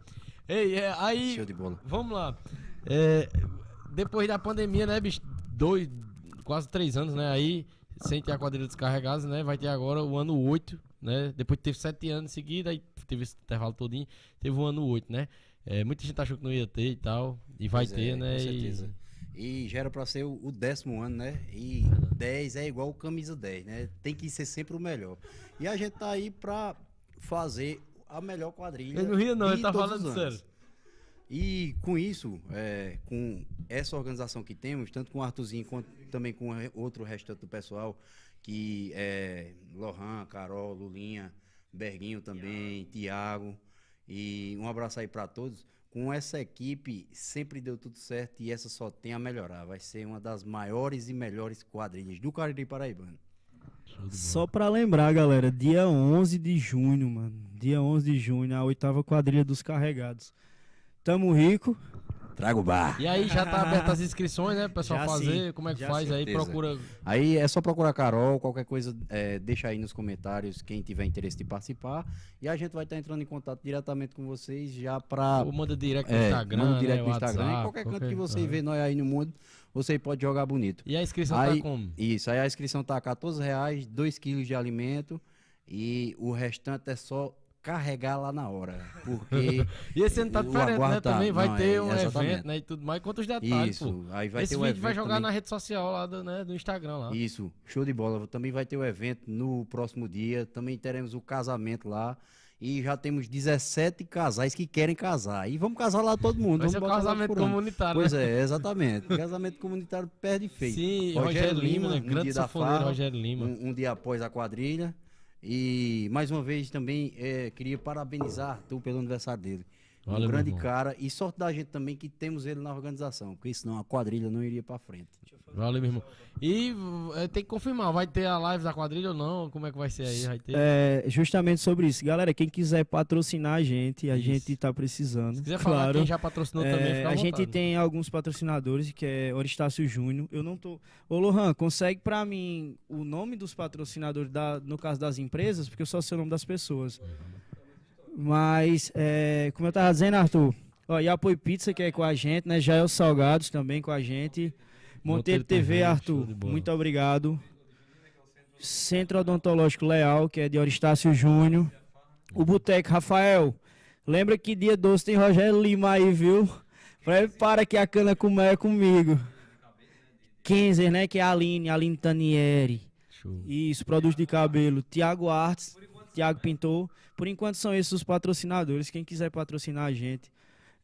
Ei, é, aí. Show de bola. Vamos lá. É, depois da pandemia, né, bicho? Dois, quase três anos, né? Aí, sem ter a quadrilha descarregada, né? Vai ter agora o ano 8, né? Depois teve sete anos seguidos, aí teve esse intervalo todinho, teve o ano 8, né? É, muita gente achou que não ia ter e tal. E vai Pois ter, é, né? Com e- certeza. E já era pra ser o, o décimo ano, né? E 10 é igual o camisa 10, né? Tem que ser sempre o melhor. E a gente tá aí pra fazer a melhor quadrilha. Ele não ria, não, ele tá falando sério. E com isso, é, com essa organização que temos, tanto com o Arthurzinho quanto também com outro restante do pessoal, que é Lohan, Carol, Lulinha, Berguinho também, Tiago, e um abraço aí para todos. Com essa equipe sempre deu tudo certo e essa só tem a melhorar. Vai ser uma das maiores e melhores quadrilhas do Cariri Paraibano. Só pra lembrar, galera, dia 11 de junho, mano. Dia 11 de junho, a oitava quadrilha dos carregados. Tamo rico. Trago bar. E aí já tá abertas as inscrições, né? O pessoal Já fazer, sim, como é que já faz sim. aí, procura. Aí é só procurar a Carol, qualquer coisa, é, deixa aí nos comentários quem tiver interesse de participar. E a gente vai estar entrando em contato diretamente com vocês já para. Ou manda direct no É, Instagram, manda né? direto no Instagram. WhatsApp, em qualquer canto que você vê nós aí no mundo, você pode jogar bonito. E a inscrição Aí- tá como? Isso, aí a inscrição tá 14 reais, 2 quilos de alimento e o restante é só carregar lá na hora. Porque. E esse ano tá o diferente, né? aguardo tá- Também vai não, ter é, um exatamente. evento, né? E tudo mais. Conta os detalhes, pô. isso, aí vai Esse ter o vídeo evento vai jogar também. na rede social lá do, né, do Instagram lá. Isso, show de bola. Também vai ter o evento no próximo dia. Também teremos o casamento lá. E já temos 17 casais que querem casar. E vamos casar lá todo mundo. Vai vamos ser botar lá casamento comunitário, Pois né? é, exatamente. casamento comunitário perde feito. Sim, Rogério, Lima, né? um Grande da safoneiro farra, Rogério Lima. Um, um dia após a quadrilha. E mais uma vez também eh, queria parabenizar tu pelo aniversário dele. Valeu, um grande cara. E sorte da gente também que temos ele na organização. Porque senão a quadrilha não iria pra frente. Valeu, meu irmão. E eh, tem que confirmar, vai ter a live da quadrilha ou não? Como é que vai ser aí? Vai ter? É, justamente sobre isso. Galera, quem quiser patrocinar a gente, a Isso. gente tá precisando. Se quiser falar claro. quem já patrocinou É, também, fica a gente vontade. tem alguns patrocinadores, que é Oristácio Júnior. Eu não tô. Ô, Lohan, consegue pra mim o nome dos patrocinadores, da, no caso das empresas, porque eu só sei o nome das pessoas. Mas, é, como eu tava dizendo, Arthur, ó, e Apoio Pizza, que é com a gente, né? Jael Salgados também com a gente. Monteiro Monteiro TV, TV, show Arthur, muito obrigado. Centro Odontológico Leal, que é de Oristácio Júnior. O Boteco Rafael. Lembra que dia 12 tem Rogério Lima aí, viu? Prepara que a cana comer comigo. Kenzer, né? Que é a Aline, Aline Tanieri. Show. Isso, produtos de cabelo. Tiago Artes, Tiago Pintor. Por enquanto são esses os patrocinadores. Quem quiser patrocinar a gente.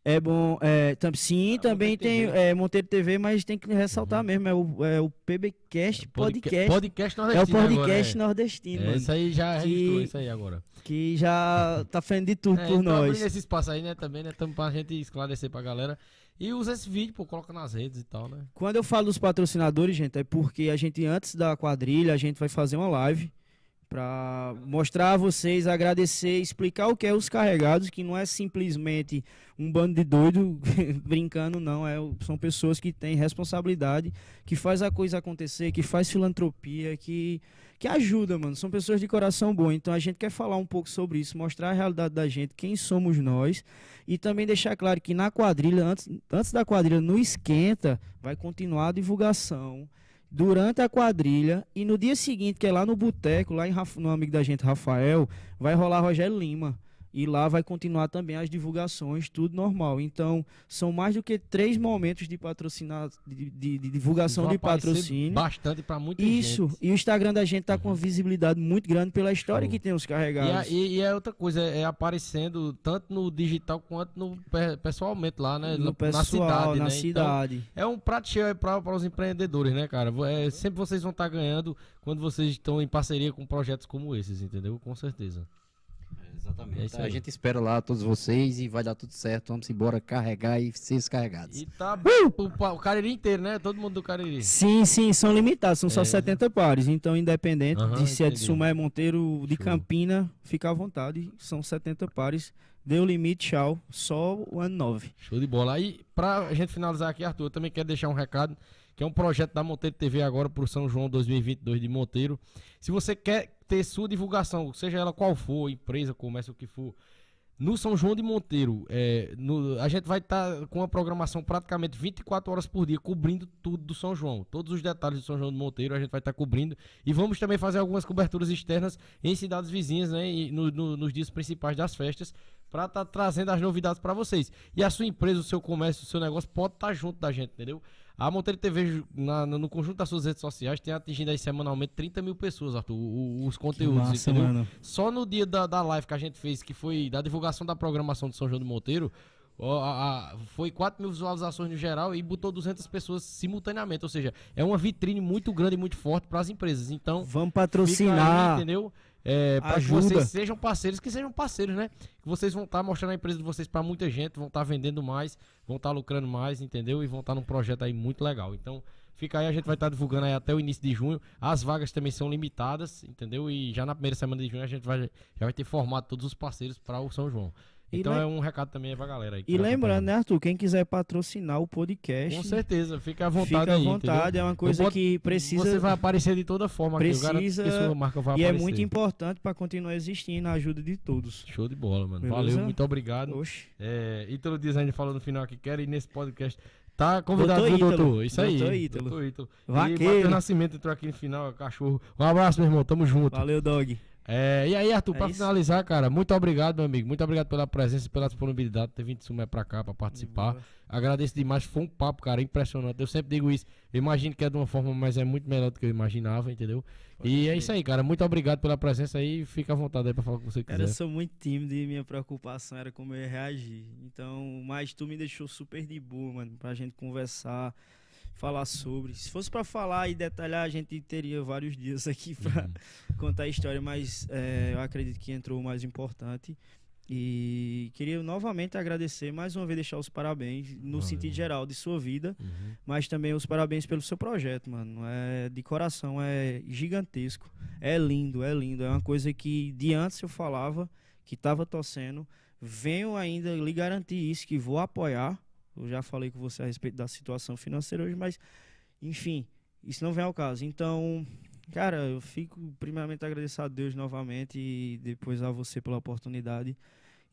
É bom. É, tam, sim, Ah, também Monteiro tem TV. é, Monteiro TV, mas tem que ressaltar mesmo. É o, é o PBcast Podcast. Podcast é o nordestino podcast agora, nordestino, é. É, mano. isso aí já Que- registrou isso aí agora. Que já tá fazendo de tudo É, por então nós. abrindo esse espaço aí, né, também, né, também pra gente esclarecer pra galera. E usa esse vídeo, pô, coloca nas redes e tal, né? Quando eu falo dos patrocinadores, gente, é porque a gente, antes da quadrilha, a gente vai fazer uma live pra mostrar a vocês, agradecer, explicar o que é os carregados, que não é simplesmente um bando de doido brincando, não. É, são pessoas que têm responsabilidade, que faz a coisa acontecer, que faz filantropia, que, que ajuda, mano. São pessoas de coração bom. Então a gente quer falar um pouco sobre isso, mostrar a realidade da gente, quem somos nós. E também deixar claro que na quadrilha, antes, antes da quadrilha, no Esquenta, vai continuar a divulgação durante a quadrilha. E no dia seguinte, que é lá no Boteco, lá em no amigo da gente, Rafael, vai rolar Rogério Lima. E lá vai continuar também as divulgações, tudo normal. Então, são mais do que três momentos de patrocinar, de, de- de divulgação Vão de patrocínio. Bastante pra muita Isso, gente. e o Instagram da gente tá com uma visibilidade muito grande pela história Show. que tem os E, a- carregados. e, e é outra coisa, é aparecendo tanto no digital quanto no pe- pessoalmente lá, né? no na pessoal, cidade, na né? cidade. Então, é um prato cheio para os empreendedores, né, cara? É, sempre vocês vão estar ganhando quando vocês estão em parceria com projetos como esses, entendeu? Com certeza. Exatamente. É isso a aí. gente espera lá todos vocês e vai dar tudo certo. Vamos embora carregar e ser descarregados. E tá o, pa- o Cariri inteiro, né? Todo mundo do Cariri. Sim, sim, são limitados, são só É. 70 pares. Então, independente Aham, de se é de entendi. Sumé, Monteiro, de Show. Campina, fica à vontade. São 70 pares. Deu limite, tchau. Só o ano 9. Show de bola. Aí, pra gente finalizar aqui, Arthur, eu também quero deixar um recado, que é um projeto da Monteiro TV agora pro São João 2022 de Monteiro. Se você quer ter sua divulgação, seja ela qual for, empresa, comércio, o que for, no São João de Monteiro, é, no- a gente vai estar com uma programação praticamente 24 horas por dia, cobrindo tudo do São João. Todos os detalhes do São João de Monteiro a gente vai estar cobrindo. E vamos também fazer algumas coberturas externas em cidades vizinhas, né? No- no- nos dias principais das festas, para estar trazendo as novidades para vocês. E a sua empresa, o seu comércio, o seu negócio pode estar junto da gente, entendeu? A Monteiro TV, na- no conjunto das suas redes sociais, tem atingido aí semanalmente 30 mil pessoas, Arthur, os conteúdos, entendeu? mano. Só no dia da, da live que a gente fez, que foi da divulgação da programação de São João do Monteiro, a- a- foi 4 mil visualizações no geral e botou 200 pessoas simultaneamente. Ou seja, é uma vitrine muito grande e muito forte para as empresas. Então, Vamos fica aí, patrocinar. entendeu? É, para que vocês sejam parceiros, que sejam parceiros, né? Que vocês vão estar mostrando a empresa de vocês para muita gente, vão estar vendendo mais, vão estar lucrando mais, entendeu? E vão estar num projeto aí muito legal. Então, fica aí, a gente vai estar divulgando aí até o início de junho. As vagas também são limitadas, entendeu? E já na primeira semana de junho a gente vai, já vai ter formado todos os parceiros para o São João. E Então lem- é um recado também pra galera aí. E lembrando, né. Arthur? Quem quiser patrocinar o podcast, Com certeza, fica à vontade fica à aí, vontade. entendeu? É uma coisa boto- que precisa. Você vai aparecer de toda forma aqui. Precisa- sua marca vai E é aparecer. muito importante para continuar existindo a ajuda de todos. Show de bola, mano. Beleza? Valeu, muito obrigado. Oxe. É, Ítalo Design falou no final que quer ir nesse podcast. Tá convidado, Doutor Ítalo. doutor? Isso aí. Doutor Ítalo. Doutor Ítalo. E Vaqueiro. Matheus Nascimento entrou aqui no final, cachorro. Um abraço, meu irmão. Tamo junto. Valeu, dog. É, e aí, Arthur, É pra isso. finalizar, cara, muito obrigado, meu amigo. Muito obrigado pela presença e pela disponibilidade de ter vindo de Sumé pra cá pra participar. Agradeço demais. Foi um papo, cara, impressionante. Eu sempre digo isso. Eu imagino que é de uma forma, mas é muito melhor do que eu imaginava, entendeu? e é isso aí, cara. Muito obrigado pela presença aí. Fica à vontade aí pra falar que você Cara, eu quiser. sou muito tímido e minha preocupação era como eu ia reagir. Então, mas tu me deixou super de boa, mano, pra gente conversar, falar sobre. Se fosse pra falar e detalhar, a gente teria vários dias aqui pra Uhum. contar a história, mas é, eu acredito que entrou o mais importante. E queria novamente agradecer, mais uma vez deixar os parabéns, no Valeu. sentido geral de sua vida, Uhum. mas também os parabéns pelo seu projeto, mano. É de coração, é gigantesco. É lindo, é lindo. É uma coisa que de antes eu falava que tava torcendo. Venho ainda lhe garantir isso, que vou apoiar. Eu já falei com você a respeito da situação financeira hoje, mas enfim, isso não vem ao caso. Então, cara, eu fico primeiramente agradecer a Deus novamente e depois a você pela oportunidade.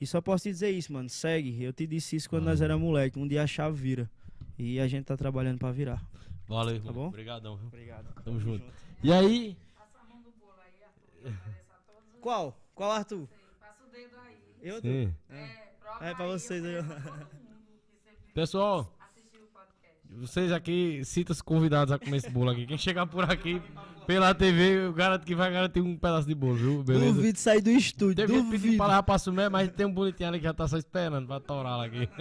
E só posso te dizer isso, mano. Segue. Eu te disse isso quando nós era moleque. Um dia a chave vira. E a gente tá trabalhando pra virar. Valeu, irmão. Tá bom? Obrigadão, viu? Obrigado. Tamo junto. E aí, Qual? Qual Arthur? Passa o dedo aí. Eu sim. É, prova É pra aí, vocês aí. Pessoal, vocês aqui, cita os convidados a comer esse bolo aqui. Quem chegar por aqui, Pela TV, eu garanto que vai garantir um pedaço de bolo, viu? Beleza? Duvido sair do estúdio, Teve duvido. pra levar pra Sumé, mas tem um bonitinho ali que já tá só esperando pra torar lá aqui.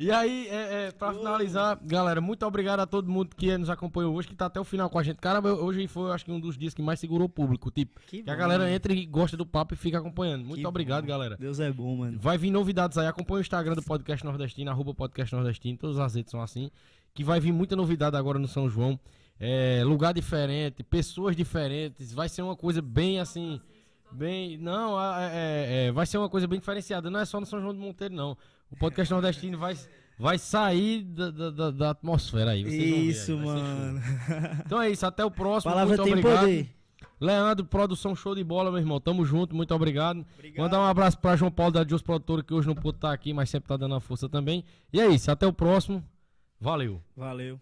E aí, é, é, pra finalizar, galera, muito obrigado a todo mundo que nos acompanhou hoje, que tá até o final com a gente. Cara, hoje foi, acho que um dos dias que mais segurou o público. Tipo, Que que a galera entra e gosta do papo e fica acompanhando. Muito Que obrigado, bom. galera. Deus é bom, mano. Vai vir novidades aí. Acompanha o Instagram do Podcast Nordestino, arroba Podcast Nordestino. Todas as redes são assim. Que vai vir muita novidade agora no São João. É, lugar diferente, pessoas diferentes. Vai ser uma coisa bem assim. Bem. Não, é, é, é, vai ser uma coisa bem diferenciada. Não é só no São João do Monteiro, não. O Podcast Nordestino vai, vai sair da, da, da- atmosfera aí. ver Isso, show. mano. Então é isso. Até o próximo. Palavra muito tem obrigado. poder. Leandro, produção show de bola, meu irmão. Tamo junto, muito obrigado. Obrigado. Mandar um abraço pra João Paulo da Dios Produtora, que hoje não pôde estar aqui, mas sempre tá dando a força também. E é isso, até o próximo. Valeu. Valeu.